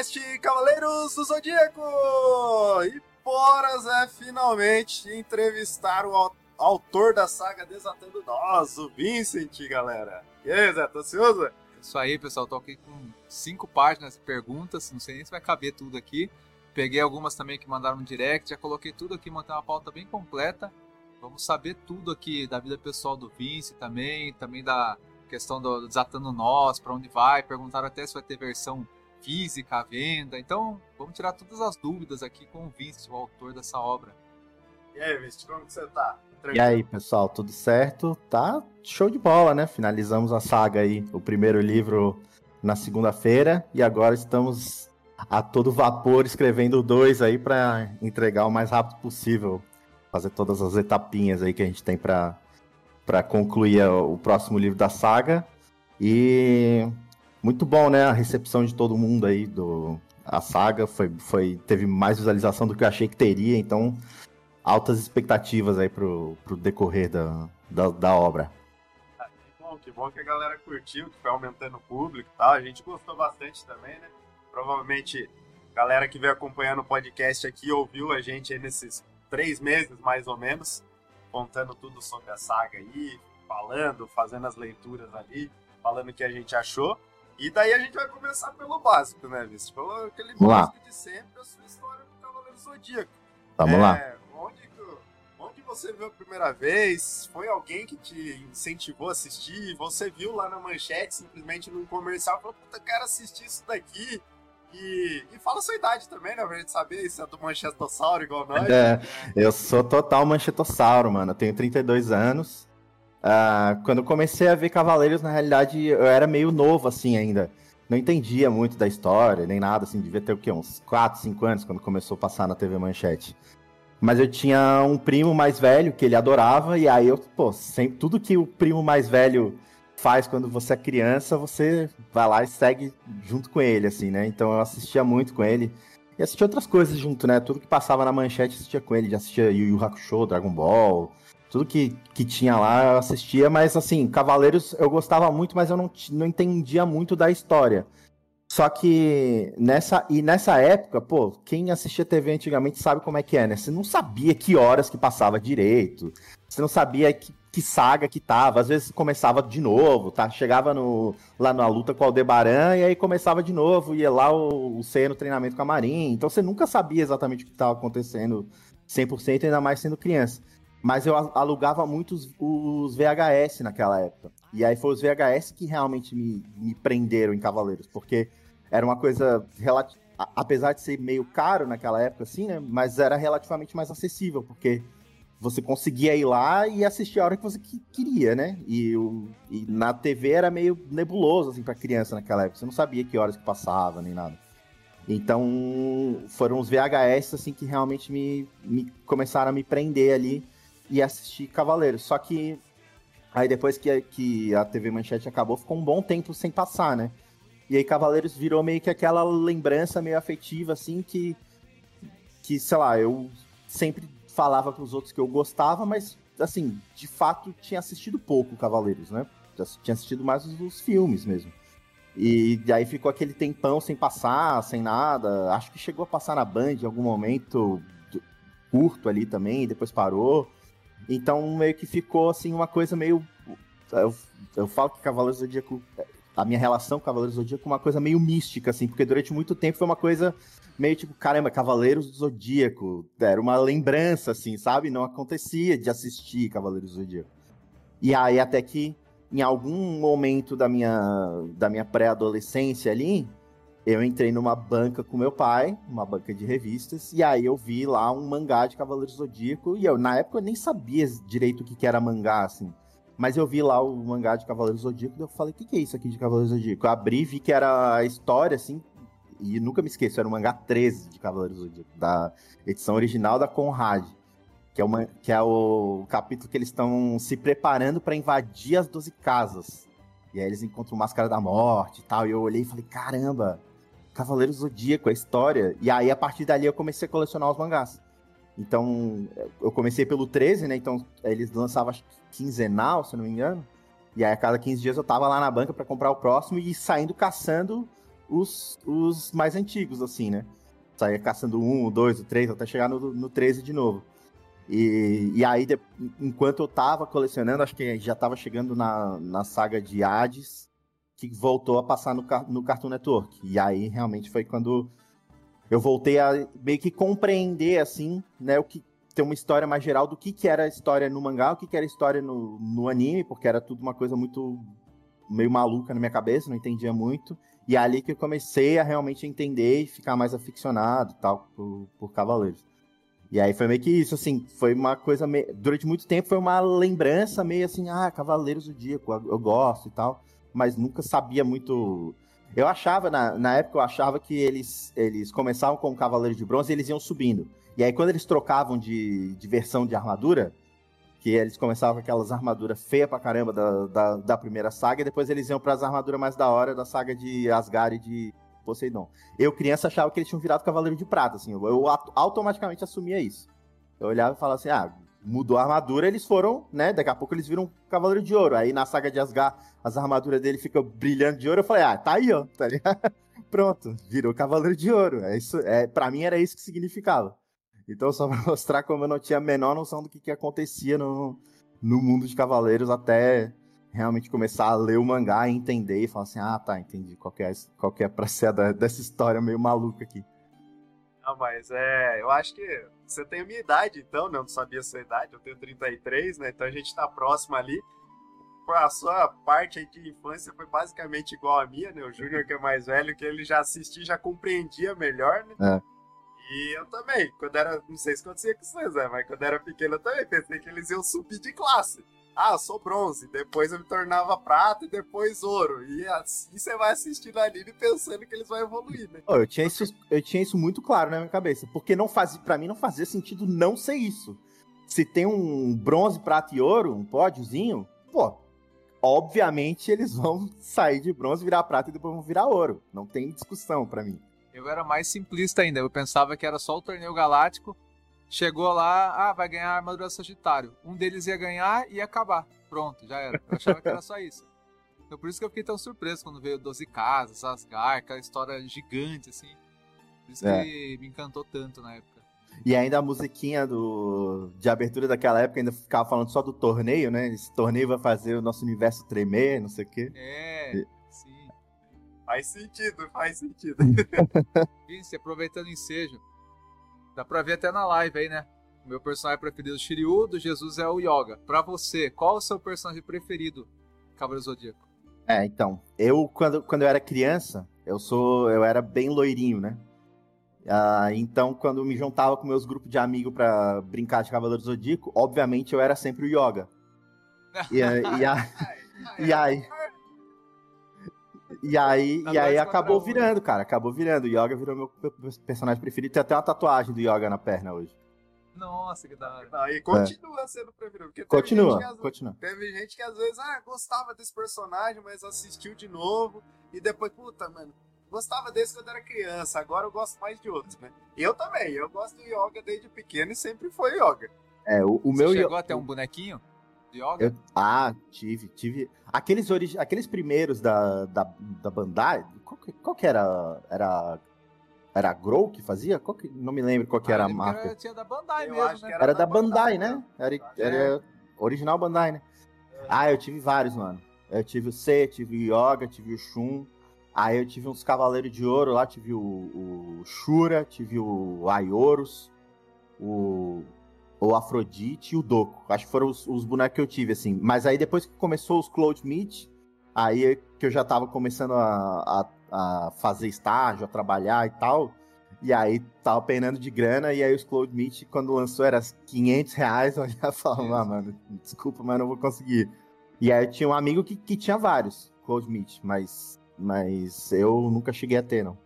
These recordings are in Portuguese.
podcast Cavaleiros do Zodíaco! E bora, Zé, finalmente entrevistar o autor da saga Desatando Nós, o Vincent, galera. E aí, Zé, tá ansioso? Isso aí, pessoal, tô aqui com cinco páginas de perguntas, não sei nem se vai caber tudo aqui. Peguei algumas também que mandaram no direct, já coloquei tudo aqui, montei uma pauta bem completa. Vamos saber tudo aqui da vida pessoal do Vince também, também da questão do Desatando Nós, para onde vai, perguntaram até se vai ter versão física à venda. Então, vamos tirar todas as dúvidas aqui com o Vince, o autor dessa obra. E aí, Vince, como que você tá? Tranquilo? E aí, pessoal, tudo certo? Tá show de bola, né? Finalizamos a saga aí, o primeiro livro na segunda-feira e agora estamos a todo vapor escrevendo dois aí para entregar o mais rápido possível, fazer todas as etapinhas aí que a gente tem para para concluir o próximo livro da saga e muito bom, né? A recepção de todo mundo aí do a saga foi, foi teve mais visualização do que eu achei que teria, então altas expectativas aí pro, pro decorrer da, da, da obra. Ah, que bom, que bom que a galera curtiu, que foi aumentando o público e tal. A gente gostou bastante também, né? Provavelmente a galera que veio acompanhando o podcast aqui ouviu a gente nesses três meses, mais ou menos, contando tudo sobre a saga aí, falando, fazendo as leituras ali, falando o que a gente achou. E daí a gente vai começar pelo básico, né, Vinícius? Pelo aquele Vamos básico lá. de sempre, a sua história do Cavaleiro Zodíaco. Vamos é, lá. Onde, onde você viu a primeira vez? Foi alguém que te incentivou a assistir? Você viu lá na manchete, simplesmente num comercial, falou, puta, quero assistir isso daqui. E, e fala a sua idade também, né? Pra gente saber se é do manchetossauro igual nós. É, eu sou total manchetossauro, mano. Eu tenho 32 anos. Uh, quando comecei a ver Cavaleiros, na realidade, eu era meio novo, assim, ainda. Não entendia muito da história, nem nada, assim, devia ter o quê? Uns 4, 5 anos, quando começou a passar na TV Manchete. Mas eu tinha um primo mais velho que ele adorava, e aí eu, pô, sempre, tudo que o primo mais velho faz quando você é criança, você vai lá e segue junto com ele, assim, né? Então eu assistia muito com ele. E assistia outras coisas junto, né? Tudo que passava na manchete assistia com ele. Já assistia Yu Yu Hakusho, Dragon Ball, tudo que, que tinha lá eu assistia, mas assim, Cavaleiros eu gostava muito, mas eu não, não entendia muito da história. Só que nessa e nessa época, pô, quem assistia TV antigamente sabe como é que é, né? Você não sabia que horas que passava direito. Você não sabia que, que saga que tava. Às vezes começava de novo, tá? Chegava no, lá na luta com o Aldebaran e aí começava de novo, ia lá o, o C no treinamento com a Marinha. Então você nunca sabia exatamente o que estava acontecendo 100%, ainda mais sendo criança. Mas eu alugava muito os, os, VHS naquela época. E aí foi os VHS que realmente me, me prenderam em Cavaleiros, porque era uma coisa apesar de ser meio caro naquela época, assim, né? Mas era relativamente mais acessível, porque você conseguia ir lá e assistir a hora que você queria, né? E, o, e na TV era meio nebuloso, assim, pra criança naquela época. Você não sabia que horas que passava, nem nada. Então, foram os VHS, assim, que realmente me, me começaram a me prender ali e assistir Cavaleiros. Só que aí depois que, que a TV Manchete acabou, ficou um bom tempo sem passar, né? E aí Cavaleiros virou meio que aquela lembrança meio afetiva, assim, que, que sei lá, eu sempre falava com os outros que eu gostava, mas, assim, de fato tinha assistido pouco Cavaleiros, né? Tinha assistido mais os, os filmes mesmo. E aí ficou aquele tempão sem passar, sem nada. Acho que chegou a passar na Band em algum momento curto ali também, depois parou. Então meio que ficou assim uma coisa meio. Eu, eu falo que Cavaleiros do Zodíaco. A minha relação com Cavaleiros do Zodíaco é uma coisa meio mística, assim, porque durante muito tempo foi uma coisa meio tipo, caramba, Cavaleiros do Zodíaco. Era uma lembrança, assim, sabe? Não acontecia de assistir Cavaleiros do Zodíaco. E aí, até que em algum momento da minha, da minha pré-adolescência ali, eu entrei numa banca com meu pai, uma banca de revistas, e aí eu vi lá um mangá de Cavaleiro Zodíaco, e eu, na época, eu nem sabia direito o que, que era mangá, assim. Mas eu vi lá o mangá de Cavaleiro Zodíaco, e eu falei, o que, que é isso aqui de Cavaleiro Zodíaco? Eu abri, vi que era a história, assim, e nunca me esqueço, era o mangá 13 de Cavaleiro Zodíaco, da edição original da Conrad. Que é, uma, que é o capítulo que eles estão se preparando para invadir as 12 casas. E aí eles encontram o Máscara da Morte e tal. E eu olhei e falei, caramba, Cavaleiro Zodíaco, a história. E aí, a partir dali, eu comecei a colecionar os mangás. Então, eu comecei pelo 13, né? Então, eles lançavam, acho quinzenal, se não me engano. E aí, a cada 15 dias, eu tava lá na banca para comprar o próximo e saindo caçando os, os mais antigos, assim, né? Saía caçando um, o dois, o três, até chegar no, no 13 de novo. E, e aí, de, enquanto eu tava colecionando, acho que já tava chegando na, na saga de Hades, que voltou a passar no, no Cartoon Network. E aí, realmente, foi quando eu voltei a meio que compreender, assim, né, o que ter uma história mais geral do que, que era a história no mangá, o que, que era a história no, no anime, porque era tudo uma coisa muito meio maluca na minha cabeça, não entendia muito. E é ali que eu comecei a realmente entender e ficar mais aficionado tal por, por Cavaleiros. E aí foi meio que isso, assim, foi uma coisa meio... Durante muito tempo foi uma lembrança meio assim, ah, Cavaleiros do Zodíaco, eu gosto e tal. Mas nunca sabia muito... Eu achava, na, na época eu achava que eles, eles começavam com o Cavaleiro de Bronze e eles iam subindo. E aí quando eles trocavam de, de versão de armadura, que eles começavam com aquelas armaduras feias pra caramba da, da, da primeira saga, e depois eles iam para as armaduras mais da hora da saga de Asgard e de Poseidon. Eu, criança, achava que eles tinham virado Cavaleiro de Prata, assim, eu, eu automaticamente assumia isso. Eu olhava e falava assim, ah, mudou a armadura, eles foram, né, daqui a pouco eles viram Cavaleiro de Ouro. Aí na saga de Asgard, as armaduras dele ficam brilhando de ouro, eu falei, ah, tá aí, ó, tá? Pronto, virou Cavaleiro de Ouro. É isso, é, pra mim era isso que significava. Então, só para mostrar como eu não tinha a menor noção do que, que acontecia no, no mundo de Cavaleiros até realmente começar a ler o mangá e entender e falar assim, ah, tá, entendi qual é, qual é pra ser dessa história meio maluca aqui. Não, mas é, eu acho que você tem a minha idade, então, né? Eu não sabia a sua idade, eu tenho 33, né? Então a gente tá próximo ali. A sua parte aí de infância foi basicamente igual a minha, né? O Júnior, que é mais velho, que ele já assistia, já compreendia melhor, né? É. E eu também, quando era, não sei se acontecia com vocês, né? Mas quando era pequeno eu também pensei que eles iam subir de classe. Ah, eu sou bronze, depois eu me tornava prata e depois ouro. E assim você vai assistindo anime pensando que eles vão evoluir, né? Oh, eu, tinha isso, eu tinha isso muito claro na minha cabeça, porque não fazia, para mim não fazia sentido não ser isso. Se tem um bronze, prata e ouro, um pódiozinho, pô, obviamente eles vão sair de bronze, virar prata e depois vão virar ouro. Não tem discussão para mim. Eu era mais simplista ainda. Eu pensava que era só o torneio galáctico. Chegou lá, ah, vai ganhar a armadura Sagitário. Um deles ia ganhar e ia acabar. Pronto, já era. Eu achava que era só isso. Então por isso que eu fiquei tão surpreso quando veio Doze Casas, Asgard, aquela história gigante, assim. Por isso é. que me encantou tanto na época. E ainda a musiquinha do, de abertura daquela época ainda ficava falando só do torneio, né? Esse torneio vai fazer o nosso universo tremer, não sei o quê. É. E... Faz sentido, faz sentido. Vince, aproveitando o ensejo, dá pra ver até na live aí, né? O meu personagem preferido é o Shiryu, do Jesus é o Yoga. Pra você, qual o seu personagem preferido, Cavaleiro Zodíaco? É, então, eu quando, quando eu era criança, eu sou, eu era bem loirinho, né? Ah, então, quando me juntava com meus grupos de amigos para brincar de Cavaleiro Zodíaco, obviamente eu era sempre o Yoga. E, e, a, e aí, e aí, e aí acabou virando, cara. Acabou virando. O Yoga virou meu personagem preferido. Tem até uma tatuagem do Yoga na perna hoje. Nossa, que da hora. E continua é. sendo preferido. continua, gente continua. Teve gente que às vezes ah, gostava desse personagem, mas assistiu de novo. E depois, puta, mano, gostava desse quando era criança. Agora eu gosto mais de outros, né? Eu também. Eu gosto do Yoga desde pequeno e sempre foi Yoga. É, o, o meu. chegou até um bonequinho? Yoga? Eu, ah, tive, tive. Aqueles, origi... Aqueles primeiros da, da, da Bandai, qual que, qual que era? Era. Era a Grow que fazia? Que... Não me lembro qual que ah, era a marca. Era, tinha da Bandai eu mesmo, né? Era, era da Bandai, Bandai né? Era, era é. original Bandai, né? É. Ah, eu tive vários, mano. Eu tive o C, tive o Yoga, tive o Shun. Aí eu tive uns Cavaleiros de Ouro lá, tive o, o Shura, tive o Aioros, o o Afrodite e o Doku. Acho que foram os, os, bonecos que eu tive, assim. Mas aí depois que começou os Cloud Meet, aí é que eu já tava começando a, a, a, fazer estágio, a trabalhar e tal. E aí tava penando de grana, e aí os Cloud Meet, quando lançou, era 500 reais, eu já falava, ah, mano, desculpa, mas não vou conseguir. E aí eu tinha um amigo que, que tinha vários Cloud Meet, mas, mas eu nunca cheguei a ter, não.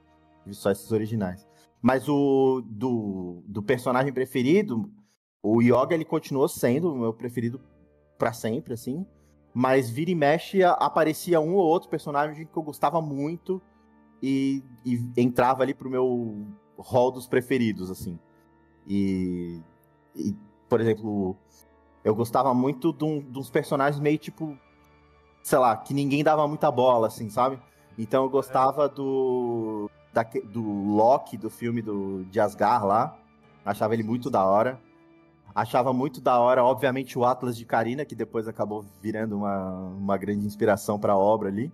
Vi só esses originais. Mas o do, do personagem preferido, o Yoga, ele continuou sendo o meu preferido para sempre, assim. Mas vira e mexe, aparecia um ou outro personagem que eu gostava muito e, e entrava ali pro meu hall dos preferidos, assim. E, e por exemplo, eu gostava muito de, um, de uns personagens meio tipo, sei lá, que ninguém dava muita bola, assim, sabe? Então eu gostava do, da, do Loki do filme do, de Asgard lá. Achava ele muito da hora. Achava muito da hora, obviamente, o Atlas de Karina, que depois acabou virando uma, uma grande inspiração para a obra ali.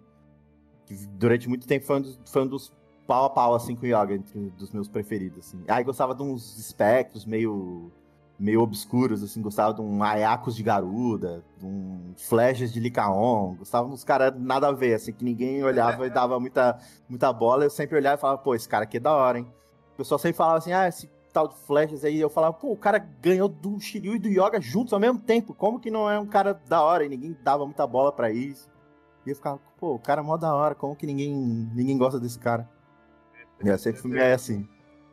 Que durante muito tempo foi um, dos, foi um dos pau a pau, assim, com o Yoga, entre dos meus preferidos, assim. Aí gostava de uns espectros meio meio obscuros, assim, gostava de um Ayakos de Garuda, de um Flechas de Licaon, gostava de uns caras nada a ver, assim, que ninguém olhava e dava muita, muita bola, eu sempre olhava e falava, pô, esse cara aqui é da hora, hein? O pessoal sempre falava assim, ah, esse tal de Flechas aí, eu falava, pô, o cara ganhou do Shiryu e do Yoga juntos ao mesmo tempo, como que não é um cara da hora? E ninguém dava muita bola para isso. E eu ficava, pô, o cara é mó da hora, como que ninguém, ninguém gosta desse cara? E eu sempre fui meio assim.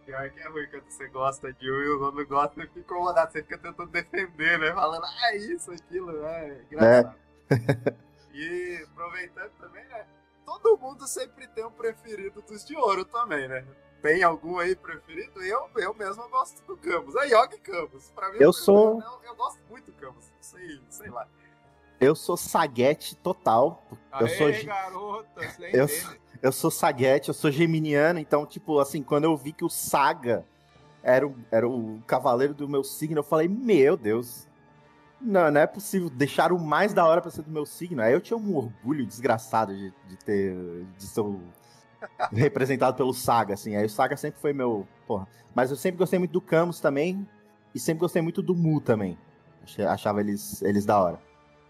Pior que é ruim quando você gosta de um e os outros gostam e fica incomodado. Você fica tentando defender, né? Falando, ah, isso, aquilo, né? É engraçado. É. e aproveitando também, né? Todo mundo sempre tem um preferido dos de ouro também, né? Tem algum aí preferido? Eu, eu mesmo gosto do Camus. A Yogi Camus. Pra mim, eu sou. Eu, eu, gosto muito do Camus. Sei, sei lá. Eu sou saguete total. Aê, eu sou. Garota, eu, eu sou saguete, eu sou geminiano, então, tipo, assim, quando eu vi que o Saga era o, era o cavaleiro do meu signo, eu falei, meu Deus. Não, não é possível deixar o mais da hora pra ser do meu signo. Aí eu tinha um orgulho desgraçado de, de ter. de ser representado pelo Saga, assim. Aí o Saga sempre foi meu. Porra. Mas eu sempre gostei muito do Camus também. E sempre gostei muito do Mu também. Achava eles, eles da hora.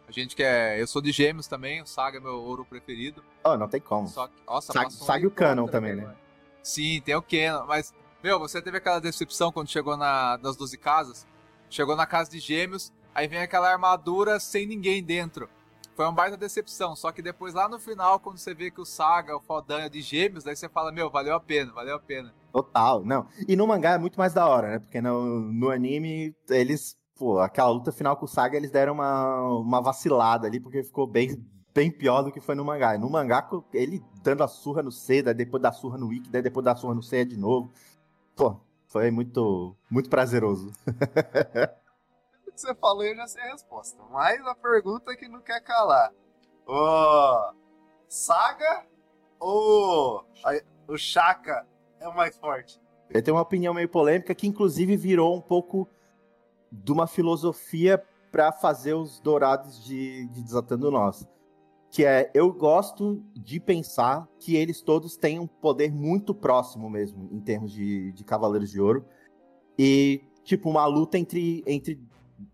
A gente que é. Eu sou de Gêmeos também, o Saga é meu ouro preferido. Oh, não tem como. Só que, nossa, Saga, Saga e o Canon também, né? Sim, tem o Canon, mas. Meu, você teve aquela decepção quando chegou na, nas 12 casas? Chegou na casa de Gêmeos, aí vem aquela armadura sem ninguém dentro. Foi uma baita decepção. Só que depois, lá no final, quando você vê que o Saga, o Fodan é de gêmeos, daí você fala, meu, valeu a pena, valeu a pena. Total, não. E no mangá é muito mais da hora, né? Porque no, no anime, eles. Pô, aquela luta final com o Saga, eles deram uma, uma vacilada ali, porque ficou bem, bem pior do que foi no mangá. no mangá, ele dando a surra no C, daí depois da surra no Wiki, daí depois da surra no C de novo. Pô, foi muito, muito prazeroso. que você falou eu já sei a resposta. Mas a pergunta que não quer calar. O Saga ou o Shaka é o mais forte? Eu tenho uma opinião meio polêmica que inclusive virou um pouco de uma filosofia para fazer os dourados de, de Desatando Nós. Que é, eu gosto de pensar que eles todos têm um poder muito próximo mesmo, em termos de, de Cavaleiros de Ouro. E, tipo, uma luta entre, entre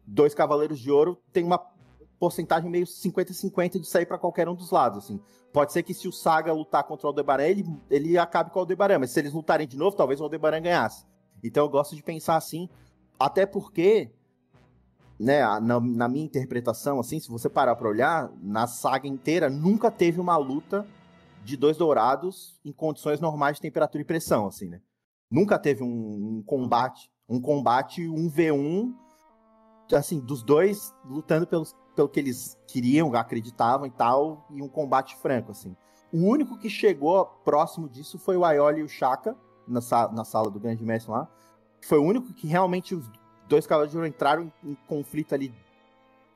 dois Cavaleiros de Ouro tem uma porcentagem meio 50-50 de sair para qualquer um dos lados, assim. Pode ser que se o Saga lutar contra o Aldebaran, ele, ele acabe com o Aldebaran, mas se eles lutarem de novo, talvez o Aldebaran ganhasse. Então eu gosto de pensar assim, até porque, né, na, na minha interpretação, assim, se você parar para olhar, na saga inteira nunca teve uma luta de dois dourados em condições normais de temperatura e pressão, assim, né? Nunca teve um, um combate, um combate 1v1 assim, dos dois lutando pelos, pelo que eles queriam, acreditavam e tal, e um combate franco, assim. O único que chegou próximo disso foi o Aioli e o Shaka, na, na sala do Grande Mestre lá. Foi o único que realmente os dois Cavaleiros entraram em, em conflito ali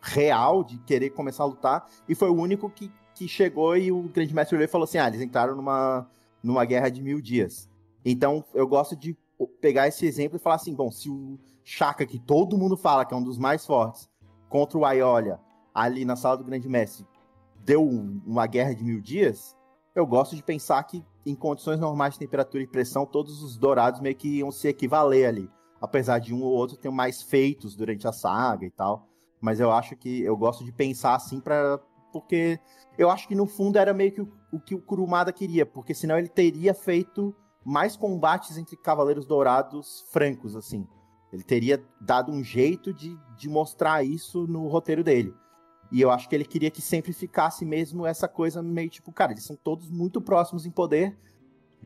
real, de querer começar a lutar, e foi o único que, que chegou e o Grande Mestre olhou e falou assim, ah, eles entraram numa, numa guerra de mil dias. Então, eu gosto de pegar esse exemplo e falar assim, bom, se o Chaka, que todo mundo fala que é um dos mais fortes, contra o Aiolia, ali na sala do Grande Mestre, deu uma guerra de mil dias, eu gosto de pensar que em condições normais de temperatura e pressão, todos os dourados meio que iam se equivaler ali. Apesar de um ou outro ter mais feitos durante a saga e tal. Mas eu acho que eu gosto de pensar assim para porque eu acho que no fundo era meio que o, o que o Kurumada queria, porque senão ele teria feito mais combates entre cavaleiros dourados francos assim. Ele teria dado um jeito de, de mostrar isso no roteiro dele. E eu acho que ele queria que sempre ficasse mesmo essa coisa meio tipo, cara, eles são todos muito próximos em poder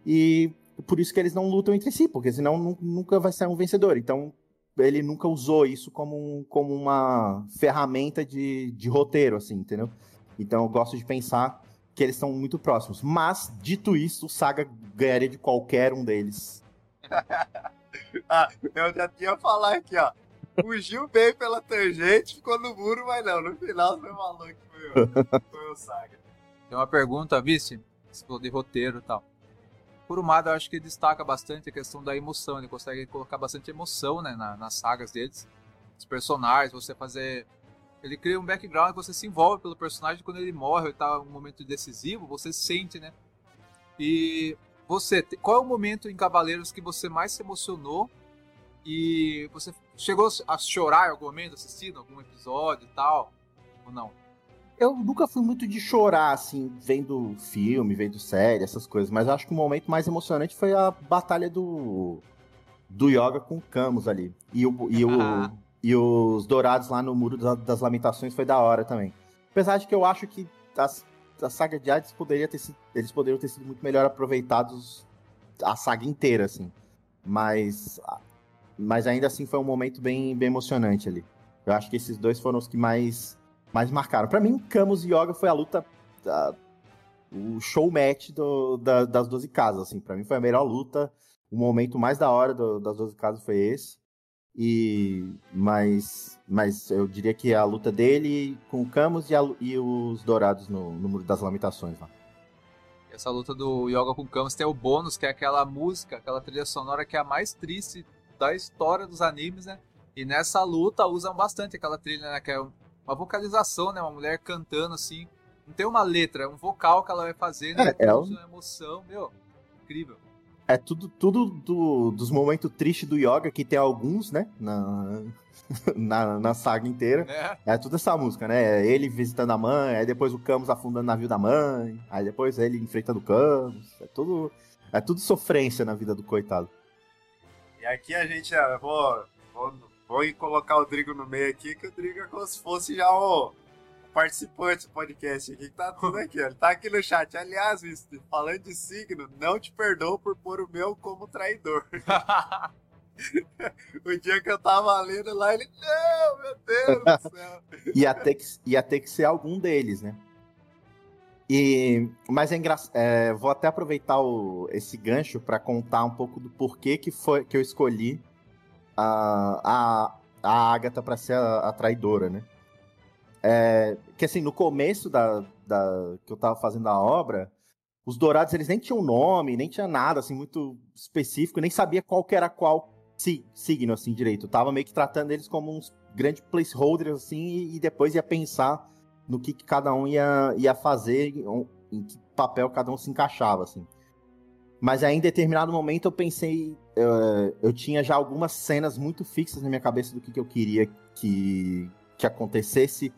e por isso que eles não lutam entre si, porque senão nunca vai ser um vencedor. Então ele nunca usou isso como, um, como uma ferramenta de, de roteiro, assim, entendeu? Então eu gosto de pensar que eles são muito próximos. Mas, dito isso, o Saga ganharia de qualquer um deles. ah, eu já tinha falar aqui, ó. Fugiu bem pela tangente, ficou no muro, mas não. No final você falou que foi, foi o Saga. Tem uma pergunta, Vice. de roteiro e tal. Kurumada eu acho que destaca bastante a questão da emoção, ele consegue colocar bastante emoção né, na, nas sagas deles. Os personagens, você fazer. Ele cria um background que você se envolve pelo personagem quando ele morre ou tá um momento decisivo, você sente, né? E você, qual é o momento em Cavaleiros que você mais se emocionou e você chegou a chorar em algum momento assistindo algum episódio e tal? Ou não? Eu nunca fui muito de chorar, assim, vendo filme, vendo série, essas coisas, mas acho que o momento mais emocionante foi a batalha do. do Yoga com o Camus ali. E, o, e, o, e os dourados lá no Muro das Lamentações foi da hora também. Apesar de que eu acho que as, a saga de Hades poderia ter sido, eles poderiam ter sido muito melhor aproveitados a saga inteira, assim. Mas, mas ainda assim foi um momento bem, bem emocionante ali. Eu acho que esses dois foram os que mais mais marcaram. Para mim, Camus e Yoga foi a luta, a, o show match do, da, das 12 casas, assim. Para mim foi a melhor luta, o momento mais da hora do, das 12 casas foi esse. E mas, mas eu diria que a luta dele com o Camus e, a, e os Dourados no, no Muro das Lamentações lá. Essa luta do Yoga com o Camus tem o bônus, que é aquela música, aquela trilha sonora que é a mais triste da história dos animes, né? E nessa luta usam bastante aquela trilha, né? Que é uma vocalização, né? Uma mulher cantando assim. Não tem uma letra, é um vocal que ela vai fazer, né? É, é uma emoção, meu, incrível. É tudo, tudo do, dos momentos tristes do Yoga, que tem alguns, né? Na, na, na saga inteira. É. é tudo essa música, né? Ele visitando a mãe, aí depois o Camus afundando o navio da mãe, aí depois ele enfrentando o Camus. É tudo, é tudo sofrência na vida do coitado. E aqui a gente, vou, vou Vou colocar o Drigo no meio aqui, que o Drigo é como se fosse já o participante do podcast aqui, que tá tudo aqui, Ele tá aqui no chat. Aliás, Mister, falando de signo, não te perdoo por pôr o meu como traidor. o dia que eu tava lendo lá, ele, não, meu Deus do céu. ia, ter que, ia ter que ser algum deles, né? E, mas é engraçado. É, vou até aproveitar o, esse gancho para contar um pouco do porquê que foi que eu escolhi a, a, a Agatha para ser a, a, traidora, né? É, que assim, no começo da, da, que eu tava fazendo a obra, os dourados eles nem tinham nome, nem tinha nada assim muito específico, nem sabia qual que era qual signo assim direito. Eu tava meio que tratando eles como uns grandes placeholders assim e, e depois ia pensar no que, que, cada um ia, ia fazer, em, em que papel cada um se encaixava assim. Mas aí, em determinado momento eu pensei, eu, eu tinha já algumas cenas muito fixas na minha cabeça do que, que eu queria que, que acontecesse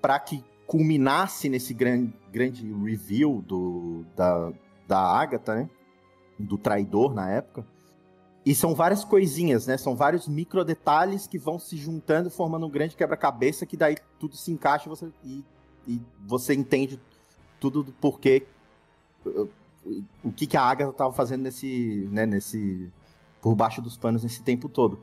para que culminasse nesse grande, grande review do, da, da Agatha, né? Do traidor na época. E são várias coisinhas, né? São vários micro detalhes que vão se juntando, formando um grande quebra-cabeça que daí tudo se encaixa você, e, e você entende tudo do porquê o que, que a Agatha estava fazendo nesse, né, nesse por baixo dos panos nesse tempo todo.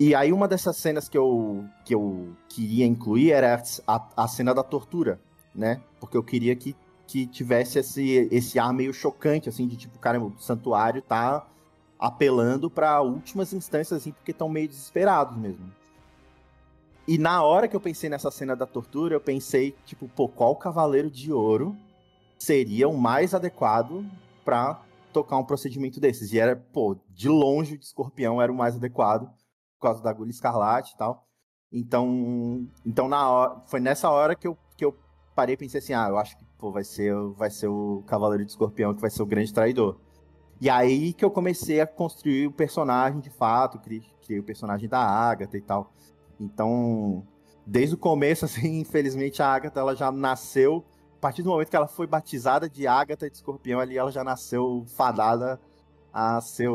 E aí uma dessas cenas que eu, que eu queria incluir era a, a cena da tortura, né? Porque eu queria que, que tivesse esse, esse ar meio chocante, assim, de tipo, cara, o santuário tá apelando para últimas instâncias, assim, porque estão meio desesperados mesmo. E na hora que eu pensei nessa cena da tortura, eu pensei, tipo, pô, qual cavaleiro de ouro seria o mais adequado para tocar um procedimento desses. E era, pô, de longe o de escorpião era o mais adequado, por causa da agulha escarlate e tal. Então, então na hora, foi nessa hora que eu, que eu parei e pensei assim, ah, eu acho que pô, vai ser, vai ser o Cavaleiro de Escorpião que vai ser o grande traidor. E aí que eu comecei a construir o personagem de fato, criei, criei o personagem da Agatha e tal. Então, desde o começo, assim, infelizmente a Agatha ela já nasceu a partir do momento que ela foi batizada de Ágata de Escorpião, ali ela já nasceu fadada a ser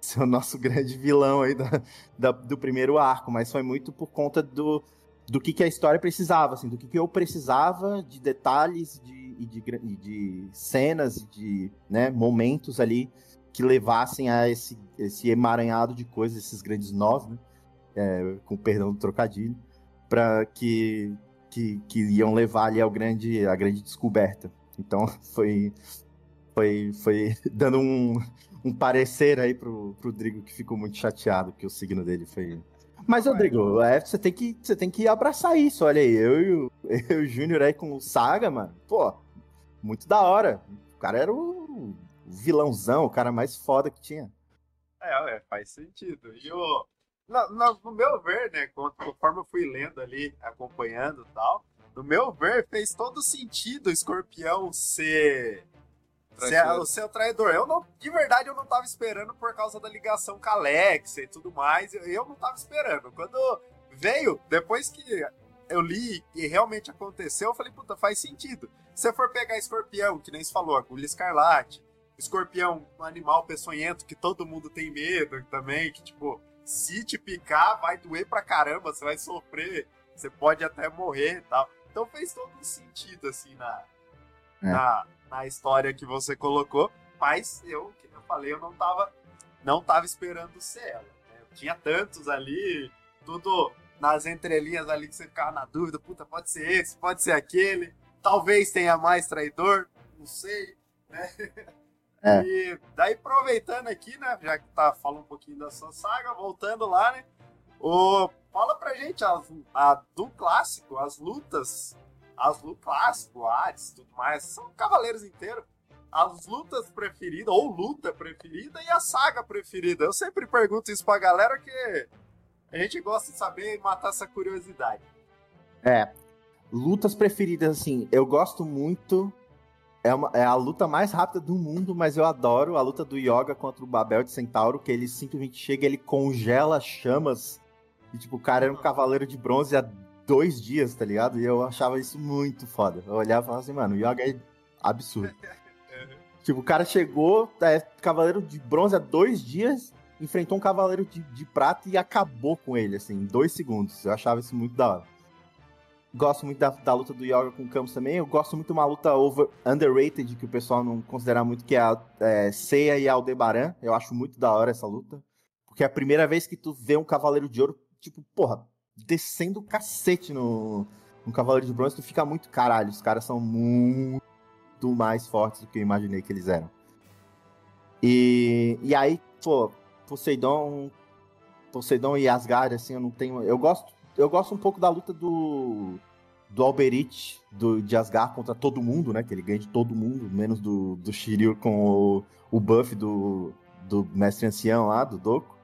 ser o nosso grande vilão aí da, da, do primeiro arco. Mas foi muito por conta do, do que, que a história precisava, assim, do que, que eu precisava de detalhes de, e de, de, de cenas, de né, momentos ali que levassem a esse, esse emaranhado de coisas, esses grandes nós, né? É, com perdão do trocadilho, para que que, que iam levar ali ao grande, a grande descoberta. Então foi, foi, foi dando um, um parecer aí pro, pro Drigo que ficou muito chateado que o signo dele foi. Mas, Rodrigo, é, você, tem que, você tem que abraçar isso. Olha aí, eu e o, eu, o Júnior aí com o Saga, mano. Pô, muito da hora. O cara era o vilãozão, o cara mais foda que tinha. É, é faz sentido. E o. No, no, no, meu ver, né, conforme eu fui lendo ali, acompanhando e tal, no meu ver, fez todo sentido o escorpião ser o seu traidor. Eu não, de verdade, eu não tava esperando por causa da ligação com a Alexa e tudo mais. Eu não tava esperando. Quando veio, depois que eu li e realmente aconteceu, eu falei, puta, faz sentido. Se você for pegar escorpião, que nem se falou, agulha escarlate, escorpião, um animal peçonhento que todo mundo tem medo também, que tipo, se te picar, vai doer pra caramba, você vai sofrer, você pode até morrer e tal. Então fez todo sentido, assim, na, é. na, na história que você colocou, mas eu, que eu falei, eu não tava, não tava esperando ser ela. Né? tinha tantos ali, tudo nas entrelinhas ali que você ficava na dúvida, puta, pode ser esse, pode ser aquele, talvez tenha mais traidor, não sei, né? É. E daí aproveitando aqui, né, já que tá falando um pouquinho da sua saga, voltando lá, né, o, fala pra gente as, a, do clássico, as lutas as lutas clássico, Hades tudo mais, são cavaleiros inteiros. As lutas preferidas, ou luta preferida, e a saga preferida. Eu sempre pergunto isso pra galera que a gente gosta de saber e matar essa curiosidade. É. Lutas preferidas, assim, eu gosto muito. É, uma, é a luta mais rápida do mundo, mas eu adoro a luta do Yoga contra o Babel de Centauro, que ele simplesmente chega, ele congela chamas. E, tipo, o cara era um cavaleiro de bronze há dois dias, tá ligado? E eu achava isso muito foda. Eu olhava e falava assim, mano, o Yoga é absurdo. tipo, o cara chegou, é cavaleiro de bronze há dois dias, enfrentou um cavaleiro de, de prata e acabou com ele, assim, em dois segundos. Eu achava isso muito da hora. Gosto muito da, da luta do Yoga com o Campos também. Eu gosto muito de uma luta over, underrated, que o pessoal não considera muito, que é a é, Seiya e Aldebaran. Eu acho muito da hora essa luta. Porque é a primeira vez que tu vê um cavaleiro de ouro, tipo, porra, descendo o cacete no, no Cavaleiro de Bronze, tu fica muito caralho. Os caras são muito mais fortes do que eu imaginei que eles eram. E, e aí, pô, Poseidon, Poseidon e Asgard, assim, eu não tenho. Eu gosto, eu gosto um pouco da luta do do Alberich do, de Asgard contra todo mundo, né? Que ele ganha de todo mundo, menos do, do Shiryu com o, o buff do, do mestre ancião lá, do Doku.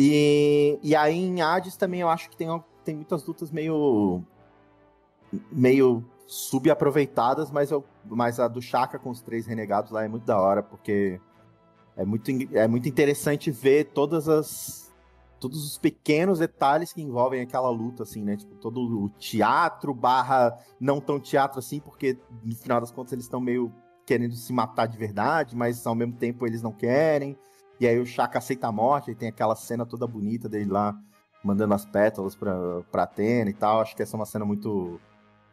E, e aí em Hades também eu acho que tem, tem muitas lutas meio. meio subaproveitadas, mas, eu, mas a do Chaka com os três renegados lá é muito da hora, porque é muito, é muito interessante ver todas as. Todos os pequenos detalhes que envolvem aquela luta, assim, né? Tipo, todo o teatro barra não tão teatro assim, porque no final das contas eles estão meio querendo se matar de verdade, mas ao mesmo tempo eles não querem. E aí o Chaka aceita a morte, e tem aquela cena toda bonita dele lá mandando as pétalas pra, pra Atena e tal. Acho que essa é uma cena muito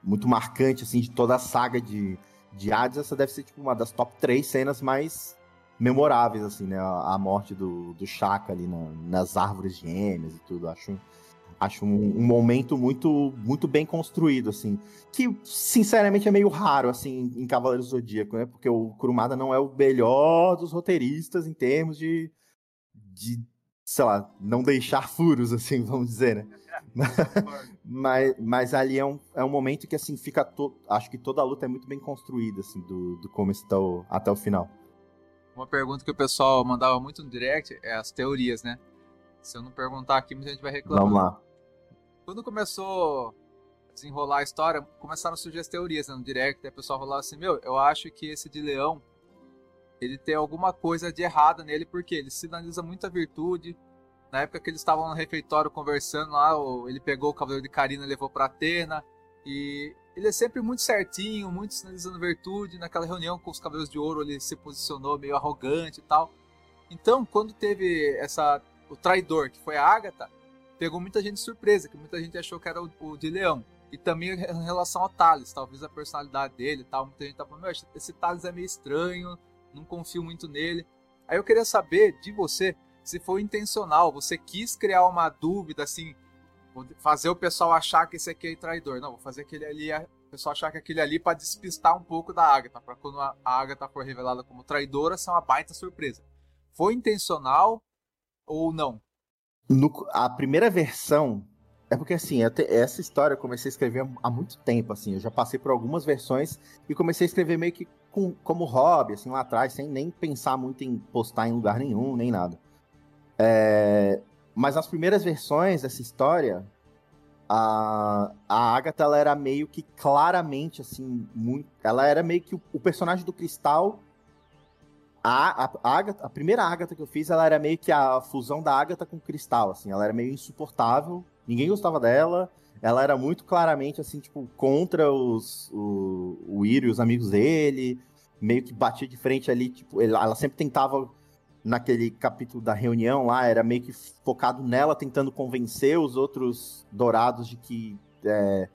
muito marcante, assim, de toda a saga de, de Hades. Essa deve ser, tipo, uma das top três cenas mais memoráveis, assim, né? A, a morte do, do Chaka ali na, nas árvores gêmeas e tudo. Acho, acho um, um, momento muito muito bem construído, assim. Que, sinceramente, é meio raro, assim, em Cavaleiros do Zodíaco, né? Porque o Kurumada não é o melhor dos roteiristas em termos de, de sei lá, não deixar furos, assim, vamos dizer, né? mas, mas ali é um, é um momento que, assim, fica... To... Acho que toda a luta é muito bem construída, assim, do, do começo até o, até o final. Uma pergunta que o pessoal mandava muito no direct é as teorias, né? Se eu não perguntar aqui, muita gente vai reclamar. Vamos lá. Quando começou a desenrolar a história, começaram a surgir as teorias né, no direct, aí o pessoal falava assim, meu, eu acho que esse de leão, ele tem alguma coisa de errada nele, porque ele sinaliza muita virtude. Na época que eles estavam no refeitório conversando lá, ele pegou o cavaleiro de Karina e levou para Atena. E ele é sempre muito certinho, muito sinalizando virtude. Naquela reunião com os cavaleiros de ouro, ele se posicionou meio arrogante e tal. Então, quando teve essa o traidor, que foi a Agatha, pegou muita gente de surpresa, que muita gente achou que era o, o de Leão. E também em relação ao Thales, talvez a personalidade dele e tal. Muita gente tá falando, meu, esse Thales é meio estranho, não confio muito nele. Aí eu queria saber de você se foi intencional, você quis criar uma dúvida, assim, fazer o pessoal achar que esse aqui é traidor. Não, vou fazer aquele ali, o pessoal achar que aquele ali para despistar um pouco da Agatha, para quando a Agatha for revelada como traidora, ser uma baita surpresa. Foi intencional ou não? No, a primeira versão. É porque assim, essa história eu comecei a escrever há muito tempo, assim. Eu já passei por algumas versões e comecei a escrever meio que com, como hobby, assim, lá atrás, sem nem pensar muito em postar em lugar nenhum, nem nada. É, mas as primeiras versões dessa história, a, a Agatha ela era meio que claramente, assim, muito. Ela era meio que o, o personagem do Cristal. A, a, a, Agatha, a primeira Agatha que eu fiz, ela era meio que a fusão da Agatha com o Cristal, assim. Ela era meio insuportável, ninguém gostava dela. Ela era muito claramente, assim, tipo, contra os, o, o Iro e os amigos dele. Meio que batia de frente ali, tipo, ela sempre tentava naquele capítulo da reunião lá, era meio que focado nela, tentando convencer os outros dourados de que é,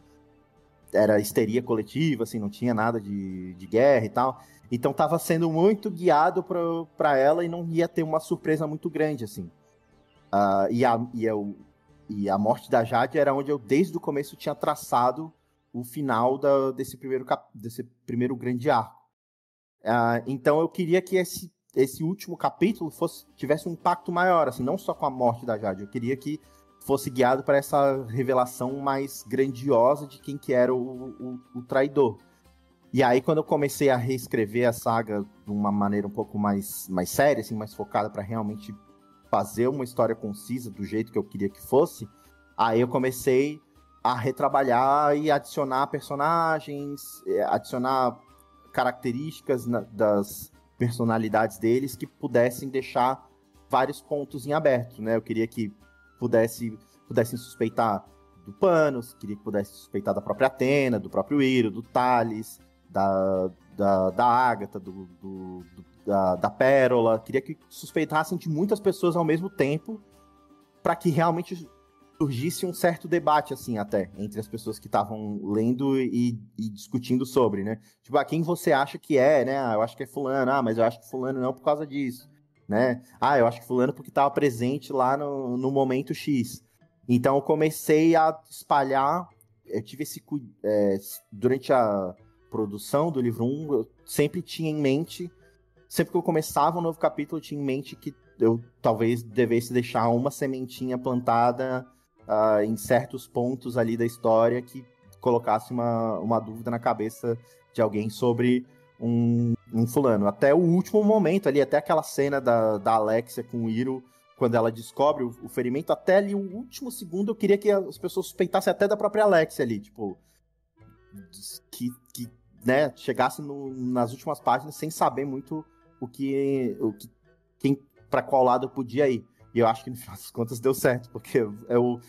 era histeria coletiva, assim, não tinha nada de, de guerra e tal. Então tava sendo muito guiado para ela e não ia ter uma surpresa muito grande, assim. Uh, e, a, e, eu, e a morte da Jade era onde eu, desde o começo, tinha traçado o final da, desse, primeiro cap, desse primeiro grande arco. Uh, então eu queria que esse esse último capítulo fosse tivesse um impacto maior, assim, não só com a morte da Jade. Eu queria que fosse guiado para essa revelação mais grandiosa de quem que era o, o, o, traidor. E aí, quando eu comecei a reescrever a saga de uma maneira um pouco mais, mais séria, assim, mais focada para realmente fazer uma história concisa do jeito que eu queria que fosse, aí eu comecei a retrabalhar e adicionar personagens, eh, adicionar características na, das, personalidades deles que pudessem deixar vários pontos em aberto, né? Eu queria que pudesse, pudessem suspeitar do Panos, queria que pudesse suspeitar da própria Atena, do próprio Iro, do Thales, da, da, da Ágata, do, do, do, da, da Pérola. Queria que suspeitassem de muitas pessoas ao mesmo tempo para que realmente surgisse um certo debate, assim, até, entre as pessoas que estavam lendo e, e, discutindo sobre, né? Tipo, a ah, quem você acha que é, né? Ah, eu acho que é fulano, ah, mas eu acho que fulano não por causa disso, né? Ah, eu acho que fulano porque estava presente lá no, no momento X. Então eu comecei a espalhar, eu tive esse... É, durante a produção do livro 1, eu sempre tinha em mente, sempre que eu começava um novo capítulo, eu tinha em mente que eu talvez devesse deixar uma sementinha plantada uh, em certos pontos ali da história que colocasse uma, uma dúvida na cabeça de alguém sobre um, um fulano. Até o último momento ali, até aquela cena da, da Alexia com o Iro, quando ela descobre o, o, ferimento, até ali o último segundo eu queria que as pessoas suspeitassem até da própria Alexia ali, tipo. Que, que né, chegasse no, nas últimas páginas sem saber muito o que. O que quem para qual lado eu podia ir. E eu acho que no final das contas deu certo, porque eu,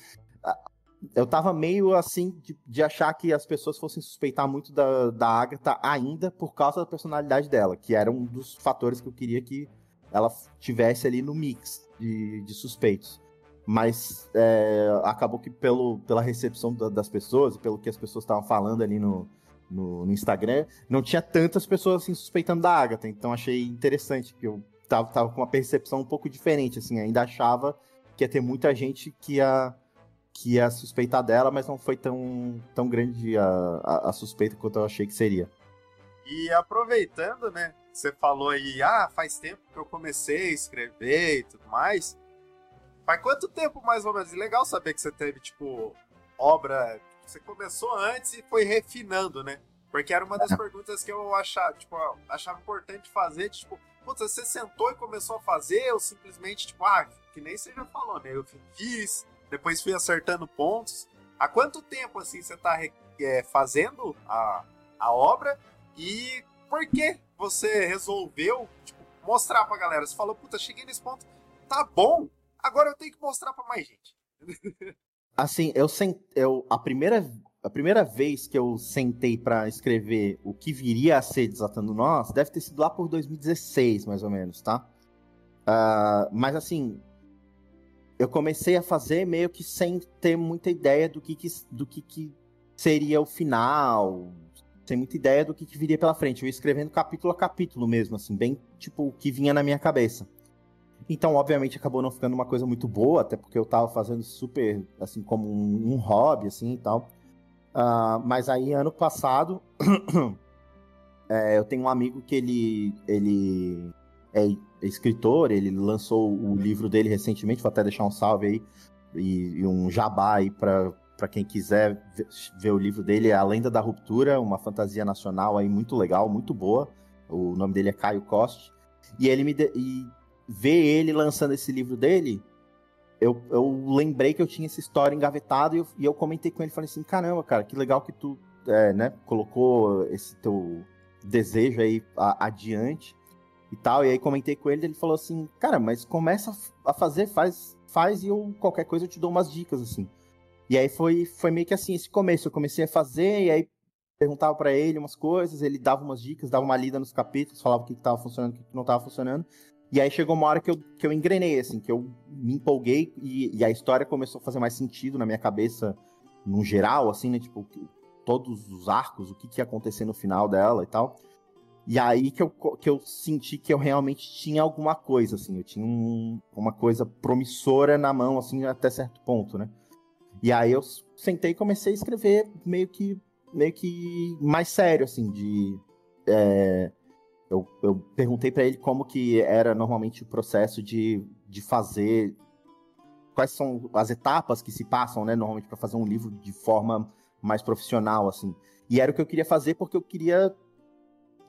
eu tava meio assim de, de achar que as pessoas fossem suspeitar muito da, da Agatha ainda por causa da personalidade dela, que era um dos fatores que eu queria que ela tivesse ali no mix de, de suspeitos. Mas é, acabou que pelo, pela recepção da, das pessoas, pelo que as pessoas estavam falando ali no, no, no, Instagram, não tinha tantas pessoas assim suspeitando da Agatha. Então achei interessante que eu tava, tava com uma percepção um pouco diferente, assim, ainda achava que ia ter muita gente que ia, que ia suspeitar dela, mas não foi tão, tão grande a, a, a suspeita quanto eu achei que seria. E aproveitando, né, você falou aí, ah, faz tempo que eu comecei a escrever e tudo mais. Faz quanto tempo mais ou menos? E legal saber que você teve, tipo, obra. Você começou antes e foi refinando, né? Porque era uma das é. perguntas que eu achava, tipo, achava importante fazer, tipo, Putz, você sentou e começou a fazer, ou simplesmente, tipo, ah, que nem você já falou, né? Eu fiz, depois fui acertando pontos. Há quanto tempo, assim, você tá é, fazendo a, a obra? E por que você resolveu, tipo, mostrar pra galera? Você falou, puta, cheguei nesse ponto, tá bom, agora eu tenho que mostrar pra mais gente. assim, eu, sent... eu a primeira a primeira vez que eu sentei para escrever o que viria a ser Desatando Nós deve ter sido lá por 2016, mais ou menos, tá? Uh, mas assim, eu comecei a fazer meio que sem ter muita ideia do que, que do que, que seria o final, sem muita ideia do que, que viria pela frente. Eu ia escrevendo capítulo a capítulo mesmo, assim, bem tipo o que vinha na minha cabeça. Então, obviamente, acabou não ficando uma coisa muito boa, até porque eu tava fazendo super, assim, como um, um hobby, assim, e tal. Uh, mas aí, ano passado, é, eu tenho um amigo que ele, ele é escritor, ele lançou o livro dele recentemente, vou até deixar um salve aí, e, e um jabá aí para para quem quiser ver, o livro dele, é A Lenda da Ruptura, uma fantasia nacional aí muito legal, muito boa. O nome dele é Caio Coste. E ele me de... e ver ele lançando esse livro dele, eu, eu lembrei que eu tinha essa história engavetada e eu, e eu comentei com ele, falei assim, caramba, cara, que legal que tu é, né, colocou esse teu desejo aí a, adiante e tal. E aí comentei com ele, ele falou assim, cara, mas começa a fazer, faz, faz e eu qualquer coisa eu te dou umas dicas assim. E aí foi, foi meio que assim esse começo. Eu comecei a fazer e aí perguntava para ele umas coisas, ele dava umas dicas, dava uma lida nos capítulos, falava o que estava funcionando, o que não estava funcionando. E aí chegou uma hora que eu, que eu engrenei, assim, que eu me empolguei e, e a história começou a fazer mais sentido na minha cabeça, no geral, assim, né? Tipo, todos os arcos, o que, que ia acontecer no final dela e tal. E aí que eu, que eu senti que eu realmente tinha alguma coisa, assim, eu tinha um, uma coisa promissora na mão, assim, até certo ponto, né? E aí eu sentei e comecei a escrever meio que, meio que mais sério, assim, de... É, eu, eu perguntei para ele como que era normalmente o processo de, de fazer... Quais são as etapas que se passam, né, normalmente, para fazer um livro de forma mais profissional, assim. E era o que eu queria fazer porque eu queria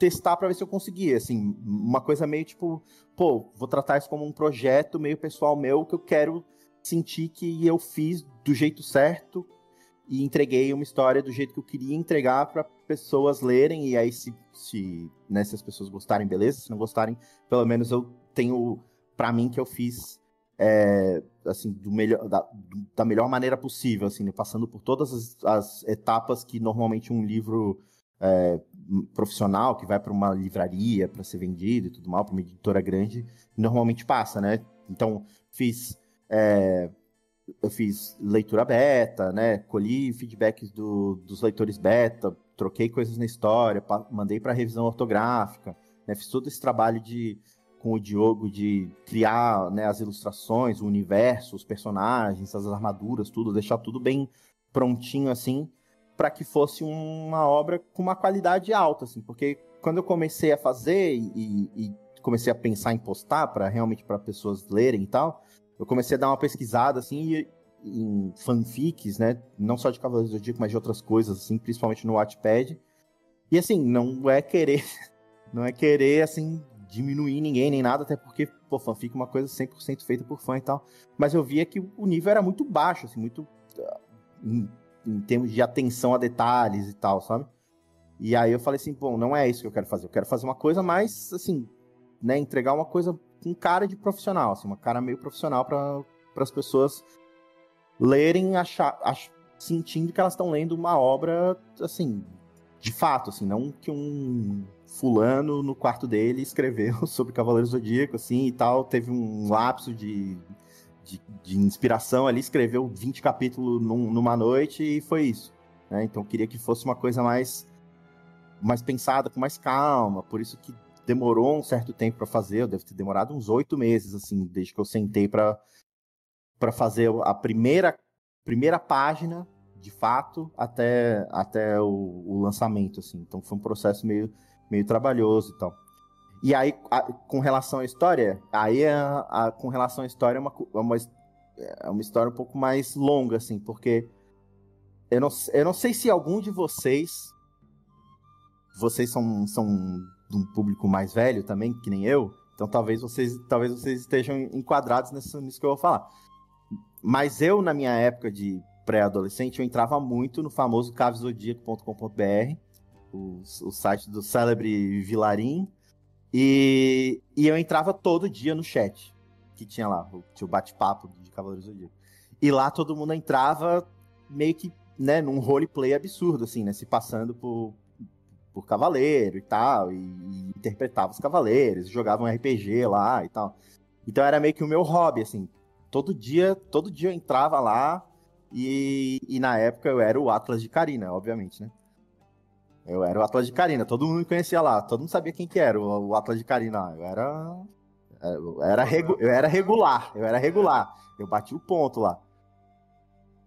testar para ver se eu conseguia, assim, uma coisa meio tipo, pô, vou tratar isso como um projeto meio pessoal meu que eu quero sentir que eu fiz do jeito certo e entreguei uma história do jeito que eu queria entregar para pessoas lerem e aí se se, né, se as pessoas gostarem, beleza, se não gostarem, pelo menos eu tenho para mim que eu fiz é, assim do melhor da, da, melhor maneira possível, assim, né, passando por todas as, as, etapas que normalmente um livro é, profissional que vai para uma livraria para ser vendido e tudo mal para uma editora grande normalmente passa, né? Então fiz é, eu fiz leitura beta, né? Colhi feedbacks do, dos leitores beta, troquei coisas na história, mandei para revisão ortográfica, né? Fiz todo esse trabalho de com o Diogo de criar né, as ilustrações, o universo, os personagens, as armaduras, tudo, deixar tudo bem prontinho assim, para que fosse uma obra com uma qualidade alta, assim, porque quando eu comecei a fazer e, e comecei a pensar em postar para realmente para pessoas lerem e tal, eu comecei a dar uma pesquisada, assim, em fanfics, né? Não só de Cavaleiros do Zodíaco, mas de outras coisas, assim, principalmente no Wattpad. E, assim, não é querer... Não é querer, assim, diminuir ninguém nem nada, até porque, pô, fanfic é uma coisa 100% feita por fã e tal. Mas eu via que o nível era muito baixo, assim, muito... Em termos de atenção a detalhes e tal, sabe? E aí eu falei assim, bom, não é isso que eu quero fazer. Eu quero fazer uma coisa mais, assim, né, entregar uma coisa com cara de profissional, assim, uma cara meio profissional para as pessoas lerem, achar, ach, sentindo que elas estão lendo uma obra, assim, de fato, assim, não que um fulano no quarto dele escreveu sobre Cavaleiro Zodíaco, assim, e tal, teve um lapso de, de, de inspiração ali, escreveu 20 capítulos num, numa noite e foi isso. Né? Então queria que fosse uma coisa mais mais pensada, com mais calma, por isso que demorou um certo tempo para fazer, deve ter demorado uns oito meses, assim, desde que eu sentei para fazer a primeira, primeira página, de fato, até, até o, o, lançamento, assim. Então foi um processo meio, meio trabalhoso e tal. E aí, a, com relação à história, aí a, a, com relação à história é uma, é uma, é uma história um pouco mais longa, assim, porque eu não, eu não sei se algum de vocês vocês são, são de um público mais velho também, que nem eu, então talvez vocês, talvez vocês estejam enquadrados nisso, nisso que eu vou falar. Mas eu, na minha época de pré-adolescente, eu entrava muito no famoso cavesodíaco.com.br, o, o site do célebre Vilarim, e, e eu entrava todo dia no chat, que tinha lá, tinha o bate-papo de Cavaleiros do Zodíaco. E lá todo mundo entrava meio que, né, num roleplay absurdo, assim, né, se passando por, por cavaleiro e tal, e, e interpretava os cavaleiros, jogava um RPG lá e tal. Então era meio que o meu hobby, assim. Todo dia, todo dia eu entrava lá e, e na época eu era o Atlas de Karina, obviamente, né? Eu era o Atlas de Karina, todo mundo me conhecia lá, todo mundo sabia quem que era o, Atlas de Karina. Eu era eu era, regu, eu era regular, eu era regular. Eu bati o ponto lá.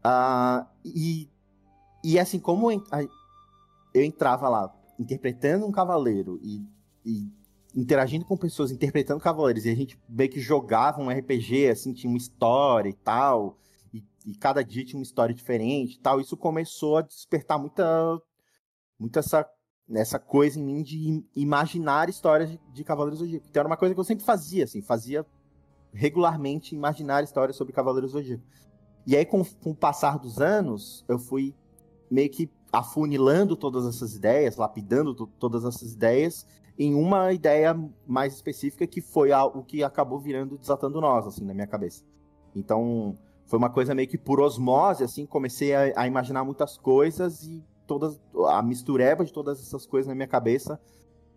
Uh, e, e assim, como eu entrava lá interpretando um cavaleiro e, e, interagindo com pessoas interpretando cavaleiros, e a gente meio que jogava um RPG, assim, tinha uma história e tal, e, e cada dia tinha uma história diferente e tal, isso começou a despertar muita, muita essa nessa coisa em mim de imaginar histórias de, Cavaleiros do Zodíaco. Então era uma coisa que eu sempre fazia, assim, fazia regularmente imaginar histórias sobre Cavaleiros do Zodíaco. E aí, com, com o passar dos anos, eu fui meio que afunilando todas essas ideias, lapidando todas essas ideias em uma ideia mais específica que foi o que acabou virando Desatando Nós, assim, na minha cabeça. Então, foi uma coisa meio que por osmose, assim, comecei a, a imaginar muitas coisas e todas a mistureba de todas essas coisas na minha cabeça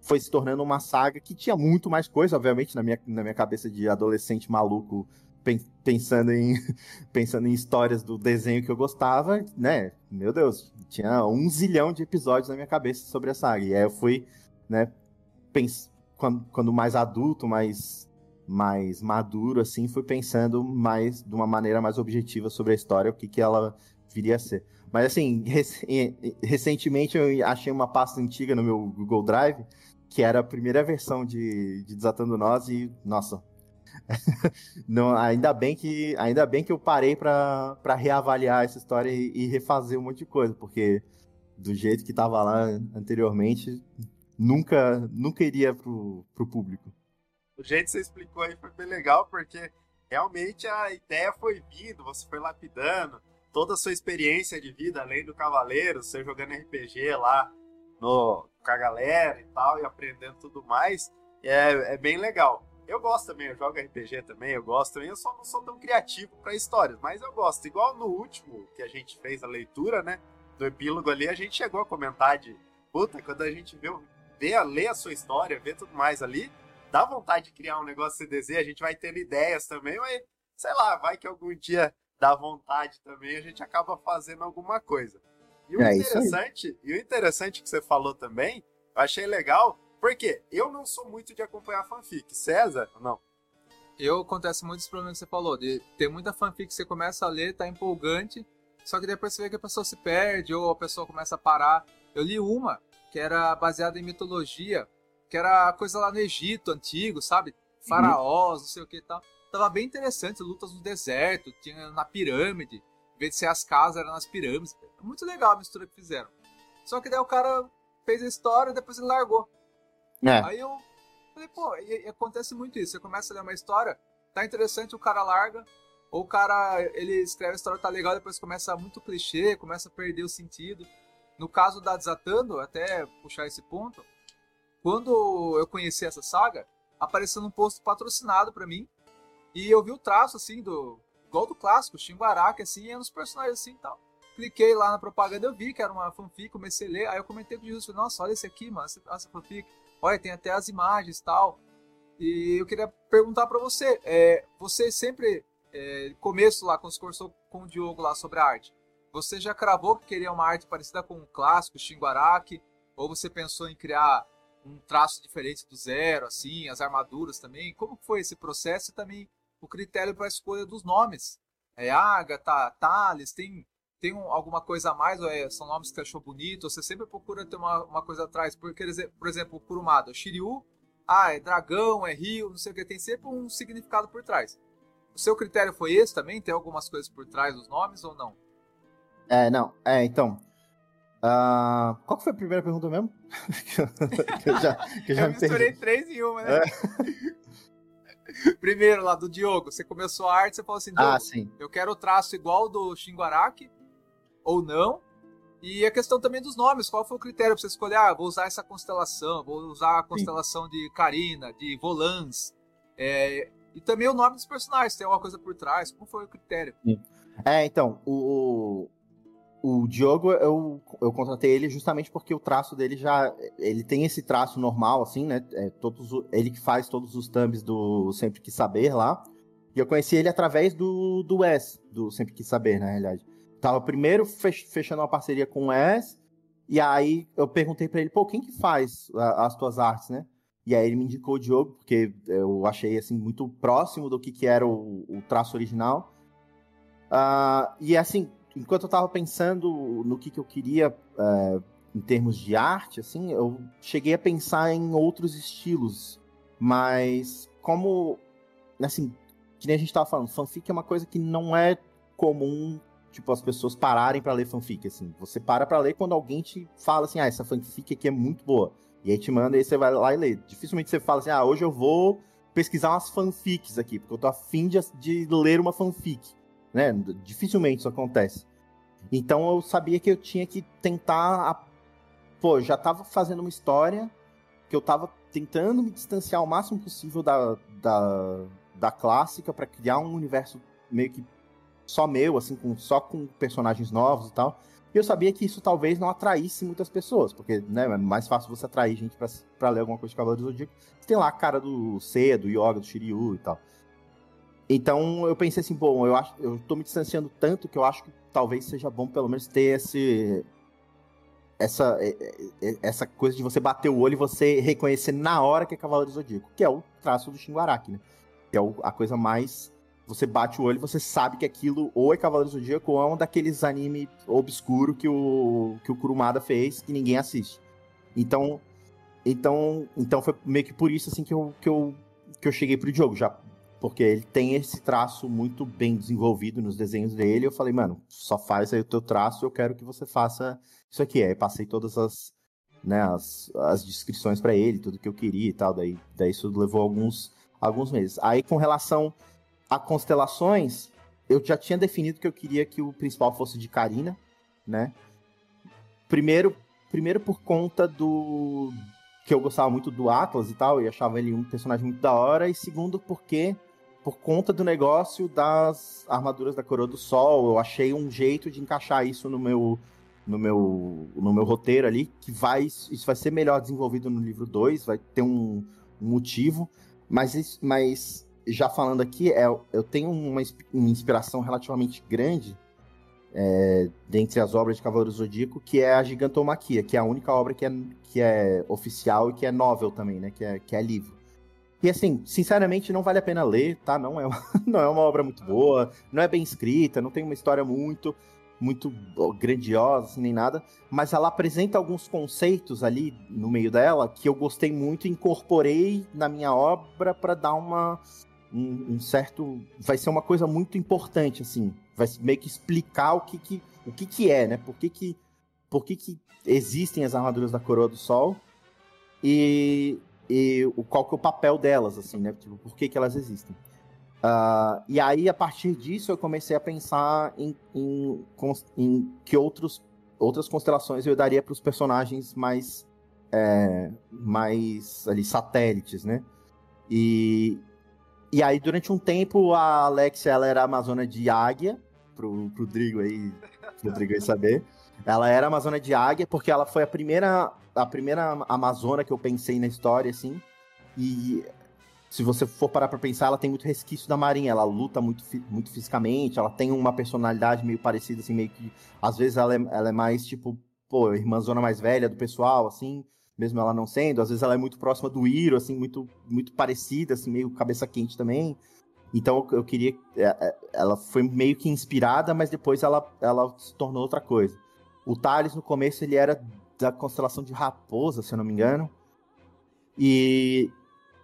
foi se tornando uma saga que tinha muito mais coisa, obviamente, na minha, na minha cabeça de adolescente maluco, pensando em, pensando em histórias do desenho que eu gostava, né? Meu Deus, tinha um zilhão de episódios na minha cabeça sobre a saga. E aí eu fui, né, pens quando, quando mais adulto, mais, mais maduro, assim, fui pensando mais, de uma maneira mais objetiva sobre a história, o que, que ela viria a ser. Mas assim, rec recentemente eu achei uma pasta antiga no meu Google Drive, que era a primeira versão de, de Desatando Nós, e, nossa. Não, ainda bem que ainda bem que eu parei para reavaliar essa história e, e, refazer um monte de coisa, porque do jeito que estava lá anteriormente, nunca nunca iria pro, pro público. O jeito que você explicou aí foi bem legal, porque realmente a ideia foi vindo, você foi lapidando, toda a sua experiência de vida, além do Cavaleiro, você jogando RPG lá no, com a galera e tal, e aprendendo tudo mais, é, é bem legal. Eu gosto também, eu jogo RPG também, eu gosto também. Eu só não sou tão criativo para histórias, mas eu gosto. Igual no último que a gente fez a leitura, né? Do epílogo ali, a gente chegou a comentar de. Puta, quando a gente vê, vê ler a sua história, vê tudo mais ali, dá vontade de criar um negócio CDZ, a gente vai tendo ideias também, mas sei lá, vai que algum dia dá vontade também, a gente acaba fazendo alguma coisa. E o é interessante, e o interessante que você falou também, eu achei legal, porque eu não sou muito de acompanhar fanfic. César, não? Eu acontece muito esse problema que você falou, de ter muita fanfic que você começa a ler, tá empolgante, só que depois você vê que a pessoa se perde ou a pessoa começa a parar. Eu li uma que era baseada em mitologia, que era coisa lá no Egito antigo, sabe? Faraós, uhum. não sei o que e tal tava bem interessante, lutas no deserto, tinha na pirâmide, em vez de ser as casas, era nas pirâmides. Muito legal a mistura que fizeram. Só que daí o cara fez a história e depois ele largou. É. Aí eu falei, pô, e, e acontece muito isso. Você começa a ler uma história, tá interessante, o cara larga, ou o cara, ele escreve a história, tá legal, depois começa muito clichê, começa a perder o sentido. No caso da Desatando, até puxar esse ponto, quando eu conheci essa saga, apareceu num post patrocinado para mim, e eu vi o traço, assim, do. Igual do clássico, Shinguaraki, assim, e uns personagens assim e tal. Cliquei lá na propaganda, eu vi que era uma fanfic, comecei a ler, aí eu comentei com o Jesus, nossa, olha esse aqui, mano, essa, essa fanfic. Olha, tem até as imagens e tal. E eu queria perguntar para você, é, você sempre, é, começo lá, quando você conversou com o Diogo lá sobre a arte, você já cravou que queria uma arte parecida com o clássico, Shinguaraki? Ou você pensou em criar um traço diferente do zero, assim, as armaduras também? Como foi esse processo e também o critério para a escolha dos nomes. É Agatha, Thales, tem, tem um, alguma coisa a mais, ou é, são nomes que achou bonito, você sempre procura ter uma, uma coisa atrás. Porque, por exemplo, o Kurumada, Shiryu, ah, é dragão, é rio, não sei o que, tem sempre um significado por trás. O seu critério foi esse também? Tem algumas coisas por trás dos nomes ou não? É, não. É, então. Uh, qual que foi a primeira pergunta mesmo? que eu já, que eu já eu misturei três em uma, né? É. Primeiro lá do Diogo, você começou a arte, você falou assim, ah, sim. eu quero o traço igual do Shinguaraki, ou não. E a questão também dos nomes, qual foi o critério para você escolher? Ah, vou usar essa constelação, vou usar a constelação sim. de Karina, de Volans. É, e também o nome dos personagens, tem alguma coisa por trás, como foi o critério? Sim. É, então, o, o Diogo, eu, eu contratei ele justamente porque o traço dele já. Ele tem esse traço normal, assim, né? É, todos, ele que faz todos os thumbs do Sempre Quis Saber lá. E eu conheci ele através do, do Wes, do Sempre Quis Saber, na realidade. Tava primeiro fechando uma parceria com o Wes, e aí eu perguntei para ele, pô, quem que faz as tuas artes, né? E aí ele me indicou o Diogo, porque eu achei, assim, muito próximo do que, que era o, o traço original. Uh, e assim, enquanto eu tava pensando no que, que eu queria é, em termos de arte, assim, eu cheguei a pensar em outros estilos, mas como, assim, que nem a gente tava falando, fanfic é uma coisa que não é comum tipo, as pessoas pararem para ler fanfic, assim. Você para pra ler quando alguém te fala assim, ah, essa fanfic aqui é muito boa. E aí te manda e aí você vai lá e lê. Dificilmente você fala assim, ah, hoje eu vou pesquisar umas fanfics aqui, porque eu tô afim de, de ler uma fanfic. Né? Dificilmente isso acontece. Então eu sabia que eu tinha que tentar. A... Pô, já tava fazendo uma história que eu tava tentando me distanciar o máximo possível da, da, da clássica para criar um universo meio que só meu, assim, com, só com personagens novos e tal. E eu sabia que isso talvez não atraísse muitas pessoas, porque né, é mais fácil você atrair gente para ler alguma coisa de Cavaleiro do Zodíaco. Tem lá a cara do C, do Yoga, do Shiryu e tal. Então eu pensei assim, bom, eu acho, eu tô me distanciando tanto que eu acho que talvez seja bom pelo menos ter esse essa é, é, essa coisa de você bater o olho e você reconhecer na hora que é Cavaleiro Zodíaco, que é o traço do Shingo Araki, né? Que é a coisa mais você bate o olho e você sabe que aquilo ou é Cavaleiro Zodíaco ou é um daqueles anime obscuro que o, que o Kurumada fez que ninguém assiste. Então, então, então foi meio que por isso assim que eu, que eu, que eu cheguei pro jogo, já porque ele tem esse traço muito bem desenvolvido nos desenhos dele. Eu falei, mano, só faz aí o teu traço, eu quero que você faça isso aqui. Aí passei todas as, né, as, as descrições para ele, tudo que eu queria e tal. Daí, daí isso levou alguns, alguns meses. Aí com relação a constelações, eu já tinha definido que eu queria que o principal fosse de Karina, né? Primeiro, primeiro por conta do que eu gostava muito do Atlas e tal, e achava ele um personagem muito da hora, e segundo porque por conta do negócio das armaduras da Coroa do Sol, eu achei um jeito de encaixar isso no meu no meu no meu roteiro ali, que vai isso vai ser melhor desenvolvido no livro 2, vai ter um, um motivo, mas mas já falando aqui, é, eu tenho uma, uma inspiração relativamente grande é, dentre as obras de Cavaleiro Zodíaco, que é a Gigantomaquia, que é a única obra que é, que é oficial e que é novel também, né? Que é, que é livro. E assim, sinceramente, não vale a pena ler, tá? Não é, uma, não é uma obra muito boa, não é bem escrita, não tem uma história muito muito grandiosa, assim, nem nada, mas ela apresenta alguns conceitos ali no meio dela que eu gostei muito e incorporei na minha obra para dar uma um, um, certo. Vai ser uma coisa muito importante, assim. Vai meio que explicar o que, que, o que, que é, né? Por que, que, por que, que existem as armaduras da coroa do sol e, e qual que é o papel delas, assim, né? Tipo, por que, que elas existem. Uh, e aí, a partir disso, eu comecei a pensar em, em, em que outros, outras constelações eu daria para os personagens mais, é, mais ali, satélites, né? E, e aí, durante um tempo, a Alexia ela era amazona de águia, pro, pro Drigo aí, pro Drigo aí saber. Ela era amazona de águia porque ela foi a primeira, a primeira amazona que eu pensei na história, assim. E se você for parar pra pensar, ela tem muito resquício da marinha. Ela luta muito, muito fisicamente, ela tem uma personalidade meio parecida, assim, meio que. Às vezes ela é, ela é mais, tipo, pô, irmãzona mais velha do pessoal, assim mesmo ela não sendo. Às vezes ela é muito próxima do Iro, assim, muito, muito parecida, assim, meio cabeça quente também. Então eu queria. É, é, ela foi meio que inspirada, mas depois ela, ela se tornou outra coisa. O Thales, no começo, ele era da constelação de Raposa, se eu não me engano. E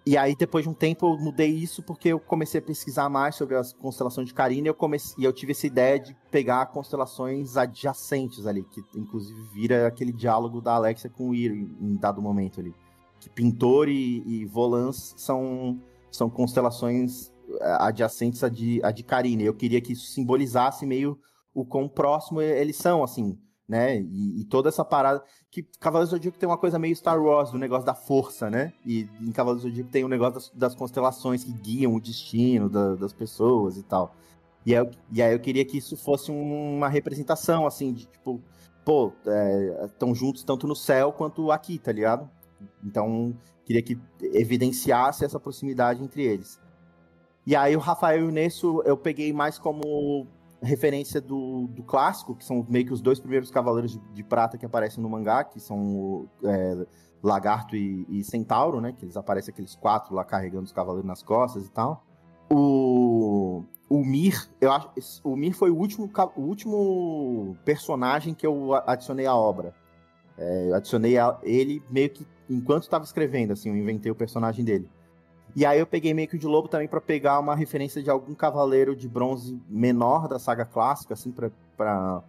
e aí, depois de um tempo, eu mudei isso porque eu comecei a pesquisar mais sobre as constelações de Carina e eu, comecei, e eu tive essa ideia de pegar constelações adjacentes ali, que inclusive vira aquele diálogo da Alexia com o Ir em dado momento ali. Que Pintor e, e Volans são, são constelações eh, adjacentes a de, a de Carina. Eu queria que isso simbolizasse meio o quão próximo eles são, assim né? E, e, toda essa parada. Que Cavaleiros do Zodíaco tem uma coisa meio Star Wars, do negócio da força, né? E em Cavaleiros do Zodíaco tem o um negócio das, das, constelações que guiam o destino da, das pessoas e tal. E aí, e aí eu queria que isso fosse uma representação, assim, de tipo, pô, estão é, juntos tanto no céu quanto aqui, tá ligado? Então, queria que evidenciasse essa proximidade entre eles. E aí o Rafael e o Nesso eu peguei mais como referência do, do clássico, que são meio que os dois primeiros cavaleiros de, de prata que aparecem no mangá, que são o é, Lagarto e, e, Centauro, né? Que eles aparecem aqueles quatro lá carregando os cavaleiros nas costas e tal. O, o Mir, eu acho, o Mir foi o último, o último personagem que eu adicionei à obra. É, eu adicionei a, ele meio que enquanto estava escrevendo, assim, eu inventei o personagem dele. E aí eu peguei meio que de lobo também para pegar uma referência de algum cavaleiro de bronze menor da saga clássica, assim, para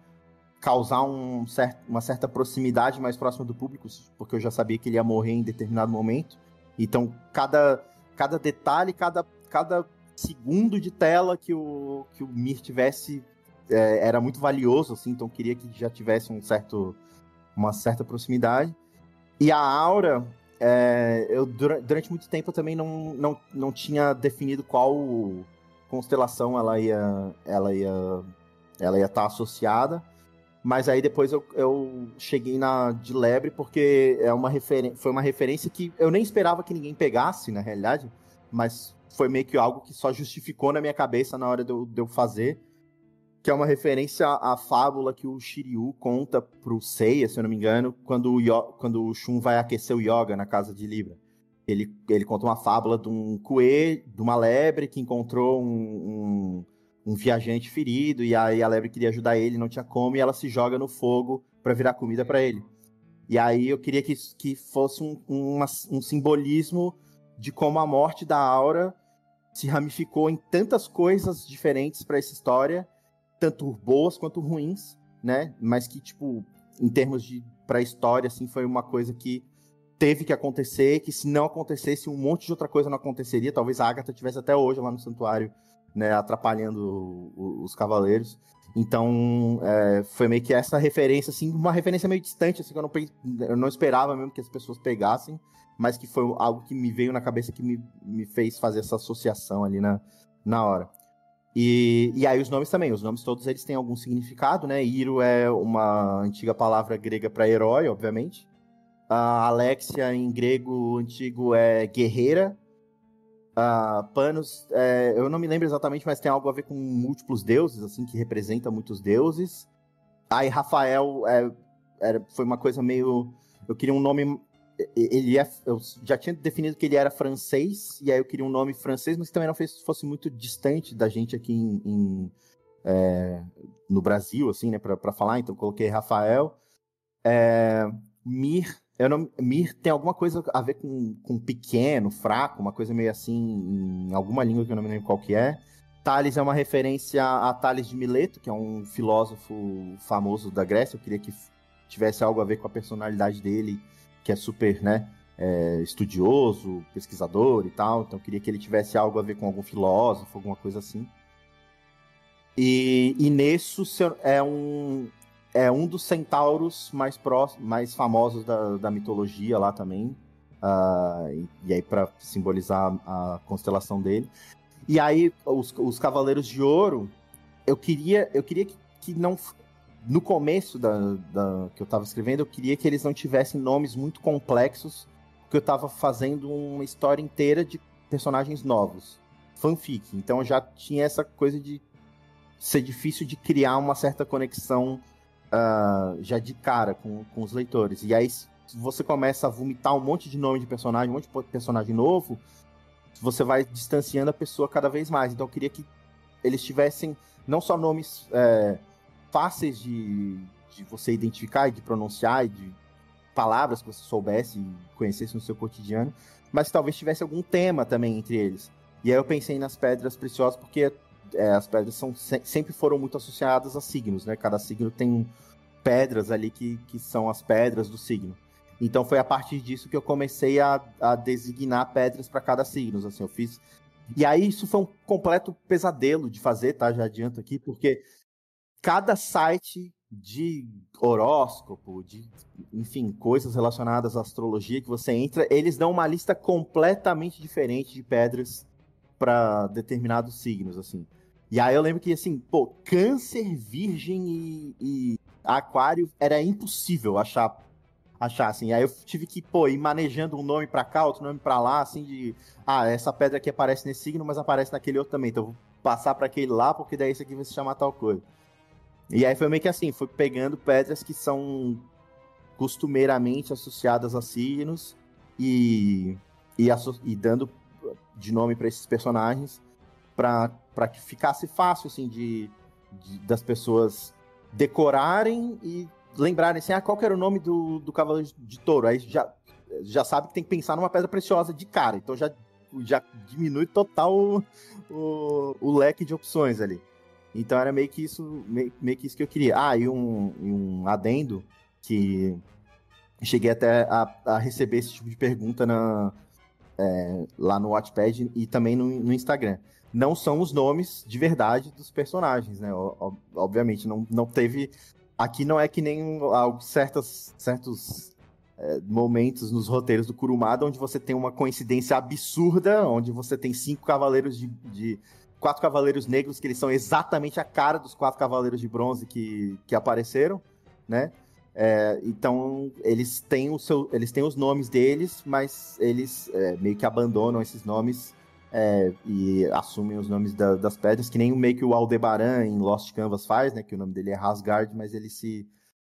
causar um certo, uma certa proximidade mais próxima do público, porque eu já sabia que ele ia morrer em determinado momento. Então, cada, cada detalhe, cada, cada segundo de tela que o, que o Mir tivesse é, era muito valioso, assim, então queria que já tivesse um certo, uma certa proximidade. E a aura, é, eu durante muito tempo eu também não, não, não tinha definido qual constelação ela ia ela ia ela ia estar tá associada. Mas aí depois eu, eu cheguei na de Lebre porque é uma foi uma referência que eu nem esperava que ninguém pegasse na realidade mas foi meio que algo que só justificou na minha cabeça na hora de eu, de eu fazer que é uma referência à, fábula que o Shiryu conta pro Seiya, se eu não me engano, quando o, Yo, quando o Shun vai aquecer o Yoga na casa de Libra. Ele, ele conta uma fábula de um coelho, de uma lebre que encontrou um, um, um, viajante ferido, e aí a lebre queria ajudar ele, não tinha como, e ela se joga no fogo para virar comida para ele. E aí eu queria que, que fosse um, um simbolismo de como a morte da Aura se ramificou em tantas coisas diferentes para essa história tanto boas quanto ruins, né? Mas que, tipo, em termos de pra história, assim, foi uma coisa que teve que acontecer, que se não acontecesse, um monte de outra coisa não aconteceria. Talvez a Agatha tivesse até hoje lá no santuário, né, atrapalhando os cavaleiros. Então, é, foi meio que essa referência, assim, uma referência meio distante, assim, que eu não, eu não esperava mesmo que as pessoas pegassem, mas que foi algo que me veio na cabeça que me, me fez fazer essa associação ali na, na hora. E, e aí os nomes também, os nomes todos eles têm algum significado, né? Iro é uma antiga palavra grega para herói, obviamente. A Alexia em grego antigo é guerreira. Panos, é, eu não me lembro exatamente, mas tem algo a ver com múltiplos deuses, assim, que representa muitos deuses. Aí Rafael é, era, foi uma coisa meio. Eu queria um nome ele é, eu já tinha definido que ele era francês, e aí eu queria um nome francês, mas também não fosse muito distante da gente aqui em, em é, no Brasil, assim, né, para falar, então coloquei Rafael. É, Mir, eu não, Mir tem alguma coisa a ver com, com pequeno, fraco, uma coisa meio assim, em alguma língua que eu não me lembro qual que é. Tales é uma referência a Tales de Mileto, que é um filósofo famoso da Grécia, eu queria que tivesse algo a ver com a personalidade dele, que é super, né, é, estudioso, pesquisador e tal, então queria que ele tivesse algo a ver com algum filósofo, alguma coisa assim. E, e Nesso é um, é um dos centauros mais, próximos, mais famosos da, da mitologia lá também. Uh, e, e, aí, para simbolizar a, a, constelação dele. E aí, os, os Cavaleiros de Ouro, eu queria, eu queria que, que não no começo da, da, que eu estava escrevendo, eu queria que eles não tivessem nomes muito complexos, porque eu estava fazendo uma história inteira de personagens novos, fanfic. Então eu já tinha essa coisa de ser difícil de criar uma certa conexão uh, já de cara com, com os leitores. E aí você começa a vomitar um monte de nome de personagem, um monte de personagem novo, você vai distanciando a pessoa cada vez mais. Então eu queria que eles tivessem não só nomes é, fáceis de, de você identificar e de pronunciar e de palavras que você soubesse e conhecesse no seu cotidiano, mas talvez tivesse algum tema também entre eles. E aí eu pensei nas pedras preciosas porque é, as pedras são, sempre foram muito associadas a signos, né? Cada signo tem pedras ali que, que são as pedras do signo. Então foi a partir disso que eu comecei a, a designar pedras para cada signo. Assim, eu fiz. E aí isso foi um completo pesadelo de fazer, tá? Já adianto aqui, porque cada site de horóscopo, de enfim, coisas relacionadas à astrologia que você entra, eles dão uma lista completamente diferente de pedras para determinados signos, assim. E aí eu lembro que, assim, pô, câncer, virgem e, e aquário era impossível achar, achar, assim. Aí eu tive que, pô, ir manejando um nome para cá, outro nome para lá, assim, de... Ah, essa pedra aqui aparece nesse signo, mas aparece naquele outro também. Então eu vou passar para aquele lá, porque daí esse aqui vai se chamar tal coisa. E aí foi meio que assim, foi pegando pedras que são costumeiramente associadas a signos e, e, e dando de nome para esses personagens para que ficasse fácil assim de, de, das pessoas decorarem e lembrarem assim, ah, qual era o nome do, do cavaleiro de touro? Aí já, já sabe que tem que pensar numa pedra preciosa de cara. Então já já diminui total o, o, o leque de opções ali. Então era meio que isso, meio, meio que isso que eu queria. Ah, e um, um adendo que cheguei até a, a, receber esse tipo de pergunta na, é, lá no Watchpad e também no, no, Instagram. Não são os nomes de verdade dos personagens, né? Obviamente, não, não teve. Aqui não é que nem certas, certos é, momentos nos roteiros do Kurumada onde você tem uma coincidência absurda, onde você tem cinco cavaleiros de, de quatro cavaleiros negros que eles são exatamente a cara dos quatro cavaleiros de bronze que, que apareceram, né? É, então, eles têm, o seu, eles têm os nomes deles, mas eles é, meio que abandonam esses nomes é, e assumem os nomes da, das pedras, que nem meio que o Aldebaran em Lost Canvas faz, né? Que o nome dele é Rasgard, mas ele se.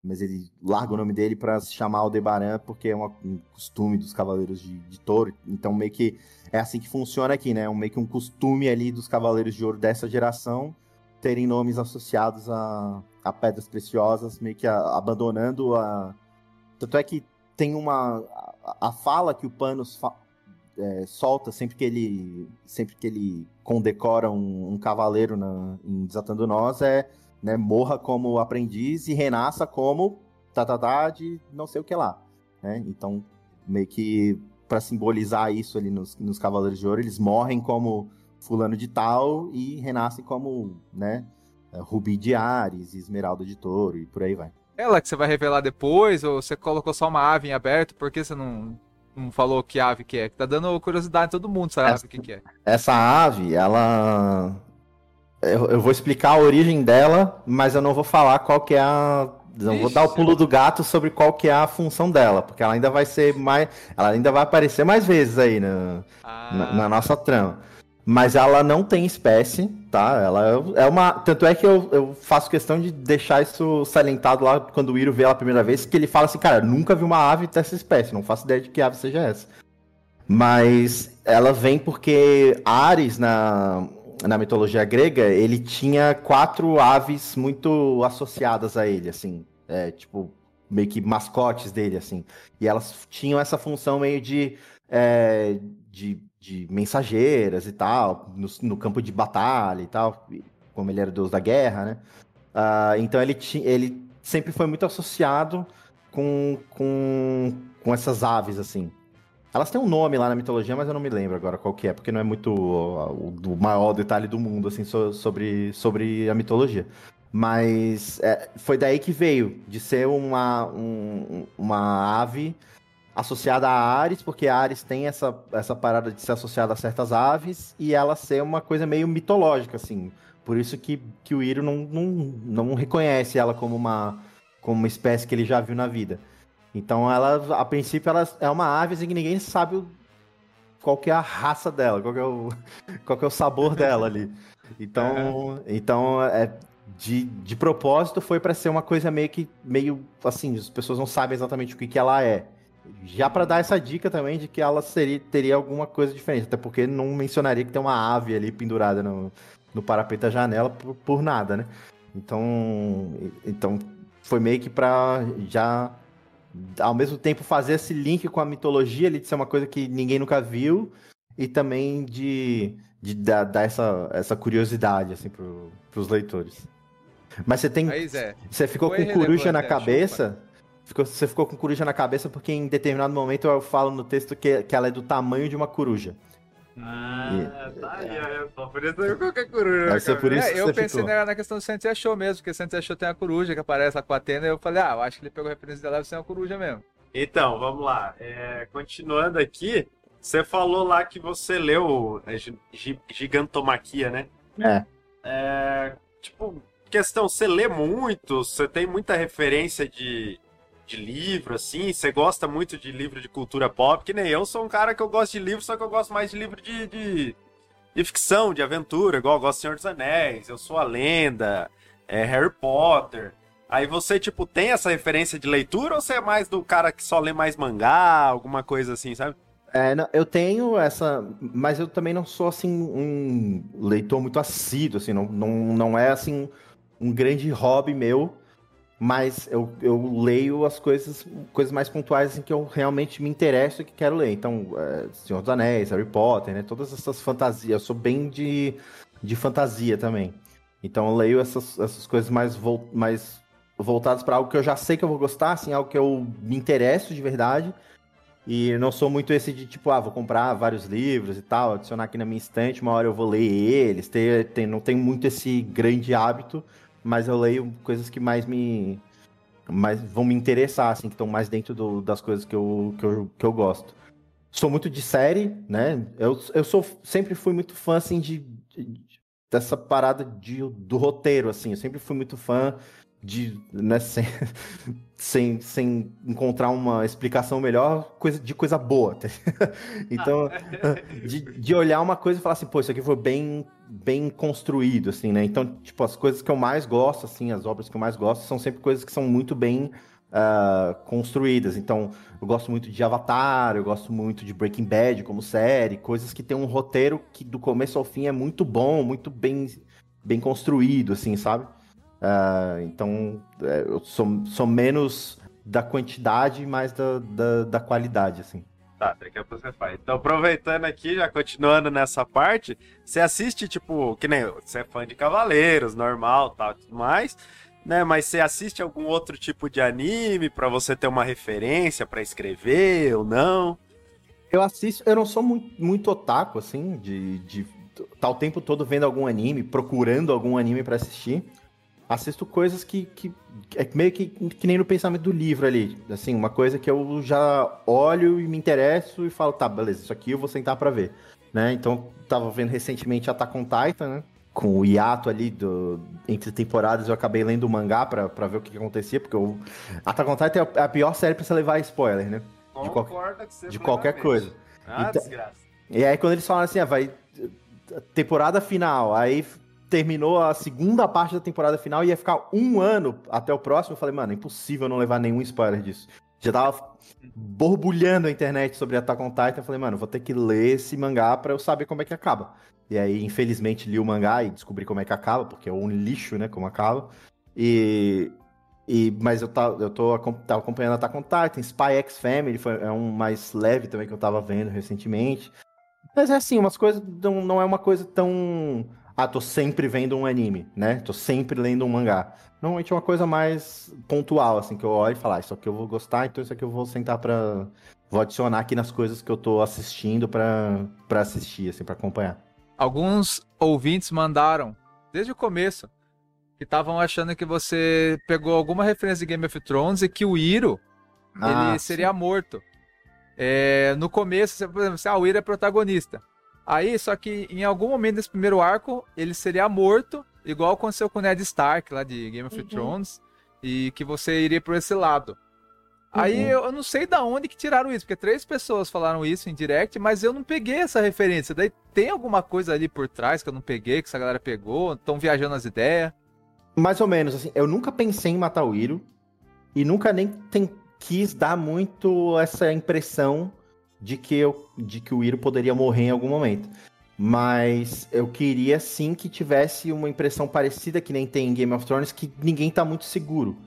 Mas ele larga o nome dele para se chamar Aldebaran, porque é uma, um costume dos Cavaleiros de, de Touro. Então, meio que é assim que funciona aqui, né? Um, meio que um costume ali dos Cavaleiros de Ouro dessa geração terem nomes associados a, a pedras preciosas, meio que a, abandonando a. Tanto é que tem uma. A, a fala que o Panos fa, é, solta sempre que ele. Sempre que ele condecora um, um cavaleiro na, em Desatando Nós é né, morra como aprendiz e renasça como tatatá de não sei o que lá. Né? Então, meio que para simbolizar isso ali nos, nos Cavaleiros de Ouro, eles morrem como fulano de tal e renascem como, né, é, Rubi de Ares, Esmeralda de Touro e por aí vai. Ela que você vai revelar depois, ou você colocou só uma ave em aberto, por que você não, não falou que ave que é? Que tá dando curiosidade em todo mundo, essa, essa ave que, que é. Essa ave, ela... Eu, eu, vou explicar a origem dela, mas eu não vou falar qual que é a... Não Ixi, vou dar o pulo do gato sobre qual que é a função dela, porque ela ainda vai ser mais... Ela ainda vai aparecer mais vezes aí na, ah. na, na nossa trama mas ela não tem espécie, tá? Ela é uma. Tanto é que eu, eu faço questão de deixar isso salientado lá quando o Iro vê ela a primeira vez, que ele fala assim, cara, nunca vi uma ave dessa espécie, não faço ideia de que ave seja essa. Mas ela vem porque Ares, na, na mitologia grega, ele tinha quatro aves muito associadas a ele, assim. É, tipo, meio que mascotes dele, assim. E elas tinham essa função meio de. É, de de mensageiras e tal, no, no, campo de batalha e tal, como ele era deus da guerra, né? Uh, então ele, ele sempre foi muito associado com, com, com essas aves, assim. Elas têm um nome lá na mitologia, mas eu não me lembro agora qual que é, porque não é muito o, o maior detalhe do mundo, assim, so, sobre, sobre a mitologia. Mas é, foi daí que veio, de ser uma, um, uma ave associada a Ares, porque Ares tem essa, essa parada de ser associada a certas aves e ela ser uma coisa meio mitológica, assim. Por isso que, que o Iro não, não, não reconhece ela como uma, como uma espécie que ele já viu na vida. Então, ela, a princípio, ela é uma ave assim, que ninguém sabe qual que é a raça dela, qual que é o, qual que é o sabor dela ali. Então, é. então é, de, de propósito foi para ser uma coisa meio que meio assim, as pessoas não sabem exatamente o que, que ela é. Já para dar essa dica também de que ela seria, teria alguma coisa diferente, até porque não mencionaria que tem uma ave ali pendurada no, no parapeito da janela por, por nada, né? Então, então foi meio que para já ao mesmo tempo fazer esse link com a mitologia ali de ser uma coisa que ninguém nunca viu e também de, de dar, dar essa, essa curiosidade assim para os leitores. Mas você tem. É. Você ficou Foi com coruja na cabeça ficou, você ficou com coruja na cabeça porque em determinado momento eu falo no texto que, que ela é do tamanho de uma coruja. Ah, e, tá aí, é, só por isso eu qualquer coruja. Deve ser por isso é, eu pensei ficou. na questão do Sensei Show mesmo, porque Sensei Show tem a coruja que aparece lá com a Atena, e eu falei, ah, eu acho que ele pegou a referência dela deve ser uma coruja mesmo. Então, vamos lá. É, continuando aqui, você falou lá que você leu é, Gigantomaquia, né? É. é. Tipo, questão, você lê muito, você tem muita referência de de livro, assim? Você gosta muito de livro de cultura pop? Que nem eu sou um cara que eu gosto de livro, só que eu gosto mais de livro de, de, de ficção, de aventura, igual eu gosto de Senhor dos Anéis, Eu Sou a Lenda, é, Harry Potter. Aí você, tipo, tem essa referência de leitura ou você é mais do cara que só lê mais mangá, alguma coisa assim, sabe? É, não, eu tenho essa, mas eu também não sou assim um leitor muito assíduo, assim, não, não, não é assim um grande hobby meu mas eu, eu leio as coisas, coisas mais pontuais assim, que eu realmente me interesso e que quero ler. Então, é, Senhor dos Anéis, Harry Potter, né? Todas essas fantasias. Eu sou bem de, de fantasia também. Então eu leio essas, essas coisas mais, vol mais voltadas para algo que eu já sei que eu vou gostar, assim, algo que eu me interesso de verdade. E não sou muito esse de tipo, ah, vou comprar vários livros e tal, adicionar aqui na minha estante, uma hora eu vou ler eles. Ter, ter, não tenho muito esse grande hábito mas eu leio coisas que mais me mais vão me interessar, assim, que estão mais dentro do, das coisas que eu, que, eu, que eu gosto. Sou muito de série, né? Eu, eu sou, sempre fui muito fã, assim, de, de dessa parada de, do roteiro, assim. Eu sempre fui muito fã de, né, sem, sem, sem encontrar uma explicação melhor, coisa, de coisa boa. Tá? então, de, de olhar uma coisa e falar assim, pô, isso aqui foi bem, bem construído, assim, né? Então, tipo, as coisas que eu mais gosto, assim, as obras que eu mais gosto, são sempre coisas que são muito bem uh, construídas. Então, eu gosto muito de Avatar, eu gosto muito de Breaking Bad como série, coisas que tem um roteiro que do começo ao fim é muito bom, muito bem, bem construído, assim, sabe? Uh, então, é, eu sou, sou menos da quantidade, mais da, da, da, qualidade, assim. Tá, daqui a pouco você faz. Então, aproveitando aqui, já continuando nessa parte, você assiste, tipo, que nem você é fã de Cavaleiros, normal, tal, tudo mais, né? Mas você assiste algum outro tipo de anime para você ter uma referência para escrever ou não? Eu assisto, eu não sou muito, muito otaku, assim, de, de estar tá o tempo todo vendo algum anime, procurando algum anime para assistir assisto coisas que, que é meio que, que nem no pensamento do livro ali. Assim, uma coisa que eu já olho e me interesso e falo, tá, beleza, isso aqui eu vou sentar para ver. Né? Então, tava vendo recentemente Attack on Titan, né? Com o hiato ali do, entre temporadas, eu acabei lendo o mangá pra, pra ver o que, que acontecia, porque o Attack on Titan é a pior série pra você levar spoiler, né? De, qual, de qualquer coisa. Ah, então, desgraça. E aí, quando eles falam assim, ah, vai. Temporada final, aí terminou a segunda parte da temporada final e ia ficar um ano até o próximo. Eu falei, mano, é impossível não levar nenhum spoiler disso. Já tava borbulhando a internet sobre Attack on Titan. Eu falei, mano, vou ter que ler esse mangá pra eu saber como é que acaba. E aí, infelizmente, li o mangá e descobri como é que acaba, porque é um lixo, né, como acaba. E, e, mas eu, tá, eu tô, tava acompanhando Attack on Titan, Spy X Family foi, é um mais leve também que eu tava vendo recentemente. Mas é assim, umas coisas não, não é uma coisa tão ah, tô sempre vendo um anime, né? Tô sempre lendo um mangá. Normalmente é uma coisa mais pontual, assim, que eu olho e falo, ah, isso aqui eu vou gostar, então isso aqui eu vou sentar pra. Vou adicionar aqui nas coisas que eu tô assistindo pra, pra assistir, assim, pra acompanhar. Alguns ouvintes mandaram, desde o começo, que estavam achando que você pegou alguma referência de Game of Thrones e que o Iro ah, ele seria sim. morto. É, no começo, por exemplo, ah, o Iro é protagonista. Aí, só que em algum momento desse primeiro arco, ele seria morto, igual aconteceu com o Ned Stark lá de Game of uhum. Thrones, e que você iria por esse lado. Uhum. Aí eu, eu, não sei da onde que tiraram isso, porque três pessoas falaram isso em direct, mas eu não peguei essa referência. Daí tem alguma coisa ali por trás que eu não peguei, que essa galera pegou, estão viajando as ideias. Mais ou menos, assim, eu nunca pensei em matar o Iro, e nunca nem tem, quis dar muito essa impressão de que, eu, de que o Iro poderia morrer em algum momento. Mas eu queria sim que tivesse uma impressão parecida que nem tem em Game of Thrones, que ninguém tá muito seguro,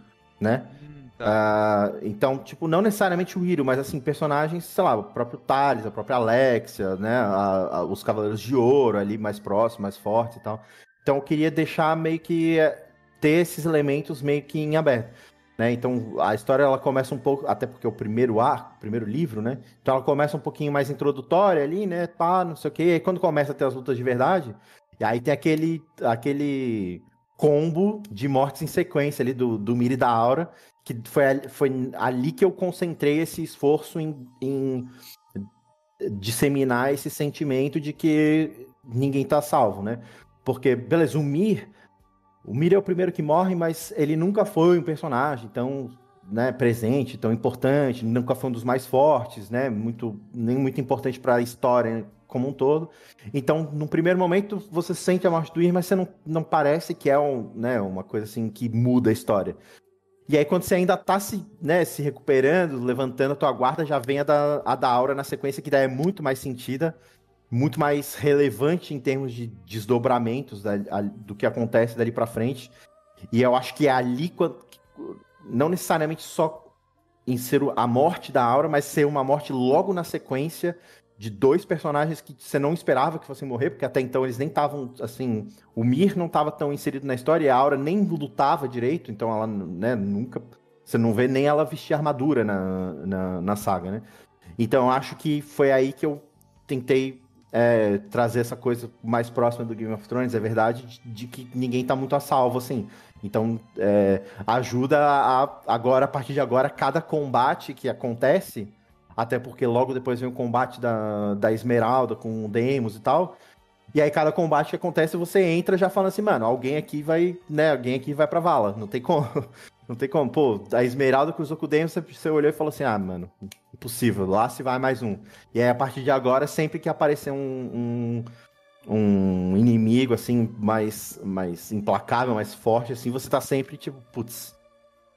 né? Hum, tá. Uh, então, tipo, não necessariamente o Iro, mas assim, personagens, sei lá, o próprio Thales, a própria Alexia, né? A, a, os Cavaleiros de Ouro ali mais próximos, mais fortes e tal. Então eu queria deixar meio que eh, ter esses elementos meio que em aberto. Né? Então a história ela começa um pouco, até porque é o primeiro arco, o primeiro livro, né? Então ela começa um pouquinho mais introdutória ali, né? Pá, não sei o quê. E aí quando começa a ter as lutas de verdade, e aí tem aquele, aquele combo de mortes em sequência ali do, do Miri da Aura, que foi, foi ali que eu concentrei esse esforço em, em disseminar esse sentimento de que ninguém tá salvo, né? Porque, beleza, o Mir o Mira é o primeiro que morre, mas ele nunca foi um personagem tão né, presente, tão importante, nunca foi um dos mais fortes, né? Muito, nem muito importante para a história como um todo. Então, no primeiro momento, você sente a morte do Ir, mas você não, não parece que é um, né, uma coisa assim que muda a história. E aí, quando você ainda tá se, né, se recuperando, levantando a tua guarda, já vem a da, a da Aura na sequência, que daí é muito mais sentida muito mais relevante em termos de desdobramentos da, a, do que acontece dali para frente. E eu acho que é ali não necessariamente só em ser a morte da Aura, mas ser uma morte logo na sequência de dois personagens que você não esperava que fossem morrer, porque até então eles nem estavam, assim, o Mir não estava tão inserido na história e a Aura nem lutava direito, então ela, né, nunca, você não vê nem ela vestir armadura na, na, na saga, né? Então eu acho que foi aí que eu tentei é, trazer essa coisa mais próxima do Game of Thrones, é verdade, de, de que ninguém tá muito a salvo, assim. Então, é, ajuda a, agora, a partir de agora, cada combate que acontece, até porque logo depois vem o combate da, da Esmeralda com o Demos e tal. E aí, cada combate que acontece, você entra já falando assim, mano, alguém aqui vai, né, alguém aqui vai pra vala. Não tem como. Não tem como. Pô, a Esmeralda cruzou com o Demos, você olhou e falou assim, ah, mano, impossível, lá se vai mais um. E aí, a partir de agora, sempre que aparecer um, um um inimigo assim mais mais implacável, mais forte assim, você tá sempre tipo, putz,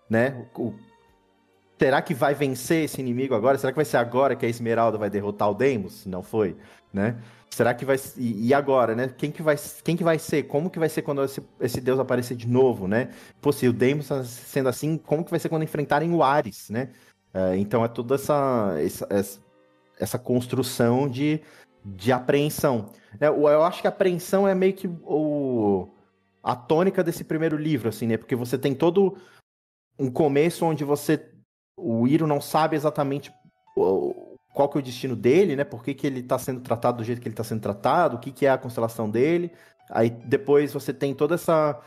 né? O, será que vai vencer esse inimigo agora? Será que vai ser agora que a Esmeralda vai derrotar o Deimos? Não foi, né? Será que vai e, agora, né? Quem que vai quem que vai ser? Como que vai ser quando esse, esse deus aparecer de novo, né? Pô, se o Deimos tá sendo assim, como que vai ser quando enfrentarem o Ares, né? Uh, então é toda essa, essa essa construção de de apreensão. É, eu acho que a apreensão é meio que o, a tônica desse primeiro livro, assim, né? Porque você tem todo um começo onde você. O Iro não sabe exatamente qual que é o destino dele, né? Por que, que ele está sendo tratado do jeito que ele está sendo tratado, o que, que é a constelação dele. Aí depois você tem toda essa.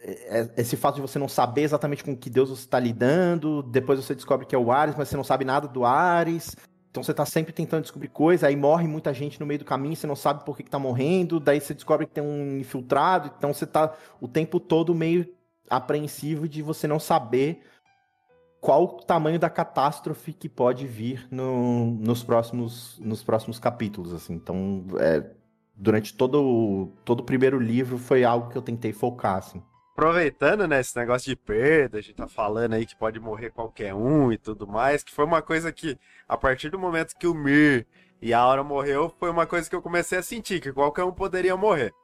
É, é, esse fato de você não saber exatamente com que Deus você está lidando, depois você descobre que é o Ares, mas você não sabe nada do Ares. Então você tá sempre tentando descobrir coisa, aí morre muita gente no meio do caminho, você não sabe por que, que tá morrendo, daí você descobre que tem um infiltrado, então você tá o tempo todo meio apreensivo de você não saber qual o tamanho da catástrofe que pode vir no, nos, próximos, nos próximos capítulos, assim. Então, é, durante todo, todo o primeiro livro foi algo que eu tentei focar, assim aproveitando, né, esse negócio de perda, a gente tá falando aí que pode morrer qualquer um e tudo mais, que foi uma coisa que, a partir do momento que o Mir e a Aura morreu, foi uma coisa que eu comecei a sentir, que qualquer um poderia morrer.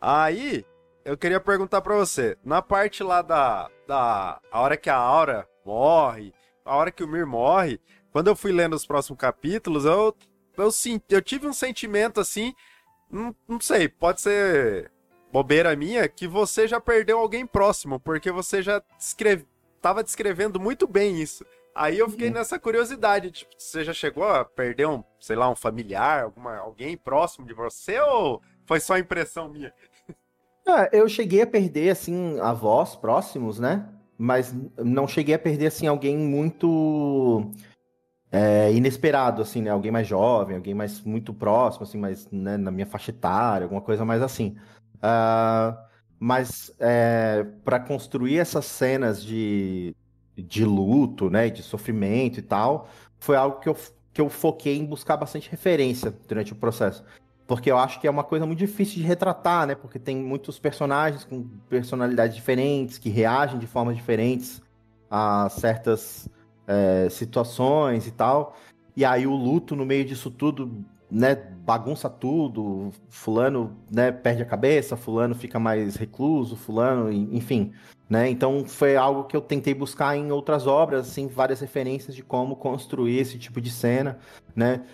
Aí, eu queria perguntar para você, na parte lá da, da a hora que a Aura morre, a hora que o Mir morre, quando eu fui lendo os próximos capítulos, eu, eu, eu tive um sentimento assim, não, não sei, pode ser bobeira minha que você já perdeu alguém próximo, porque você já descreve, tava descrevendo muito bem isso. Aí eu fiquei uhum. nessa curiosidade, tipo, você já chegou a perder um, sei lá, um familiar, alguma, alguém próximo de você ou foi só impressão minha? Ah, eu cheguei a perder, assim, avós próximos, né? Mas não cheguei a perder, assim, alguém muito é, inesperado, assim, né? Alguém mais jovem, alguém mais muito próximo, assim, mais né, na minha faixa etária, alguma coisa mais assim. Uh, mas é, para construir essas cenas de, de luto, né, de sofrimento e tal, foi algo que eu, que eu foquei em buscar bastante referência durante o processo. Porque eu acho que é uma coisa muito difícil de retratar, né? Porque tem muitos personagens com personalidades diferentes, que reagem de formas diferentes a certas é, situações e tal. E aí o luto no meio disso tudo né, bagunça tudo, fulano, né, perde a cabeça, fulano fica mais recluso, fulano, enfim, né? Então foi algo que eu tentei buscar em outras obras, assim, várias referências de como construir esse tipo de cena, né?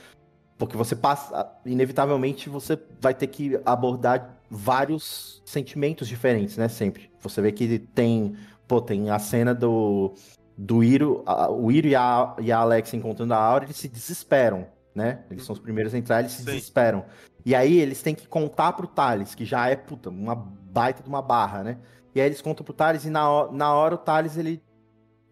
Porque você passa, inevitavelmente, você vai ter que abordar vários sentimentos diferentes, né? Sempre. Você vê que tem, pô, tem a cena do do Iro, a, o Iro e a, e a Alex encontrando a Aura, eles se desesperam, né? Eles são os primeiros a entrar, eles se Sim. desesperam. E aí eles têm que contar pro Thales, que já é, puta, uma baita de uma barra, né? E aí eles contam pro Thales e na, na hora o Thales, ele,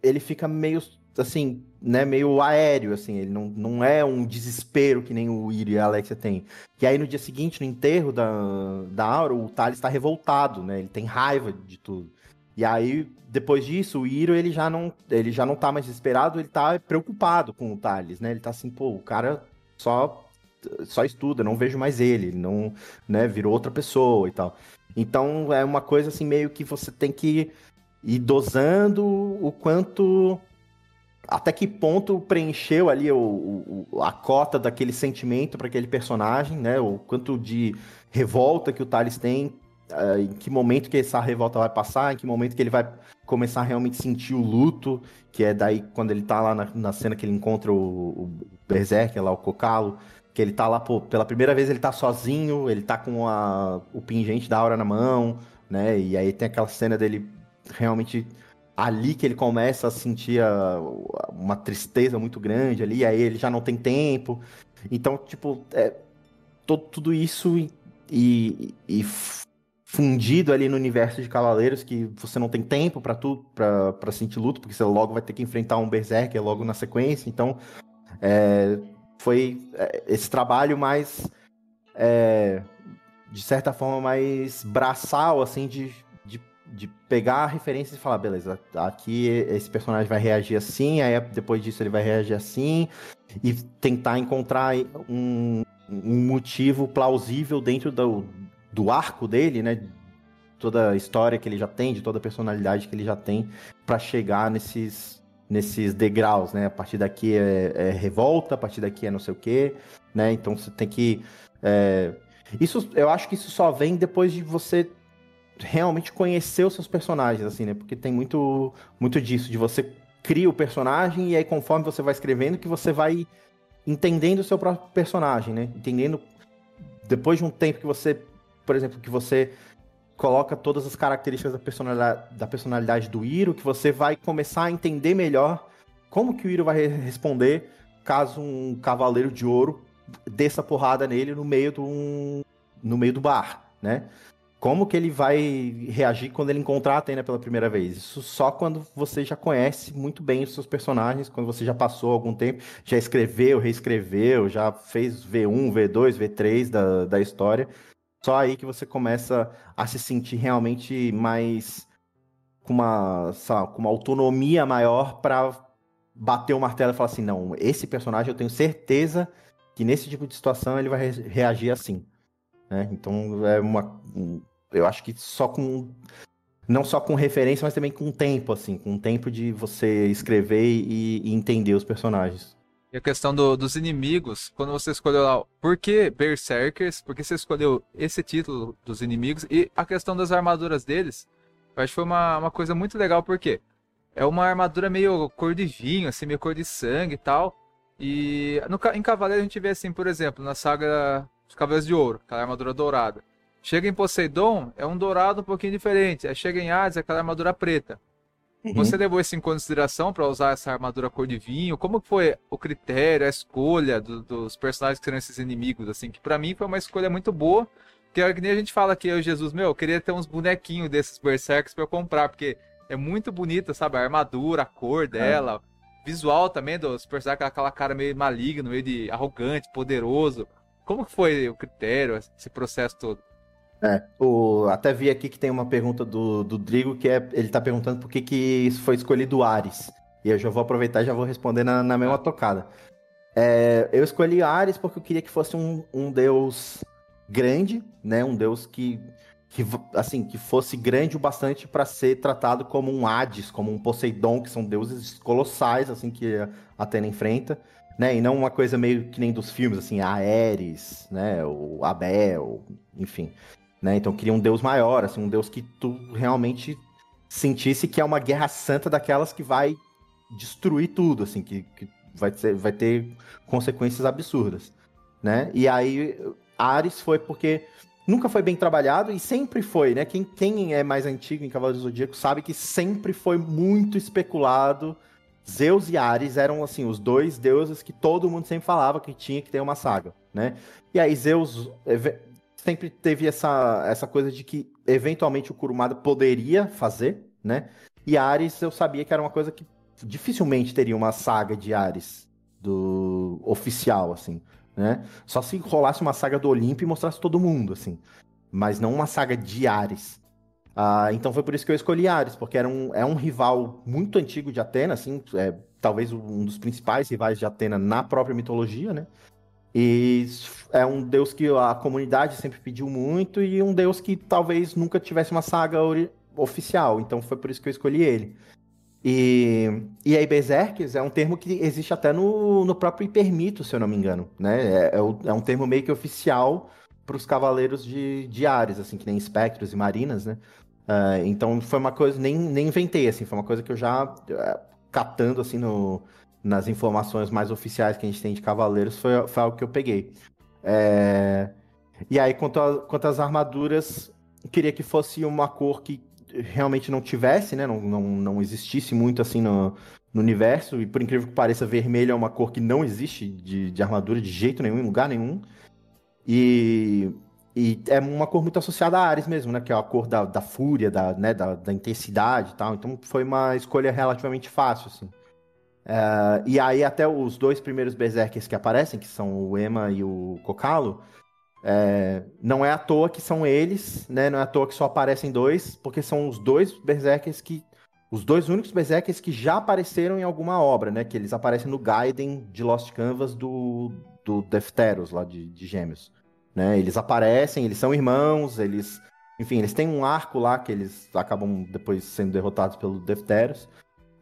ele fica meio, assim, né, meio aéreo, assim, ele não, não é um desespero que nem o Iri e a Alexia tem. E aí no dia seguinte, no enterro da, da Aura, o Thales tá revoltado, né? Ele tem raiva de tudo. E aí, depois disso, o Iro, ele já não, ele já não tá mais desesperado, ele tá preocupado com o Thales, né? Ele tá assim, pô, o cara só só estuda, não vejo mais ele, não, né, virou outra pessoa e tal. Então é uma coisa assim meio que você tem que ir dosando o quanto até que ponto preencheu ali o, o a cota daquele sentimento para aquele personagem, né? O quanto de revolta que o Thales tem, uh, em que momento que essa revolta vai passar, em que momento que ele vai começar a realmente sentir o luto, que é daí quando ele tá lá na, na cena que ele encontra o, o Berserker, lá o Cocalo, que ele tá lá, pô, pela primeira vez ele tá sozinho, ele tá com a, o pingente da aura na mão, né? E aí tem aquela cena dele realmente ali que ele começa a sentir a, uma tristeza muito grande ali, aí ele já não tem tempo. Então, tipo, é, tudo isso e, e, e fundido ali no universo de Cavaleiros que você não tem tempo para tudo, para sentir luto, porque você logo vai ter que enfrentar um Berserker logo na sequência. Então, é, foi é, esse trabalho mais, é, de certa forma, mais braçal, assim, de, de, pegar a referência e falar, beleza, aqui esse personagem vai reagir assim, aí depois disso ele vai reagir assim, e tentar encontrar um, um motivo plausível dentro do, do arco dele, né? Toda a história que ele já tem, de toda a personalidade que ele já tem, para chegar nesses, nesses degraus, né? A partir daqui é, é, revolta, a partir daqui é não sei o quê, né? Então você tem que. É... Isso, eu acho que isso só vem depois de você realmente conhecer os seus personagens, assim, né? Porque tem muito, muito disso, de você cria o personagem e aí conforme você vai escrevendo que você vai entendendo o seu próprio personagem, né? Entendendo depois de um tempo que você por exemplo, que você coloca todas as características da personalidade, da personalidade do Iro, que você vai começar a entender melhor como que o Iro vai responder caso um cavaleiro de ouro desça porrada nele no meio do, no meio do bar, né? Como que ele vai reagir quando ele encontrar a Atena pela primeira vez? Isso só quando você já conhece muito bem os seus personagens, quando você já passou algum tempo, já escreveu, reescreveu, já fez V1, V2, V3 da, da história. Só aí que você começa a se sentir realmente mais com uma, com uma autonomia maior para bater o martelo e falar assim, não, esse personagem eu tenho certeza que nesse tipo de situação ele vai reagir assim. Né? Então é uma, eu acho que só com não só com referência, mas também com tempo, assim, com tempo de você escrever e, e entender os personagens. E a questão do, dos inimigos, quando você escolheu lá, por que Berserkers? Por que você escolheu esse título dos inimigos? E a questão das armaduras deles, eu acho que foi uma, uma coisa muito legal, porque é uma armadura meio cor de vinho, assim, meio cor de sangue e tal. E no, em Cavaleiro a gente vê assim, por exemplo, na saga dos Cavaleiros de Ouro, aquela armadura dourada. Chega em Poseidon, é um dourado um pouquinho diferente. Aí chega em Hades, é aquela armadura preta. Uhum. Você levou isso em consideração para usar essa armadura cor de vinho? Como foi o critério, a escolha do, dos personagens que serão esses inimigos? Assim, que para mim foi uma escolha muito boa. Que é que nem a gente fala aqui, eu Jesus, meu, eu queria ter uns bonequinhos desses berserkers para eu comprar, porque é muito bonita, sabe? A armadura, a cor dela, é. visual também dos personagens, aquela cara meio maligno, meio de arrogante, poderoso. Como que foi o critério, esse processo todo? É, o, até vi aqui que tem uma pergunta do, do Drigo, que é, ele tá perguntando por que, que foi escolhido Ares. E eu já vou aproveitar e já vou responder na, na mesma tocada. É, eu escolhi Ares porque eu queria que fosse um, um deus grande, né? Um deus que, que, assim, que fosse grande o bastante para ser tratado como um Hades, como um Poseidon, que são deuses colossais, assim, que a Atena enfrenta. Né, e não uma coisa meio que nem dos filmes, assim, Ares, né, o Abel, enfim. Né? Então queria um deus maior, assim, um deus que tu realmente sentisse que é uma guerra santa daquelas que vai destruir tudo, assim, que, que vai, ter, vai ter consequências absurdas, né? E aí Ares foi porque nunca foi bem trabalhado e sempre foi, né? Quem, quem é mais antigo em Cavaleiros do Zodíaco sabe que sempre foi muito especulado. Zeus e Ares eram assim os dois deuses que todo mundo sempre falava que tinha que ter uma saga, né? E aí Zeus sempre teve essa, essa coisa de que eventualmente o Kurumada poderia fazer, né? E Ares eu sabia que era uma coisa que dificilmente teria uma saga de Ares do oficial, assim, né? Só se rolasse uma saga do Olimpo e mostrasse todo mundo, assim. Mas não uma saga de Ares. Ah, então foi por isso que eu escolhi Ares, porque era um, é um rival muito antigo de Atena, assim, é, talvez um dos principais rivais de Atena na própria mitologia, né? E é um deus que a comunidade sempre pediu muito e um deus que talvez nunca tivesse uma saga oficial. Então foi por isso que eu escolhi ele. E, e aí, Berserkers é um termo que existe até no, no próprio Hipermito, se eu não me engano. Né? É, é, é um termo meio que oficial para os cavaleiros de, de Ares, assim, que nem espectros e marinas, né? Uh, então foi uma coisa, nem, nem inventei, assim, foi uma coisa que eu já uh, captando assim no, nas informações mais oficiais que a gente tem de Cavaleiros, foi, foi algo que eu peguei. É... E aí, quanto, a, quanto às armaduras, queria que fosse uma cor que realmente não tivesse, né? Não, não, não existisse muito assim no, no universo. E por incrível que pareça, vermelho é uma cor que não existe de, de armadura de jeito nenhum, em lugar nenhum. E, e é uma cor muito associada a Ares mesmo, né? Que é a cor da, da fúria, da, né? da, da intensidade e tal. Então foi uma escolha relativamente fácil, assim. Uh, e aí até os dois primeiros Berserkers que aparecem, que são o Ema e o Kokalo, é, não é à toa que são eles, né? Não é à toa que só aparecem dois, porque são os dois Berserkers que. Os dois únicos Berserkers que já apareceram em alguma obra, né? Que eles aparecem no Gaiden de Lost Canvas do, do Defteros, lá de, de Gêmeos. Né? Eles aparecem, eles são irmãos, eles. Enfim, eles têm um arco lá que eles acabam depois sendo derrotados pelo Defteros.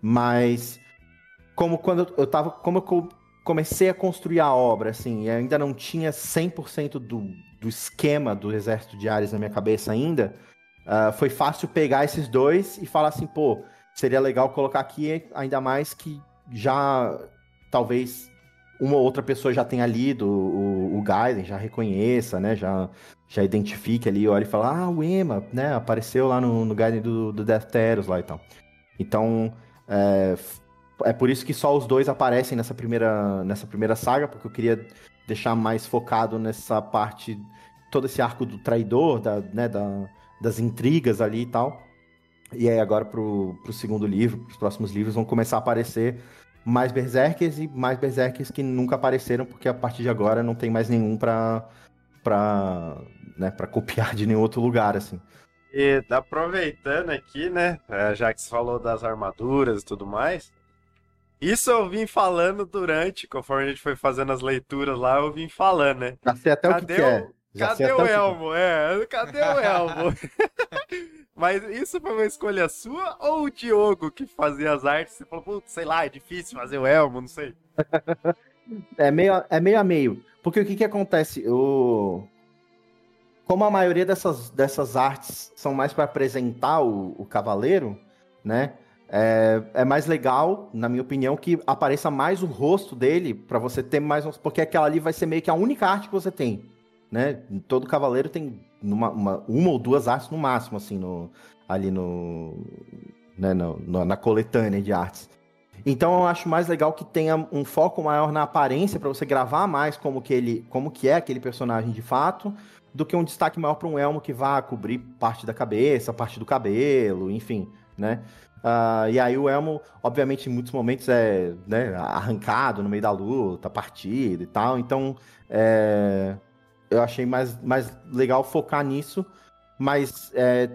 Mas como quando eu tava. Como eu comecei a construir a obra, assim, e ainda não tinha 100% do, do esquema do Exército de Ares na minha cabeça ainda, uh, foi fácil pegar esses dois e falar assim, pô, seria legal colocar aqui, ainda mais que já talvez uma ou outra pessoa já tenha lido o, o Gaiden, já reconheça, né? Já, já identifique ali, olha e fala, ah, o Ema, né? Apareceu lá no, no Gaiden do, do Death Teros lá e tal. Então, é, é por isso que só os dois aparecem nessa primeira, nessa primeira saga, porque eu queria deixar mais focado nessa parte, todo esse arco do traidor, da, né, da, das intrigas ali e tal. E aí agora pro, pro segundo livro, pros próximos livros, vão começar a aparecer mais berserkers e mais berserkers que nunca apareceram, porque a partir de agora não tem mais nenhum pra, pra, né, pra copiar de nenhum outro lugar, assim. E aproveitando aqui, né, é, já que você falou das armaduras e tudo mais, isso eu vim falando durante, conforme a gente foi fazendo as leituras lá, eu vim falando, né? Já sei até cadê o que, o, que é. Já cadê o Elmo? Que... É, cadê o Elmo? Mas isso foi uma escolha sua ou o Diogo que fazia as artes? Você falou, putz, sei lá, é difícil fazer o Elmo, não sei. é, meio, é meio a meio. Porque o que que acontece? O... Como a maioria dessas, dessas artes são mais para apresentar o, o cavaleiro, né? É, é, mais legal, na minha opinião, que apareça mais o rosto dele para você ter mais. Porque aquela ali vai ser meio que a única arte que você tem. Né? Todo cavaleiro tem uma, uma, uma ou duas artes no máximo, assim, no, ali no, né, no, no, na coletânea de artes. Então eu acho mais legal que tenha um foco maior na aparência para você gravar mais como que ele, como que é aquele personagem de fato, do que um destaque maior para um elmo que vá cobrir parte da cabeça, parte do cabelo, enfim, né? Uh, e aí o Elmo, obviamente, em muitos momentos é né, arrancado no meio da luta, partido e tal. Então, é, eu achei mais, mais legal focar nisso. Mas, é,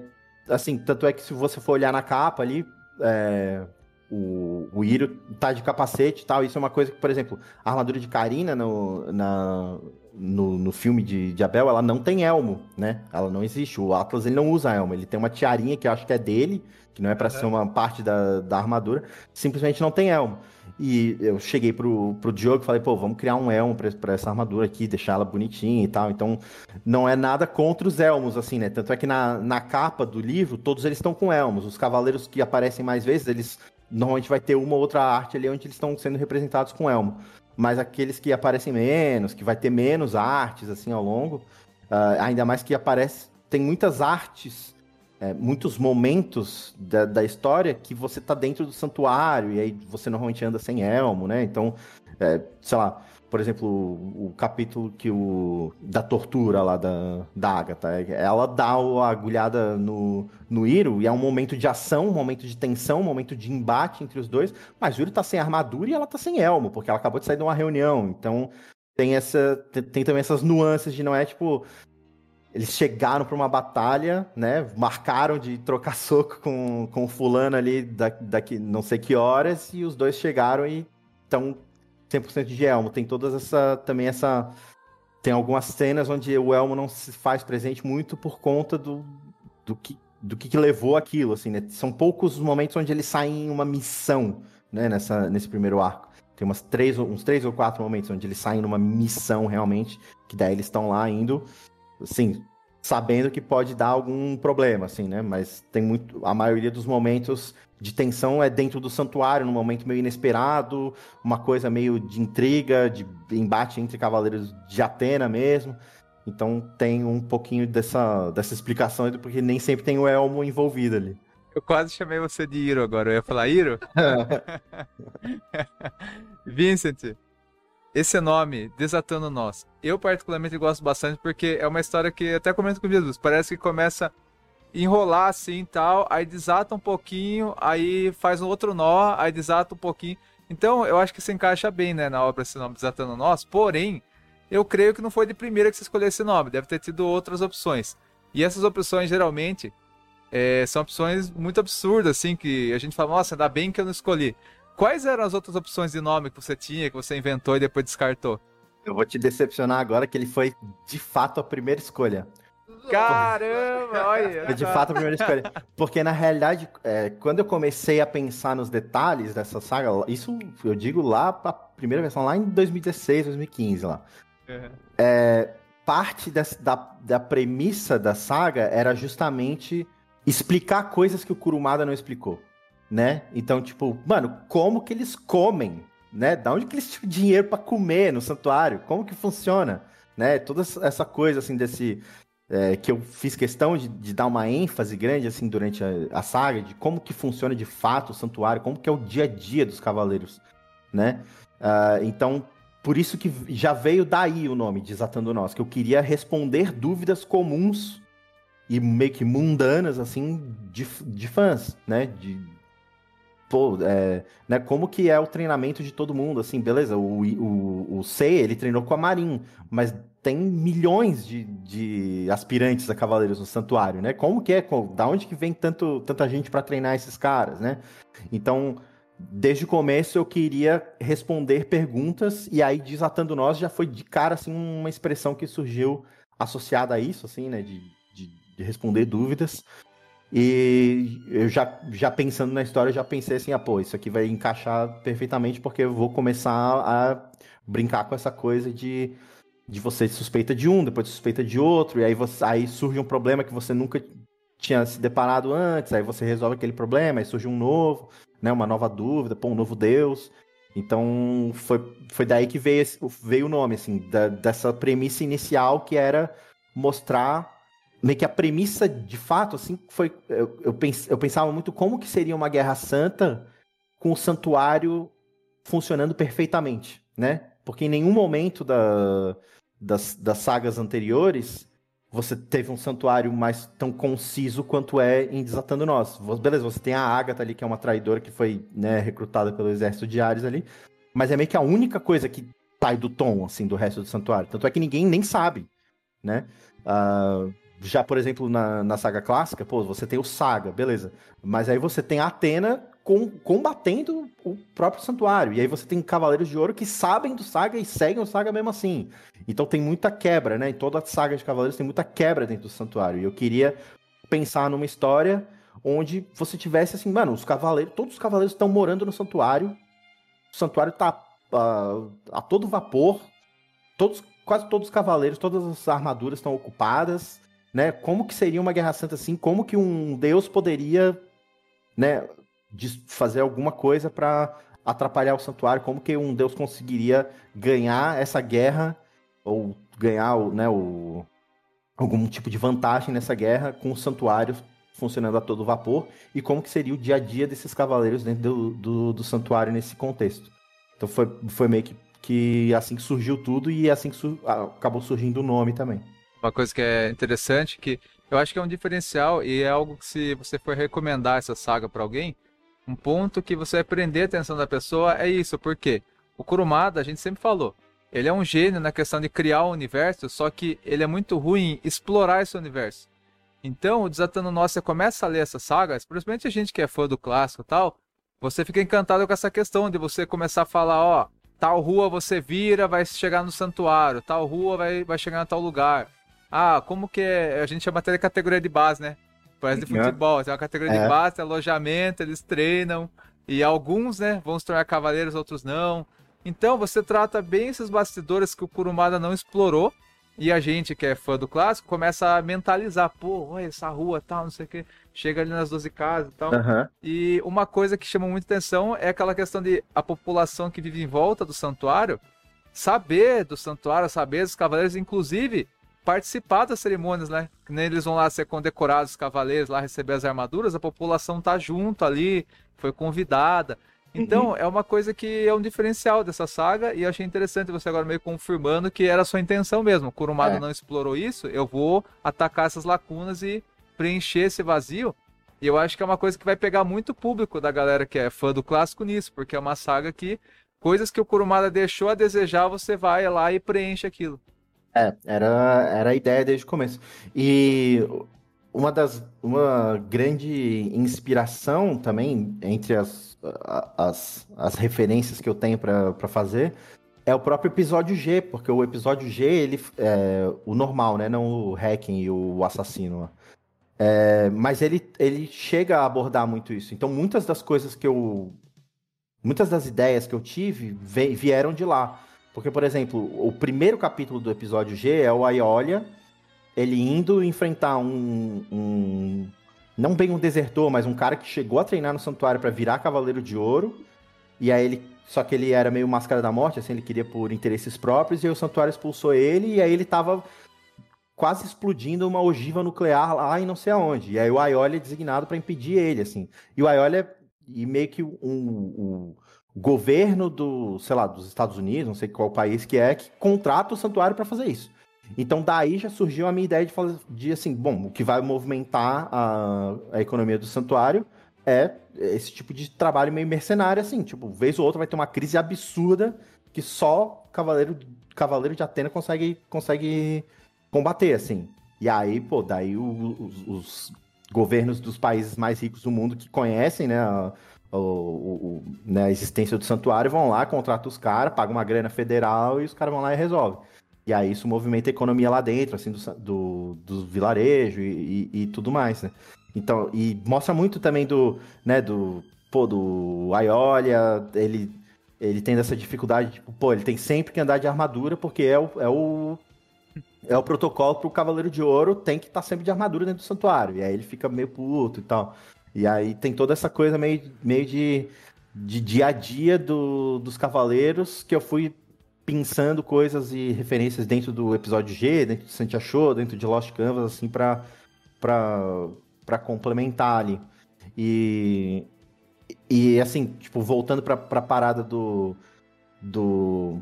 assim, tanto é que se você for olhar na capa ali, é, o, o Iro tá de capacete e tal. Isso é uma coisa que, por exemplo, a armadura de Karina no, na, no, no filme de, de Abel, ela não tem elmo, né? Ela não existe. O Atlas ele não usa elmo. Ele tem uma tiarinha que eu acho que é dele, que não é para é. ser uma parte da, da armadura. Simplesmente não tem elmo. E eu cheguei pro, pro Diogo e falei, pô, vamos criar um elmo pra, essa armadura aqui, deixar ela bonitinha e tal. Então, não é nada contra os elmos, assim, né? Tanto é que na, na capa do livro, todos eles estão com elmos. Os cavaleiros que aparecem mais vezes, eles normalmente vai ter uma ou outra arte ali onde eles estão sendo representados com elmo mas aqueles que aparecem menos, que vai ter menos artes assim ao longo, uh, ainda mais que aparece, tem muitas artes, é, muitos momentos da, da, história que você tá dentro do santuário e aí você normalmente anda sem elmo, né? Então, é, sei lá, por exemplo, o, o, capítulo que o da tortura lá da, da Agatha, ela dá a agulhada no, no Iro e é um momento de ação, um momento de tensão, um momento de embate entre os dois, mas o Iro tá sem armadura e ela tá sem elmo, porque ela acabou de sair de uma reunião, então tem essa tem também essas nuances de não é tipo eles chegaram para uma batalha, né? Marcaram de trocar soco com, com o fulano ali da, daqui não sei que horas e os dois chegaram e estão 100% de elmo. Tem todas essa também essa tem algumas cenas onde o elmo não se faz presente muito por conta do, do que do que, que levou aquilo, assim, né? São poucos os momentos onde ele sai em uma missão, né, nessa, nesse primeiro arco. Tem umas três, uns três ou quatro momentos onde eles saem numa missão realmente, que daí eles estão lá indo, assim, sabendo que pode dar algum problema, assim, né? Mas tem muito. A maioria dos momentos de tensão é dentro do santuário, num momento meio inesperado, uma coisa meio de intriga, de embate entre cavaleiros de Atena mesmo. Então tem um pouquinho dessa, dessa explicação, porque nem sempre tem o elmo envolvido ali. Eu quase chamei você de Iro agora. Eu ia falar Iro? Vincent, esse nome, Desatando Nós, eu particularmente gosto bastante porque é uma história que até comento com Jesus. Parece que começa a enrolar assim tal, aí desata um pouquinho, aí faz um outro nó, aí desata um pouquinho. Então eu acho que se encaixa bem né, na obra esse nome Desatando Nós, porém, eu creio que não foi de primeira que você escolheu esse nome, deve ter tido outras opções. E essas opções geralmente é, são opções muito absurdas, assim, que a gente fala, nossa, ainda bem que eu não escolhi. Quais eram as outras opções de nome que você tinha, que você inventou e depois descartou? Eu vou te decepcionar agora que ele foi, de fato, a primeira escolha. Caramba, olha! Foi de fato a primeira escolha. Porque, na realidade, é, quando eu comecei a pensar nos detalhes dessa saga, isso eu digo lá pra primeira versão, lá em 2016, 2015, lá. Uhum. É, parte dessa, da, da premissa da saga era justamente explicar coisas que o Kurumada não explicou, né? Então, tipo, mano, como que eles comem, né? Da onde que eles tinham dinheiro para comer no santuário? Como que funciona, né? Toda essa coisa, assim, desse... É, que eu fiz questão de, de, dar uma ênfase grande, assim, durante a, a, saga, de como que funciona de fato o santuário, como que é o dia a dia dos cavaleiros, né? Uh, então, por isso que já veio daí o nome, Desatando Nós, que eu queria responder dúvidas comuns e meio que mundanas, assim, de, de fãs, né? De, pô, é, né? Como que é o treinamento de todo mundo, assim, beleza, o, o, o C, ele treinou com a Marin, mas tem milhões de, de aspirantes a cavaleiros no santuário, né? Como que é, da onde que vem tanto, tanta gente para treinar esses caras, né? Então, desde o começo eu queria responder perguntas, e aí Desatando Nós já foi de cara, assim, uma expressão que surgiu associada a isso, assim, né, de de responder dúvidas. E eu já, já pensando na história, já pensei assim, ah, pô, isso aqui vai encaixar perfeitamente porque eu vou começar a brincar com essa coisa de, de você suspeita de um, depois suspeita de outro, e aí, você, aí surge um problema que você nunca tinha se deparado antes, aí você resolve aquele problema, aí surge um novo, né, uma nova dúvida, pô, um novo Deus. Então foi, foi daí que veio, veio o nome, assim, da, dessa premissa inicial que era mostrar meio que a premissa de fato, assim, foi. Eu, eu, pens, eu pensava muito como que seria uma guerra santa com o santuário funcionando perfeitamente, né? Porque em nenhum momento da, das, das sagas anteriores você teve um santuário mais tão conciso quanto é em Desatando Nós. Beleza, você tem a Agatha ali, que é uma traidora que foi né, recrutada pelo exército de Ares ali, mas é meio que a única coisa que sai do tom, assim, do resto do santuário. Tanto é que ninguém nem sabe, né? Uh, já, por exemplo, na, na saga clássica, pô, você tem o Saga, beleza. Mas aí você tem a Atena com, combatendo o próprio santuário. E aí você tem Cavaleiros de Ouro que sabem do Saga e seguem o Saga mesmo assim. Então tem muita quebra, né? Em toda a saga de Cavaleiros tem muita quebra dentro do santuário. E eu queria pensar numa história onde você tivesse assim, mano, os cavaleiros, todos os cavaleiros estão morando no santuário. O santuário tá uh, a todo vapor. Todos, quase todos os cavaleiros, todas as armaduras estão ocupadas né? Como que seria uma guerra santa assim? Como que um deus poderia, né, fazer alguma coisa para atrapalhar o santuário? Como que um deus conseguiria ganhar essa guerra ou ganhar, né, o algum tipo de vantagem nessa guerra com o santuário funcionando a todo vapor e como que seria o dia a dia desses cavaleiros dentro do, do, do santuário nesse contexto. Então foi, foi meio que, que assim que surgiu tudo e assim que su acabou surgindo o nome também. Uma coisa que é interessante, que eu acho que é um diferencial e é algo que se você for recomendar essa saga para alguém, um ponto que você vai prender a atenção da pessoa é isso, porque o Kurumada, a gente sempre falou, ele é um gênio na questão de criar o um universo, só que ele é muito ruim em explorar esse universo. Então, o Desatando Nós, você começa a ler essas sagas, principalmente a gente que é fã do clássico e tal, você fica encantado com essa questão de você começar a falar, ó, tal rua você vira, vai chegar no santuário, tal rua vai, vai chegar em tal lugar. Ah, como que é? A gente chama até de categoria de base, né? Parece de futebol. Tem uma categoria é. de base, alojamento, eles treinam. E alguns, né, vão se tornar cavaleiros, outros não. Então você trata bem esses bastidores que o Kurumada não explorou. E a gente que é fã do clássico começa a mentalizar, pô, olha essa rua tal, não sei o que. Chega ali nas 12 casas e tal. Aham. E uma coisa que chama muita atenção é aquela questão de a população que vive em volta do santuário saber do santuário, saber dos cavaleiros, inclusive participar das cerimônias, né? Que nem eles vão lá ser condecorados, os cavaleiros, lá receber as armaduras, a população tá junto ali, foi convidada. Então, é uma coisa que é um diferencial dessa saga e eu achei interessante você agora meio confirmando que era a sua intenção mesmo. O Kurumada É. não explorou isso, eu vou atacar essas lacunas e preencher esse vazio. E eu acho que é uma coisa que vai pegar muito público da galera que é fã do clássico nisso, porque é uma saga que coisas que o Kurumada deixou a desejar, você vai lá e preenche aquilo. É, era, era a ideia desde o começo. E uma das uma grande inspiração também entre as, as, as referências que eu tenho para fazer é o próprio episódio G, porque o episódio G, ele é o normal, né? Não o hacking e o assassino. É, mas ele, ele chega a abordar muito isso. Então, muitas das coisas que eu. Muitas das ideias que eu tive ve- vieram de lá. Porque, por exemplo, o primeiro capítulo do episódio G é o Aiolia, ele indo enfrentar um, um- Não bem um desertor, mas um cara que chegou a treinar no santuário para virar Cavaleiro de Ouro. E aí ele. Só que ele era meio máscara da morte, assim, ele queria por interesses próprios, e aí o santuário expulsou ele, e aí ele tava quase explodindo uma ogiva nuclear lá em não sei aonde. E aí o Aiolia é designado para impedir ele, assim. E o Aiolia, e meio que um, um governo do, sei lá, dos Estados Unidos, não sei qual país que é, que contrata o santuário para fazer isso. Então daí já surgiu a minha ideia de fazer, de assim, bom, o que vai movimentar a, a economia do santuário é esse tipo de trabalho meio mercenário, assim, tipo, vez ou outra vai ter uma crise absurda que só Cavaleiro, Cavaleiro de Atena consegue, consegue combater, assim. E aí, pô, daí os, os governos dos países mais ricos do mundo que conhecem, né, a, o- o- né, a existência do santuário vão lá, contratam os caras, pagam uma grana federal e os caras vão lá e resolvem. E aí isso movimenta a economia lá dentro, assim, do, do, do vilarejo e, e- e tudo mais, né? Então, e mostra muito também do, né, do, pô, do Aiolia, ele, ele tem essa dificuldade, tipo, pô, ele tem sempre que andar de armadura porque é o, é o, é o protocolo pro Cavaleiro de Ouro, tem que estar sempre de armadura dentro do santuário. E aí ele fica meio puto e tal. E aí tem toda essa coisa meio, meio de, de dia a dia do, dos cavaleiros que eu fui pensando coisas e referências dentro do episódio G, dentro de Santia Show, dentro de Lost Canvas, assim, pra, pra, pra complementar ali. E, e assim, tipo, voltando pra, pra parada do, do,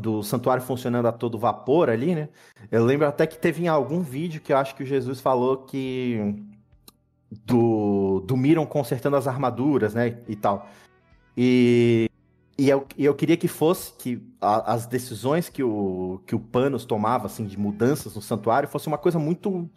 do santuário funcionando a todo vapor ali, né? Eu lembro até que teve em algum vídeo que eu acho que o Jesus falou que do, do Miron consertando as armaduras, né? E tal. E, e, eu, eu queria que fosse que a- as decisões que o, que o Panos tomava, assim, de mudanças no santuário, fosse uma coisa muito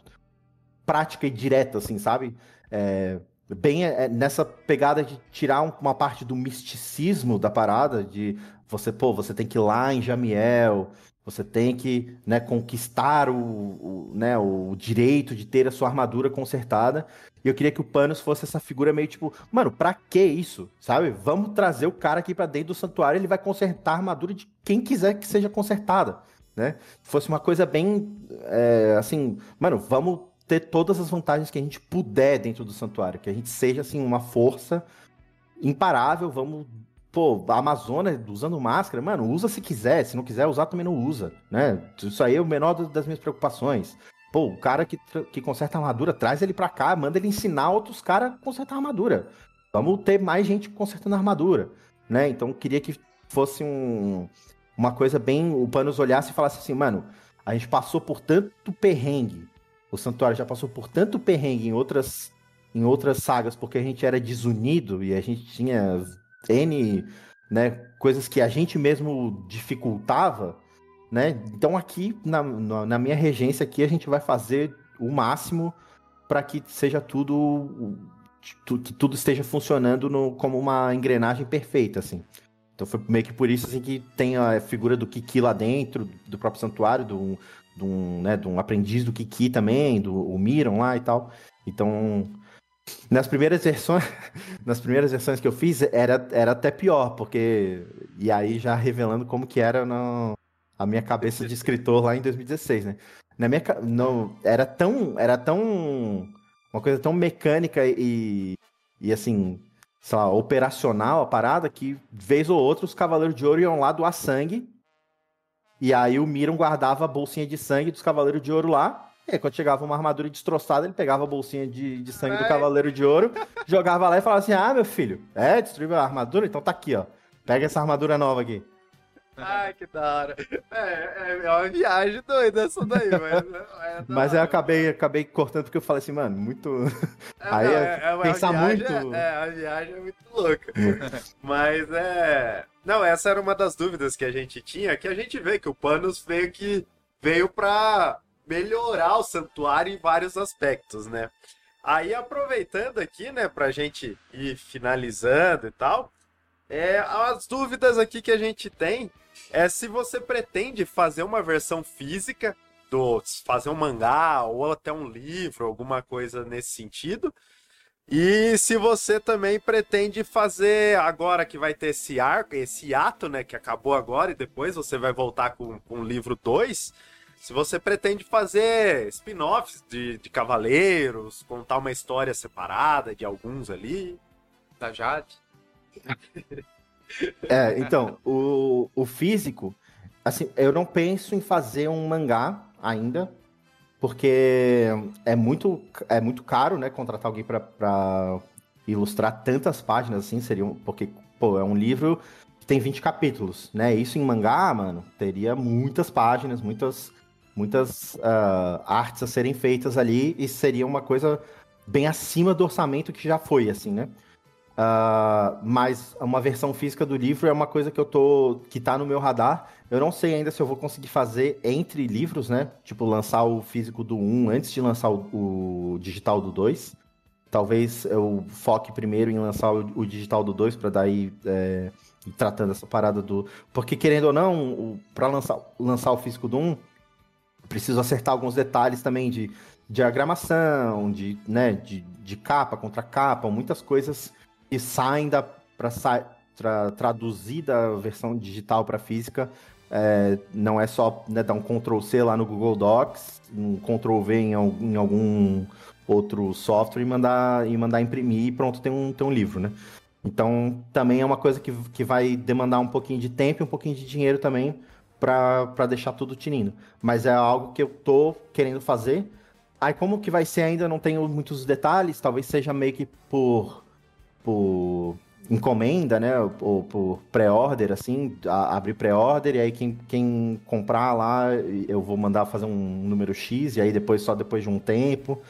prática e direta, assim, sabe? É, bem é, nessa pegada de tirar um- uma parte do misticismo da parada, de você, pô, você tem que ir lá em Jamiel, você tem que né, conquistar o, o, né, o direito de ter a sua armadura consertada. E eu queria que o Panos fosse essa figura meio tipo, mano, pra que isso? Sabe? Vamos trazer o cara aqui pra dentro do santuário, ele vai consertar a armadura de quem quiser que seja consertada, né? Fosse uma coisa bem, é, assim, mano, vamos ter todas as vantagens que a gente puder dentro do santuário, que a gente seja, assim, uma força imparável, vamos... Pô, a Amazônia usando máscara, mano, usa se quiser, se não quiser usar também não usa, né? Isso aí é o menor das- minhas preocupações. Pô, o cara que, que conserta a armadura, traz ele pra cá, manda ele ensinar outros caras a consertar a armadura. Vamos ter mais gente consertando a armadura, né? Então, queria que fosse um, uma coisa bem... O Panos olhasse e falasse assim, mano, a gente passou por tanto perrengue, o Santuário já passou por tanto perrengue em outras, em outras sagas, porque a gente era desunido e a gente tinha N né, coisas que a gente mesmo dificultava, né? Então aqui, na, na, minha regência aqui, a gente vai fazer o máximo para que seja tudo tu- que tudo esteja funcionando no- como uma engrenagem perfeita, assim. Então foi meio que por isso assim, que tem a figura do Kiki lá dentro, do próprio santuário, do, de um, né, de um aprendiz do Kiki também, do o Miron lá e tal. Então, nas primeiras versões, nas primeiras versões que eu fiz, era, era até pior, porque. E aí já revelando como que era no, a minha cabeça de escritor lá em 2016, né? Na minha, não, era tão, era tão, uma coisa tão mecânica e, e assim, sei lá, operacional a parada que vez ou outra os Cavaleiros de Ouro iam lá doar sangue e aí o Miram guardava a bolsinha de sangue dos Cavaleiros de Ouro lá e aí, quando chegava uma armadura destroçada, ele pegava a bolsinha de, de sangue do Cavaleiro de Ouro, jogava lá e falava assim: Ah, meu filho, é, destruiu a armadura? Então tá aqui, ó. Pega essa armadura nova aqui. Ai, que da hora. É, é, é uma viagem doida essa daí, mas. É mas eu acabei, acabei cortando porque eu falei assim, mano, muito. É, Aí é, é, pensar viagem, muito. É, a viagem é muito louca. mas é. Não, essa era uma das dúvidas que a gente tinha, que a gente vê que o Panos veio que veio pra melhorar o santuário em vários aspectos, né? Aí aproveitando aqui, né, pra gente ir finalizando e tal, é, as dúvidas aqui que a gente tem é se você pretende fazer uma versão física do fazer um mangá ou até um livro, alguma coisa nesse sentido. E se você também pretende fazer agora que vai ter esse arco, esse ato, né, que acabou agora e depois você vai voltar com, com o livro 2, se você pretende fazer spin-offs de, de Cavaleiros, contar uma história separada de alguns ali. Da Jade. É, então, o, o físico, assim, eu não penso em fazer um mangá ainda, porque é muito, é muito caro, né, contratar alguém para ilustrar tantas páginas assim, seriam, porque, pô, é um livro que tem 20 capítulos, né, isso em mangá, mano, teria muitas páginas, muitas muitas uh, artes a serem feitas ali e seria uma coisa bem acima do orçamento que já foi, assim, né? Uh, mas uma versão física do livro é uma coisa que eu tô. que tá no meu radar. Eu não sei ainda se eu vou conseguir fazer entre livros, né? Tipo, lançar o físico do 1 antes de lançar o, o digital do 2. Talvez eu foque primeiro em lançar o, o digital do 2 para daí é, tratando essa parada do. Porque, querendo ou não, para lançar, lançar o físico do 1, preciso acertar alguns detalhes também de diagramação, de, né, de, de capa contra capa, muitas coisas que saem da para tra, traduzir da versão digital para física. É, não é só né, dar um Ctrl C lá no Google Docs, um Ctrl V em, em algum outro software e mandar, e mandar imprimir e pronto, tem um, tem um livro, né? Então, também é uma coisa que, que vai demandar um pouquinho de tempo e um pouquinho de dinheiro também para deixar tudo tinindo. Mas é algo que eu tô querendo fazer. Aí como que vai ser ainda, não tenho muitos detalhes, talvez seja meio que por, por encomenda, né, ou por pré-order, assim, abrir pré-order, e aí quem, quem comprar lá, eu vou mandar fazer um número X, e aí depois, só depois de um tempo,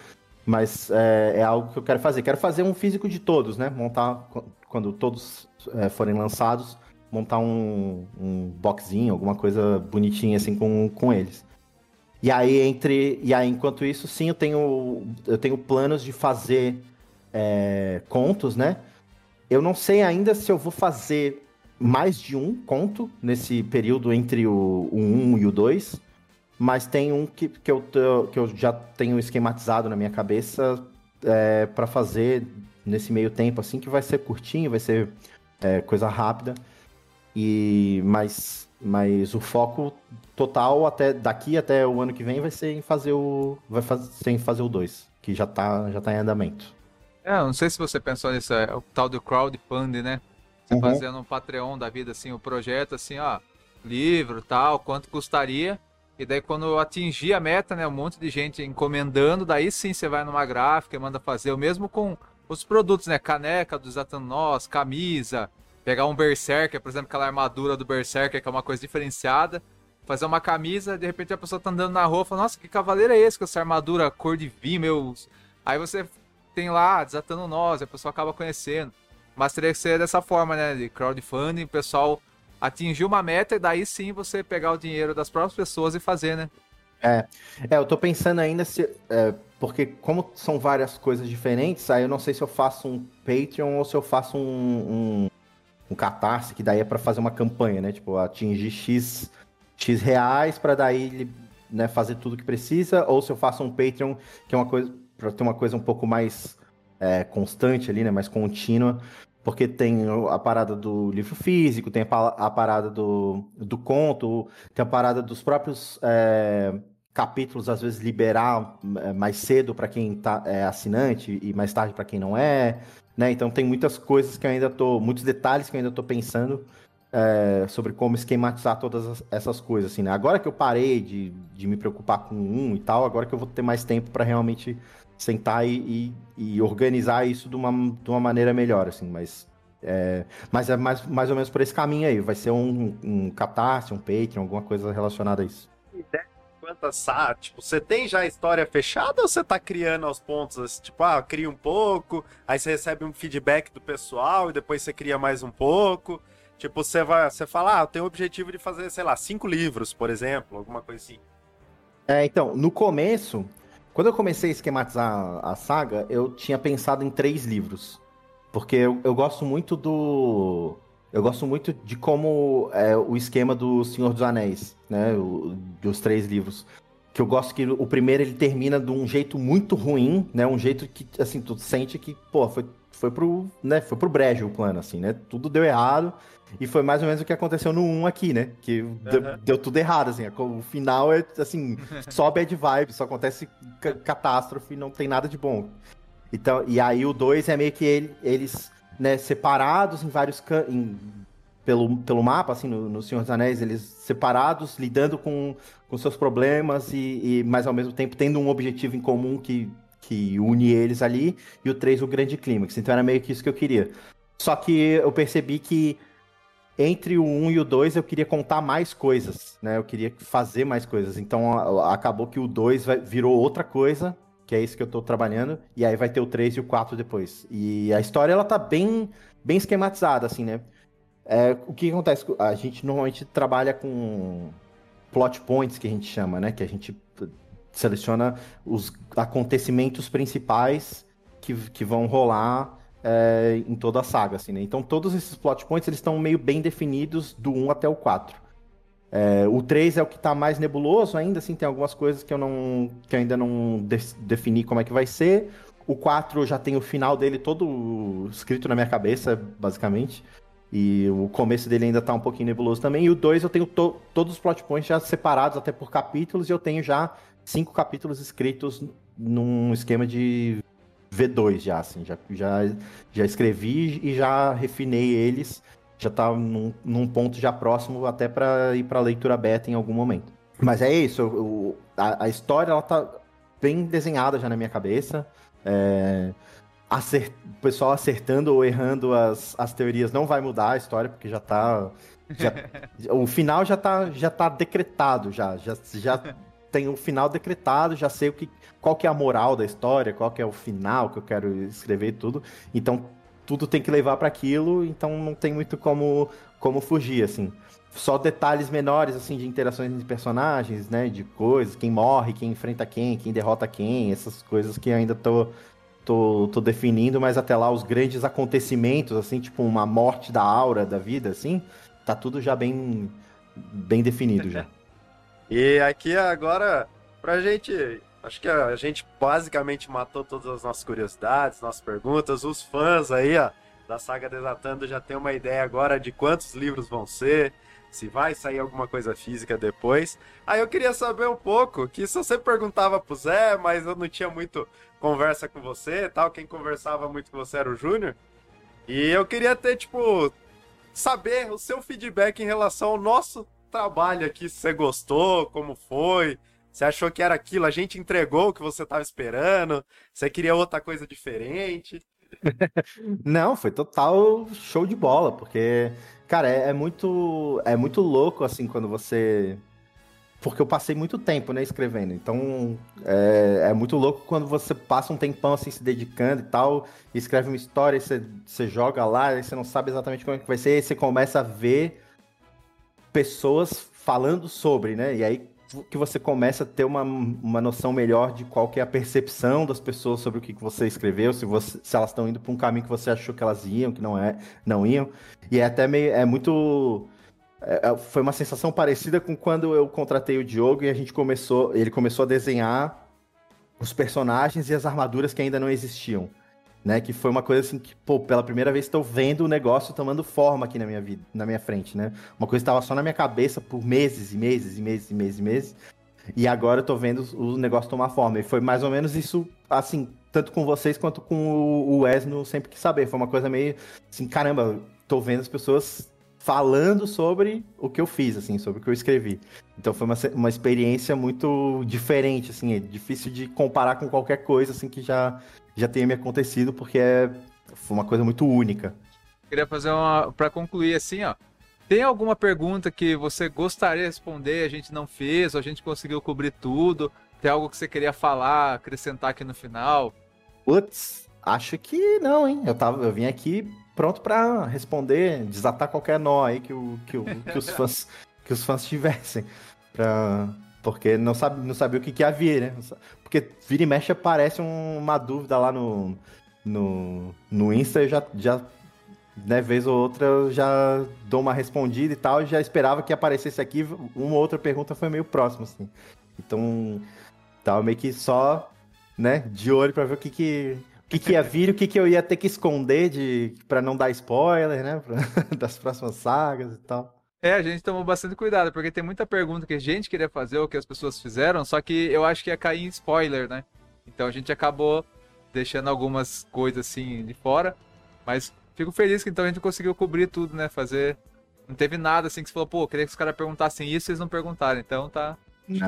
mas é, é algo que eu quero fazer. Quero fazer um físico de todos, né, montar, quando todos é, forem lançados, montar um, um boxinho, alguma coisa bonitinha assim com, com eles. E aí entre e aí enquanto isso sim eu tenho eu tenho planos de fazer é, contos, né? Eu não sei ainda se eu vou fazer mais de um conto nesse período entre o, o 1 e o 2, mas tem um que, que, eu, que eu já tenho esquematizado na minha cabeça é, para fazer nesse meio tempo, assim, que vai ser curtinho, vai ser é, coisa rápida. E mas, mas o foco total até daqui até o ano que vem vai ser em fazer o vai fazer em fazer o 2, que já tá já tá em andamento. É, não sei se você pensou nisso, é o tal do crowdfunding, né? Você uhum. fazendo um Patreon da vida assim, o projeto assim, ó, livro, tal, quanto custaria? E daí quando atingir a meta, né, um monte de gente encomendando, daí sim você vai numa gráfica e manda fazer o mesmo com os produtos, né, caneca do Zatanós, camisa, pegar um Berserker, por exemplo, aquela armadura do Berserker, que é uma coisa diferenciada, fazer uma camisa, de repente a pessoa tá andando na rua e fala, nossa, que cavaleiro é esse com essa armadura cor de vinho, meu... Aí você tem lá, desatando nós, a pessoa acaba conhecendo. Mas teria que ser dessa forma, né, de crowdfunding, o pessoal atingir uma meta e daí sim você pegar o dinheiro das próprias pessoas e fazer, né? É, é eu tô pensando ainda se... É, porque como são várias coisas diferentes, aí eu não sei se eu faço um Patreon ou se eu faço um, um um catarse, que daí é para fazer uma campanha, né? Tipo, atingir X, X reais para daí né, fazer tudo que precisa, ou se eu faço um Patreon, que é uma coisa para ter uma coisa um pouco mais é, constante ali, né? Mais contínua. porque tem a parada do livro físico, tem a parada do, do conto, tem a parada dos próprios é, capítulos, às vezes, liberar é, mais cedo para quem tá, é assinante e mais tarde para quem não é. Né? Então tem muitas coisas que eu ainda tô. muitos detalhes que eu ainda estou pensando é, sobre como esquematizar todas essas coisas. Assim, né? Agora que eu parei de, de me preocupar com um e tal, agora que eu vou ter mais tempo para realmente sentar e, e, e, organizar isso de uma, de uma maneira melhor, assim, mas é, mas é mais, mais ou menos por esse caminho aí, vai ser um, um Catarse, um Patreon, alguma coisa relacionada a isso. Quantas, tipo, você tem já a história fechada ou você tá criando aos pontos, assim, tipo, ah, cria um pouco, aí você recebe um feedback do pessoal e depois você cria mais um pouco, tipo, você vai, você fala, ah, eu tenho o objetivo de fazer, sei lá, cinco livros, por exemplo, alguma coisa assim. É, então, no começo, quando eu comecei a esquematizar a saga, eu tinha pensado em três livros. Porque eu, eu gosto muito do. Eu gosto muito de como é o esquema do Senhor dos Anéis, né? O, dos três livros. Que eu gosto que o primeiro ele termina de um jeito muito ruim, né? Um jeito que, assim, tu sente que, pô, foi, foi pro. Né? Foi pro brejo o plano, assim, né? Tudo deu errado. E foi mais ou menos o que aconteceu no 1 aqui, né? Que uhum. deu, deu, tudo errado, assim. O final é, assim, só bad vibes, só acontece catástrofe, não tem nada de bom. Então, e aí o 2 é meio que ele, eles, né, separados em vários em, pelo, pelo mapa, assim, no, no, Senhor dos Anéis, eles separados, lidando com, com seus problemas e, e, mas ao mesmo tempo tendo um objetivo em comum que, que une eles ali, e o 3 o grande clímax. Então era meio que isso que eu queria. Só que eu percebi que entre o 1 e o 2 eu queria contar mais coisas, né? Eu queria fazer mais coisas. Então acabou que o 2 virou outra coisa, que é isso que eu tô trabalhando, e aí vai ter o 3 e o 4 depois. E a história ela tá bem bem esquematizada assim, né? É, o que acontece? A gente normalmente trabalha com plot points que a gente chama, né? Que a gente seleciona os acontecimentos principais que, que vão rolar é, em toda a saga, assim, né? Então todos esses plot points eles estão meio bem definidos do 1 até o 4. É, o 3 é o que está mais nebuloso ainda, assim, tem algumas coisas que eu não que eu ainda não de defini como é que vai ser. O 4 já tem o final dele todo escrito na minha cabeça, basicamente. E o começo dele ainda está um pouquinho nebuloso também. E o 2 eu tenho to todos os plot points já separados até por capítulos e eu tenho já cinco capítulos escritos num esquema de V2 já, assim, já, já, já escrevi e já refinei eles, já tá num, num ponto já próximo até para ir para leitura beta em algum momento. Mas é isso, o, a, a, história ela tá bem desenhada já na minha cabeça. É, acert, o pessoal acertando ou errando as, as teorias não vai mudar a história, porque já tá. Já, o final já tá, já tá decretado, já, já, já tem o final decretado, já sei o que, qual que é a moral da história, qual que é o final que eu quero escrever tudo. Então tudo tem que levar para aquilo, então não tem muito como como fugir assim. Só detalhes menores assim de interações entre personagens, né, de coisas, quem morre, quem enfrenta quem, quem derrota quem, essas coisas que ainda tô tô, tô definindo, mas até lá os grandes acontecimentos assim, tipo uma morte da aura da vida assim, tá tudo já bem bem definido já. E aqui agora, pra gente. Acho que a gente basicamente matou todas as nossas curiosidades, nossas perguntas. Os fãs aí, ó, da saga Desatando já tem uma ideia agora de quantos livros vão ser, se vai sair alguma coisa física depois. Aí eu queria saber um pouco, que se você perguntava pro Zé, mas eu não tinha muito conversa com você tal, quem conversava muito com você era o Júnior. E eu queria ter, tipo, saber o seu feedback em relação ao nosso trabalho aqui, se você gostou, como foi. Você achou que era aquilo, a gente entregou o que você estava esperando? Você queria outra coisa diferente? Não, foi total show de bola, porque, cara, é, é, muito é muito louco assim quando você porque eu passei muito tempo, né, escrevendo. Então, é, é, muito louco quando você passa um tempão assim se dedicando e tal, e escreve uma história, e você, você joga lá, e você não sabe exatamente como é que vai ser, e você começa a ver pessoas falando sobre, né? E aí que você começa a ter uma, uma noção melhor de qual que é a percepção das pessoas sobre o que, que você escreveu, se, você, se elas estão indo para um caminho que você achou que elas iam, que não é, não iam. E é até meio, é muito é, é foi uma sensação parecida com quando eu contratei o Diogo e a gente começou, ele começou a desenhar os personagens e as armaduras que ainda não existiam. Né? Que foi uma coisa assim que, pô, pela primeira vez estou vendo o negócio tomando forma aqui na minha vida, na minha frente, né? Uma coisa estava só na minha cabeça por meses e meses e meses e meses e meses. E agora eu tô vendo o negócio tomar forma. E foi mais ou menos isso, assim, tanto com vocês quanto com o Wes no Sempre Que Saber. Foi uma coisa meio assim, caramba, tô vendo as pessoas falando sobre o que eu fiz, assim, sobre o que eu escrevi. Então foi uma, uma experiência muito diferente, assim, é difícil de comparar com qualquer coisa, assim, que já, já tenha me acontecido, porque é, foi uma coisa muito única. Queria fazer uma, para concluir, assim, ó, tem alguma pergunta que você gostaria de responder, a gente não fez, ou a gente conseguiu cobrir tudo? Tem algo que você queria falar, acrescentar aqui no final? Putz, acho que não, hein? Eu, tava, eu vim aqui pronto para responder, desatar qualquer nó aí que, o, que, o, que, os, fãs, que os fãs tivessem. Pra, porque não, sabe, não sabia o que, que ia vir, né? Porque vira e mexe aparece uma dúvida lá no, no, no Insta, eu já, já né, vez ou outra eu já dou uma respondida e tal, e já esperava que aparecesse aqui, uma outra pergunta foi meio próxima, assim. Então, tava meio que só, né, de olho para ver o que que, que, que ia vir, o que, que eu ia ter que esconder de para não dar spoiler, né? Pra, das próximas sagas e tal. É, a gente tomou bastante cuidado, porque tem muita pergunta que a gente queria fazer ou que as pessoas fizeram, só que eu acho que ia cair em spoiler, né? Então a gente acabou deixando algumas coisas assim de fora, mas fico feliz que então a gente conseguiu cobrir tudo, né? Fazer. Não teve nada assim que você falou, pô, queria que os caras perguntassem isso e eles não perguntaram. Então tá.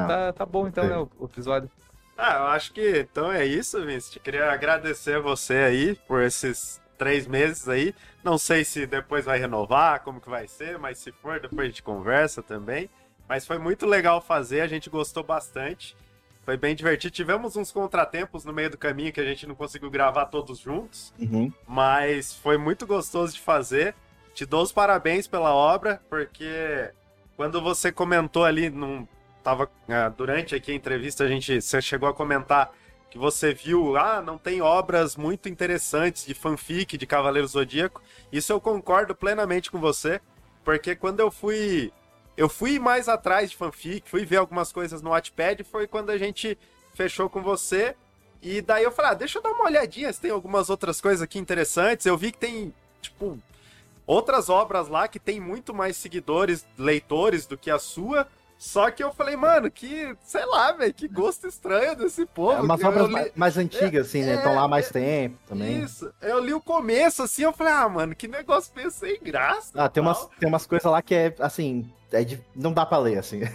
Tá, tá bom então, né, o, o episódio. Ah, eu acho que então é isso, Vince. Queria agradecer você aí por esses três meses aí. Não sei se depois vai renovar, como que vai ser, mas se for, depois a gente conversa também. Mas foi muito legal fazer, a gente gostou bastante. Foi bem divertido. Tivemos uns contratempos no meio do caminho que a gente não conseguiu gravar todos juntos. Uhum. Mas foi muito gostoso de fazer. Te dou os parabéns pela obra, porque quando você comentou ali num, tava é, durante aqui a entrevista a gente você chegou a comentar que você viu, ah, não tem obras muito interessantes de fanfic de Cavaleiro Zodíaco. Isso eu concordo plenamente com você, porque quando eu fui eu fui mais atrás de fanfic, fui ver algumas coisas no Wattpad, foi quando a gente fechou com você. E daí eu falei, ah, deixa eu dar uma olhadinha se tem algumas outras coisas aqui interessantes. Eu vi que tem, tipo, outras obras lá que tem muito mais seguidores, leitores do que a sua. Só que eu falei, mano, que, sei lá, velho, que gosto estranho desse povo. É umas obras li... mais, mais, antigas, é, assim, né? Estão é, lá mais é, tempo também. Isso. Eu li o começo, assim, eu falei, ah, mano, que negócio meio sem graça. Ah, tem umas, tem umas coisas lá que é, assim, é de... não dá pra ler, assim.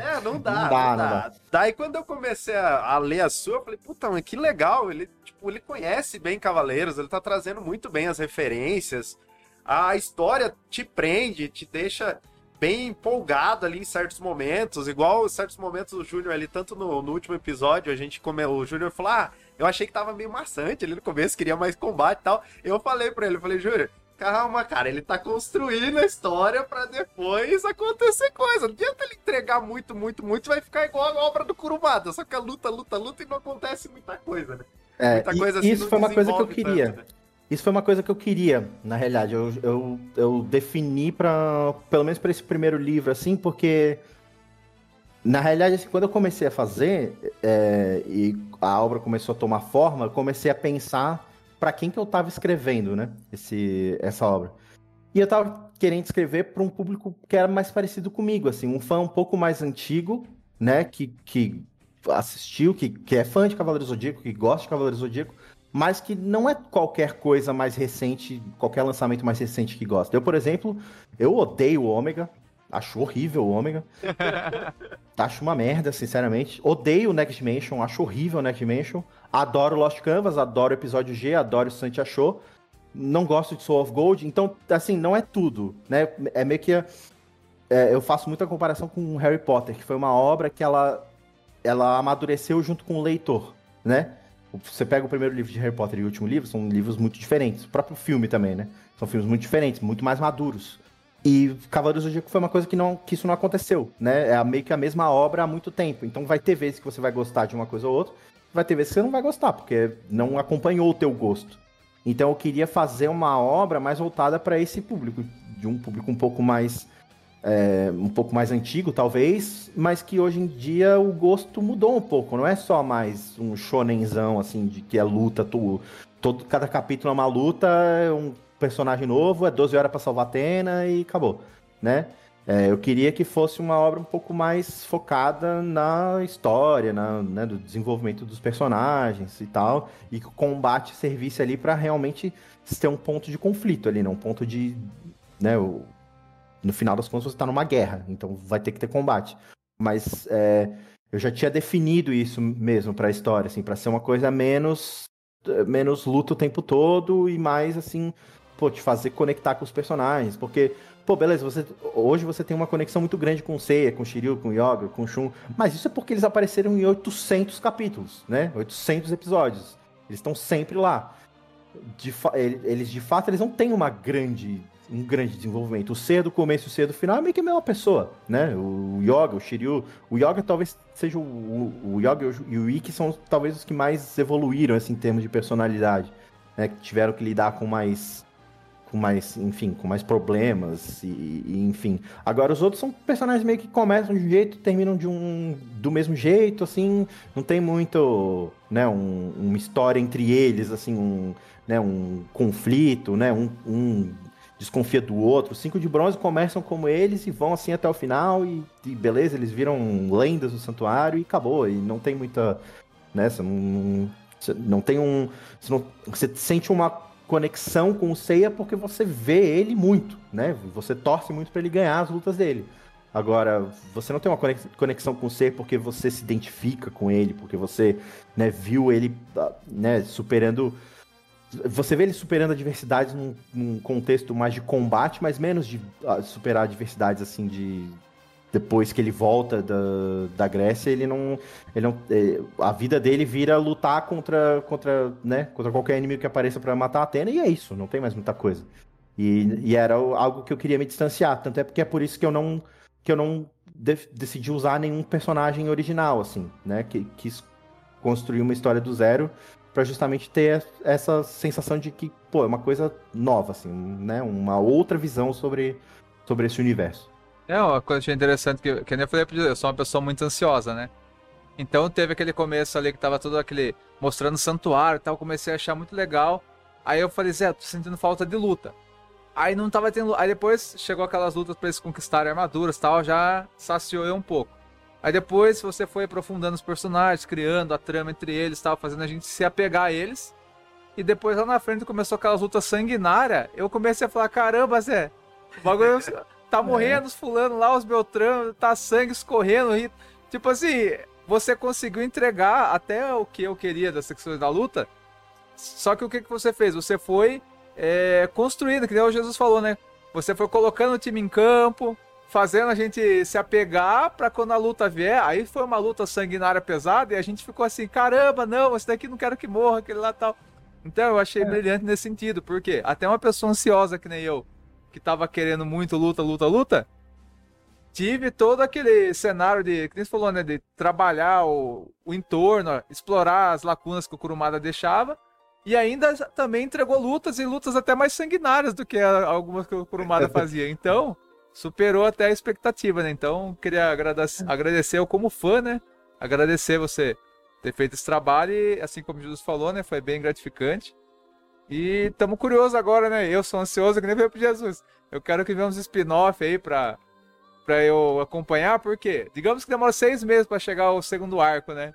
É, não dá, não dá, não dá. Não dá. Daí quando eu comecei a, a, ler a sua, eu falei, puta, mano, que legal. Ele, tipo, ele conhece bem Cavaleiros, ele tá trazendo muito bem as referências. A história te prende, te deixa bem empolgado ali em certos momentos, igual em certos momentos o Júnior ali, tanto no, no, último episódio, a gente come, o Júnior falou: "Ah, eu achei que tava meio maçante ali no começo, queria mais combate e tal". Eu falei para ele, eu falei: "Júnior, calma, cara, ele tá construindo a história para depois acontecer coisa. Não adianta ele entregar muito, muito, muito, vai ficar igual a obra do Kurumada, só que a luta, luta, luta e não acontece muita coisa, né? É, muita coisa assim, isso foi uma coisa que eu queria. Tanto, né? Isso foi uma coisa que eu queria, na realidade. Eu, eu, eu defini para pelo menos para esse primeiro livro, assim, porque na realidade, assim, quando eu comecei a fazer é, e a obra começou a tomar forma, eu comecei a pensar para quem que eu estava escrevendo, né? Esse, essa obra. E eu estava querendo escrever para um público que era mais parecido comigo, assim, um fã um pouco mais antigo, né? Que, que assistiu, que, que é fã de Cavaleiro Zodíaco, que gosta de Cavaleiro Zodíaco, mas que não é qualquer coisa mais recente, qualquer lançamento mais recente que gosta. Eu, por exemplo, eu odeio o Ômega, acho horrível o Ômega. acho uma merda, sinceramente. Odeio o Next Dimension, acho horrível o Next Dimension. Adoro Lost Canvas, adoro o episódio G, adoro o Santi Achou. Não gosto de Soul of Gold, então, assim, não é tudo, né? É meio que. É, eu faço muita comparação com Harry Potter, que foi uma obra que ela, ela amadureceu junto com o leitor, né? Você pega o primeiro livro de Harry Potter e o último livro, são livros muito diferentes. O próprio filme também, né? São filmes muito diferentes, muito mais maduros. E Cavaleiros do Zodíaco foi uma coisa que, não, que isso não aconteceu, né? É meio que a mesma obra há muito tempo. Então vai ter vezes que você vai gostar de uma coisa ou outra, vai ter vezes que você não vai gostar, porque não acompanhou o teu gosto. Então eu queria fazer uma obra mais voltada para esse público, de um público um pouco mais é, um pouco mais antigo, talvez, mas que hoje em dia o gosto mudou um pouco. Não é só mais um shonenzão, assim, de que é luta, tu, todo, cada capítulo é uma luta, é um personagem novo, é 12 horas para salvar Atena e acabou, né? É, eu queria que fosse uma obra um pouco mais focada na história, na, né, do desenvolvimento dos personagens e tal, e que o combate servisse ali para realmente ter um ponto de conflito ali, né? um ponto de. Né, no final das contas você está numa guerra, então vai ter que ter combate. Mas é, eu já tinha definido isso mesmo para a história, assim, para ser uma coisa menos menos luta o tempo todo e mais assim, pô, te fazer conectar com os personagens, porque Pô, beleza, você, hoje você tem uma conexão muito grande com Seiya, com Shiryu, com Yoga, com Shun, mas isso é porque eles apareceram em 800 capítulos, né? 800 episódios. Eles estão sempre lá. De eles, de fato, eles não têm uma grande, um grande desenvolvimento. O Seiya do começo e o Seiya do final é meio que a mesma pessoa, né? O Yoga, o Shiryu... O Yoga talvez seja o... O Yoga e o Ikki são talvez os que mais evoluíram, assim, em termos de personalidade. Né? Que tiveram que lidar com mais com mais, enfim, com mais problemas e, e, enfim. Agora os outros são personagens meio que começam de um jeito, terminam de um do mesmo jeito, assim, não tem muito, né, um, uma história entre eles, assim, um, né, um conflito, né, um, um desconfia do outro. Os cinco de bronze começam como eles e vão assim até o final e, e beleza, eles viram lendas do santuário e acabou. E não tem muita, né, você não, não tem um, você, não, você sente uma conexão com o Seiya porque você vê ele muito, né? Você torce muito para ele ganhar as lutas dele. Agora, você não tem uma conexão com o Seiya porque você se identifica com ele, porque você né, viu ele ah, né, superando. Você vê ele superando adversidades num, num contexto mais de combate, mas menos de uh, superar adversidades assim de, depois que ele volta da, da Grécia, ele não. Ele não é, a vida dele vira lutar contra, contra, né, contra qualquer inimigo que apareça para matar a Atena, e é isso, não tem mais muita coisa. E, e era algo que eu queria me distanciar. Tanto é porque é por isso que eu não, que eu não de, decidi usar nenhum personagem original, assim, né? Que quis construir uma história do zero para justamente ter essa sensação de que, pô, é uma coisa nova, assim, né? Uma outra visão sobre, sobre esse universo. É, uma coisa que achei interessante, que, que nem eu falei, eu sou uma pessoa muito ansiosa, né? Então teve aquele começo ali que tava todo aquele. mostrando santuário e tal, comecei a achar muito legal. Aí eu falei, Zé, tô sentindo falta de luta. Aí não tava tendo. Aí depois chegou aquelas lutas pra eles conquistarem armaduras e tal, já saciou eu um pouco. Aí depois você foi aprofundando os personagens, criando a trama entre eles tal, fazendo a gente se apegar a eles. E depois lá na frente começou aquelas lutas sanguinárias. Eu comecei a falar, caramba, Zé, o bagulho. Tá é. morrendo os fulano lá, os Beltrão, tá sangue escorrendo. E, tipo assim, você conseguiu entregar até o que eu queria das secções da luta. Só que o que, que você fez? Você foi é, construindo, que nem o Jesus falou, né? Você foi colocando o time em campo, fazendo a gente se apegar para quando a luta vier. Aí foi uma luta sanguinária pesada e a gente ficou assim: caramba, não, esse daqui não quero que morra, aquele lá tal. Então eu achei é. brilhante nesse sentido, porque até uma pessoa ansiosa que nem eu, que tava querendo muito luta, luta, luta, tive todo aquele cenário de, que você falou, né, de trabalhar o, o entorno, explorar as lacunas que o Kurumada deixava, e ainda também entregou lutas e lutas até mais sanguinárias do que algumas que o Kurumada fazia. Então, superou até a expectativa, né? Então, queria agradecer, agradecer eu como fã, né? Agradecer você ter feito esse trabalho e, assim como o Jesus falou, né? Foi bem gratificante. E estamos curiosos agora, né? Eu sou ansioso que nem veio pro Jesus. Eu quero que venha uns spin-off aí pra, pra eu acompanhar, porque digamos que demora seis meses para chegar ao segundo arco, né?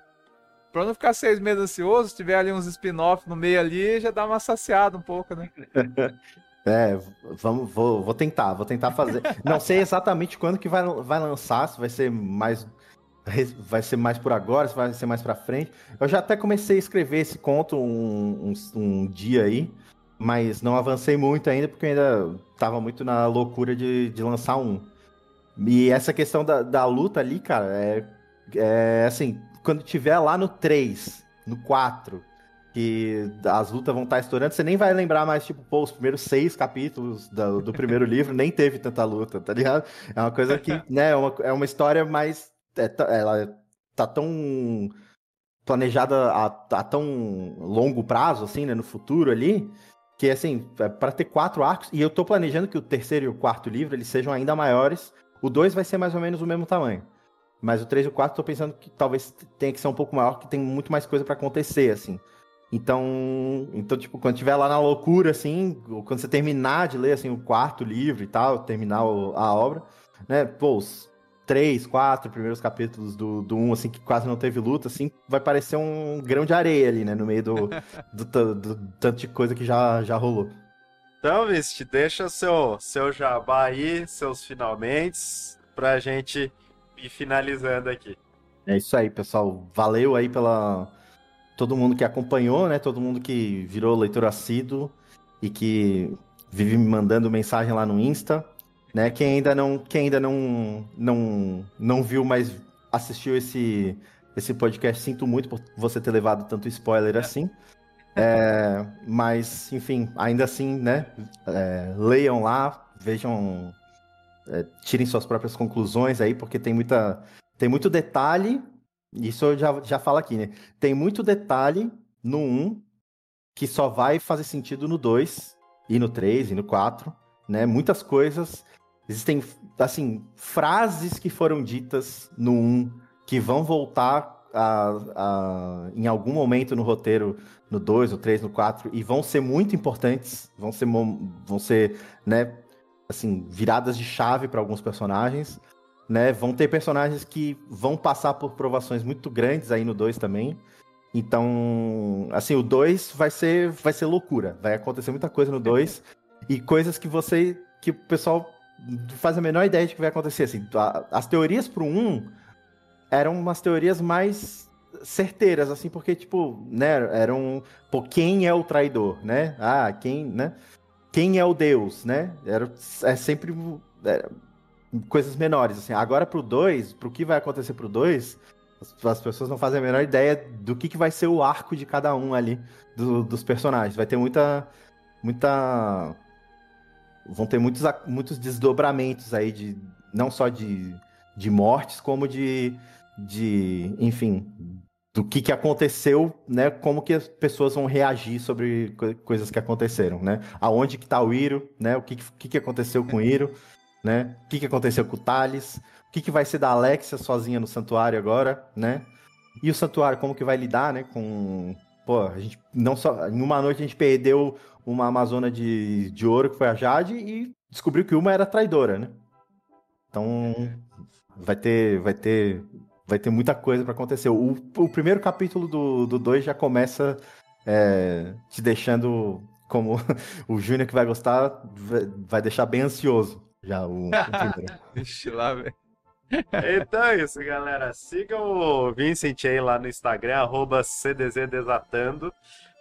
Pra não ficar seis meses ansioso, se tiver ali uns spin-off no meio ali, já dá uma saciada um pouco, né? É, vamos, vou, vou tentar, vou tentar fazer. Não sei exatamente quando que vai, vai lançar, se vai ser mais vai ser mais por agora, se vai ser mais para frente. Eu já até comecei a escrever esse conto um, um, um, dia aí, mas não avancei muito ainda porque ainda tava muito na loucura de, de lançar um. E essa questão da, da luta ali, cara, é, é assim, quando tiver lá no 3, no 4, que as lutas vão estar estourando, você nem vai lembrar mais, tipo, pô, os primeiros seis capítulos do, do primeiro livro nem teve tanta luta, tá ligado? É uma coisa que, né, é uma, é uma história mais é, ela tá tão planejada a, a, tão longo prazo, assim, né, no futuro ali, que, assim, é para ter quatro arcos, e eu tô planejando que o terceiro e o quarto livro, eles sejam ainda maiores, o dois vai ser mais ou menos o mesmo tamanho, mas o três e o quatro tô pensando que talvez tenha que ser um pouco maior, que tem muito mais coisa para acontecer, assim. Então, então, tipo, quando tiver lá na loucura, assim, ou quando você terminar de ler, assim, o quarto livro e tal, terminar o- a obra, né, pô, os três, quatro primeiros capítulos do, do um, assim, que quase não teve luta, assim, vai parecer um grão de areia ali, né, no meio do, do, ta- do tanto de coisa que já, já rolou. Então, Vist, deixa seu, seu jabá aí, seus finalmente, pra gente ir finalizando aqui. É isso aí, pessoal. Valeu aí pela todo mundo que acompanhou, né? Todo mundo que virou leitor assíduo e que vive me mandando mensagem lá no Insta, né? Quem ainda não, quem ainda não, não, não viu, mas assistiu esse esse podcast, sinto muito por você ter levado tanto spoiler assim. É, mas, enfim, ainda assim, né? é, leiam lá, vejam, é, tirem suas próprias conclusões aí, porque tem muita tem muito detalhe, isso eu já, já falo aqui, né? Tem muito detalhe no 1 que só vai fazer sentido no 2 e no 3 e no 4, né? Muitas coisas. Existem, assim, frases que foram ditas no 1 que vão voltar a, a- em algum momento no roteiro no 2, no 3, no 4 e vão ser muito importantes, vão ser, vão ser, né, assim, viradas de chave para alguns personagens né? Vão ter personagens que vão passar por provações muito grandes aí no 2 também. Então, assim, o 2 vai ser vai ser loucura. Vai acontecer muita coisa no 2 e coisas que você que o pessoal faz a menor ideia de que vai acontecer assim. As teorias pro 1 eram umas teorias mais certeiras assim, porque tipo, né, eram, pô, quem é o traidor, né? Ah, quem, né? Quem é o deus, né? Era é sempre era, coisas menores, assim. Agora pro 2, pro que vai acontecer pro 2, as, as pessoas não fazem a menor ideia do que, que vai ser o arco de cada um ali do- dos personagens. Vai ter muita muita vão ter muitos muitos desdobramentos aí de não só de, de mortes, como de de, enfim, do que, que aconteceu, né? Como que as pessoas vão reagir sobre co- coisas que aconteceram, né? Aonde que tá o Iro, né? O que, que, que aconteceu com o Iro, né? O que, que aconteceu com o Thales? O que, que vai ser da Alexia sozinha no santuário agora, né? E o santuário, como que vai lidar, né? Com. Pô, a gente não só. Em uma noite a gente perdeu uma Amazona de, de ouro, que foi a Jade, e descobriu que uma era traidora, né? Então. Vai ter. Vai ter. Vai ter muita coisa pra acontecer. O, o primeiro capítulo do 2 do dois já começa é, te deixando. Como o Júnior que vai gostar, vai deixar bem ansioso já o. Vixe lá, velho. Então é isso, galera. Sigam o Vincent aí lá no Instagram, arroba CDZDesatando,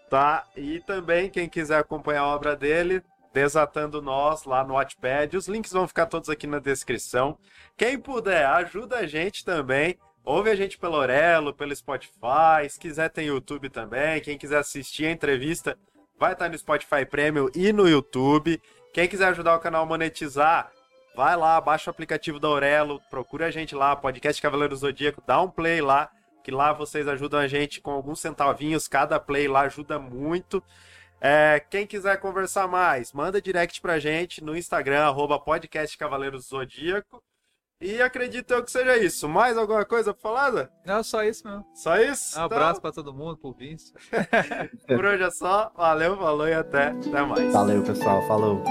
tá? E também, quem quiser acompanhar a obra dele, Desatando Nós, lá no Wattpad. Os links vão ficar todos aqui na descrição. Quem puder, ajuda a gente também. Ouve a gente pelo Orelo, pelo Spotify. Se quiser, tem YouTube também. Quem quiser assistir a entrevista, vai estar no Spotify Premium e no YouTube. Quem quiser ajudar o canal a monetizar, vai lá, baixa o aplicativo da Aurelo, procura a gente lá, podcast Cavaleiro Zodíaco, dá um play lá, que lá vocês ajudam a gente com alguns centavinhos, cada play lá ajuda muito. É, quem quiser conversar mais, manda direct pra gente no Instagram, arroba podcast Zodíaco. E acredito eu que seja isso. Mais alguma coisa pra falar? Zé? Não, só isso mesmo. Só isso? Um abraço pra todo mundo, pro Vince. Então, por hoje é só. Valeu, falou e até, até mais. Valeu, pessoal. Falou.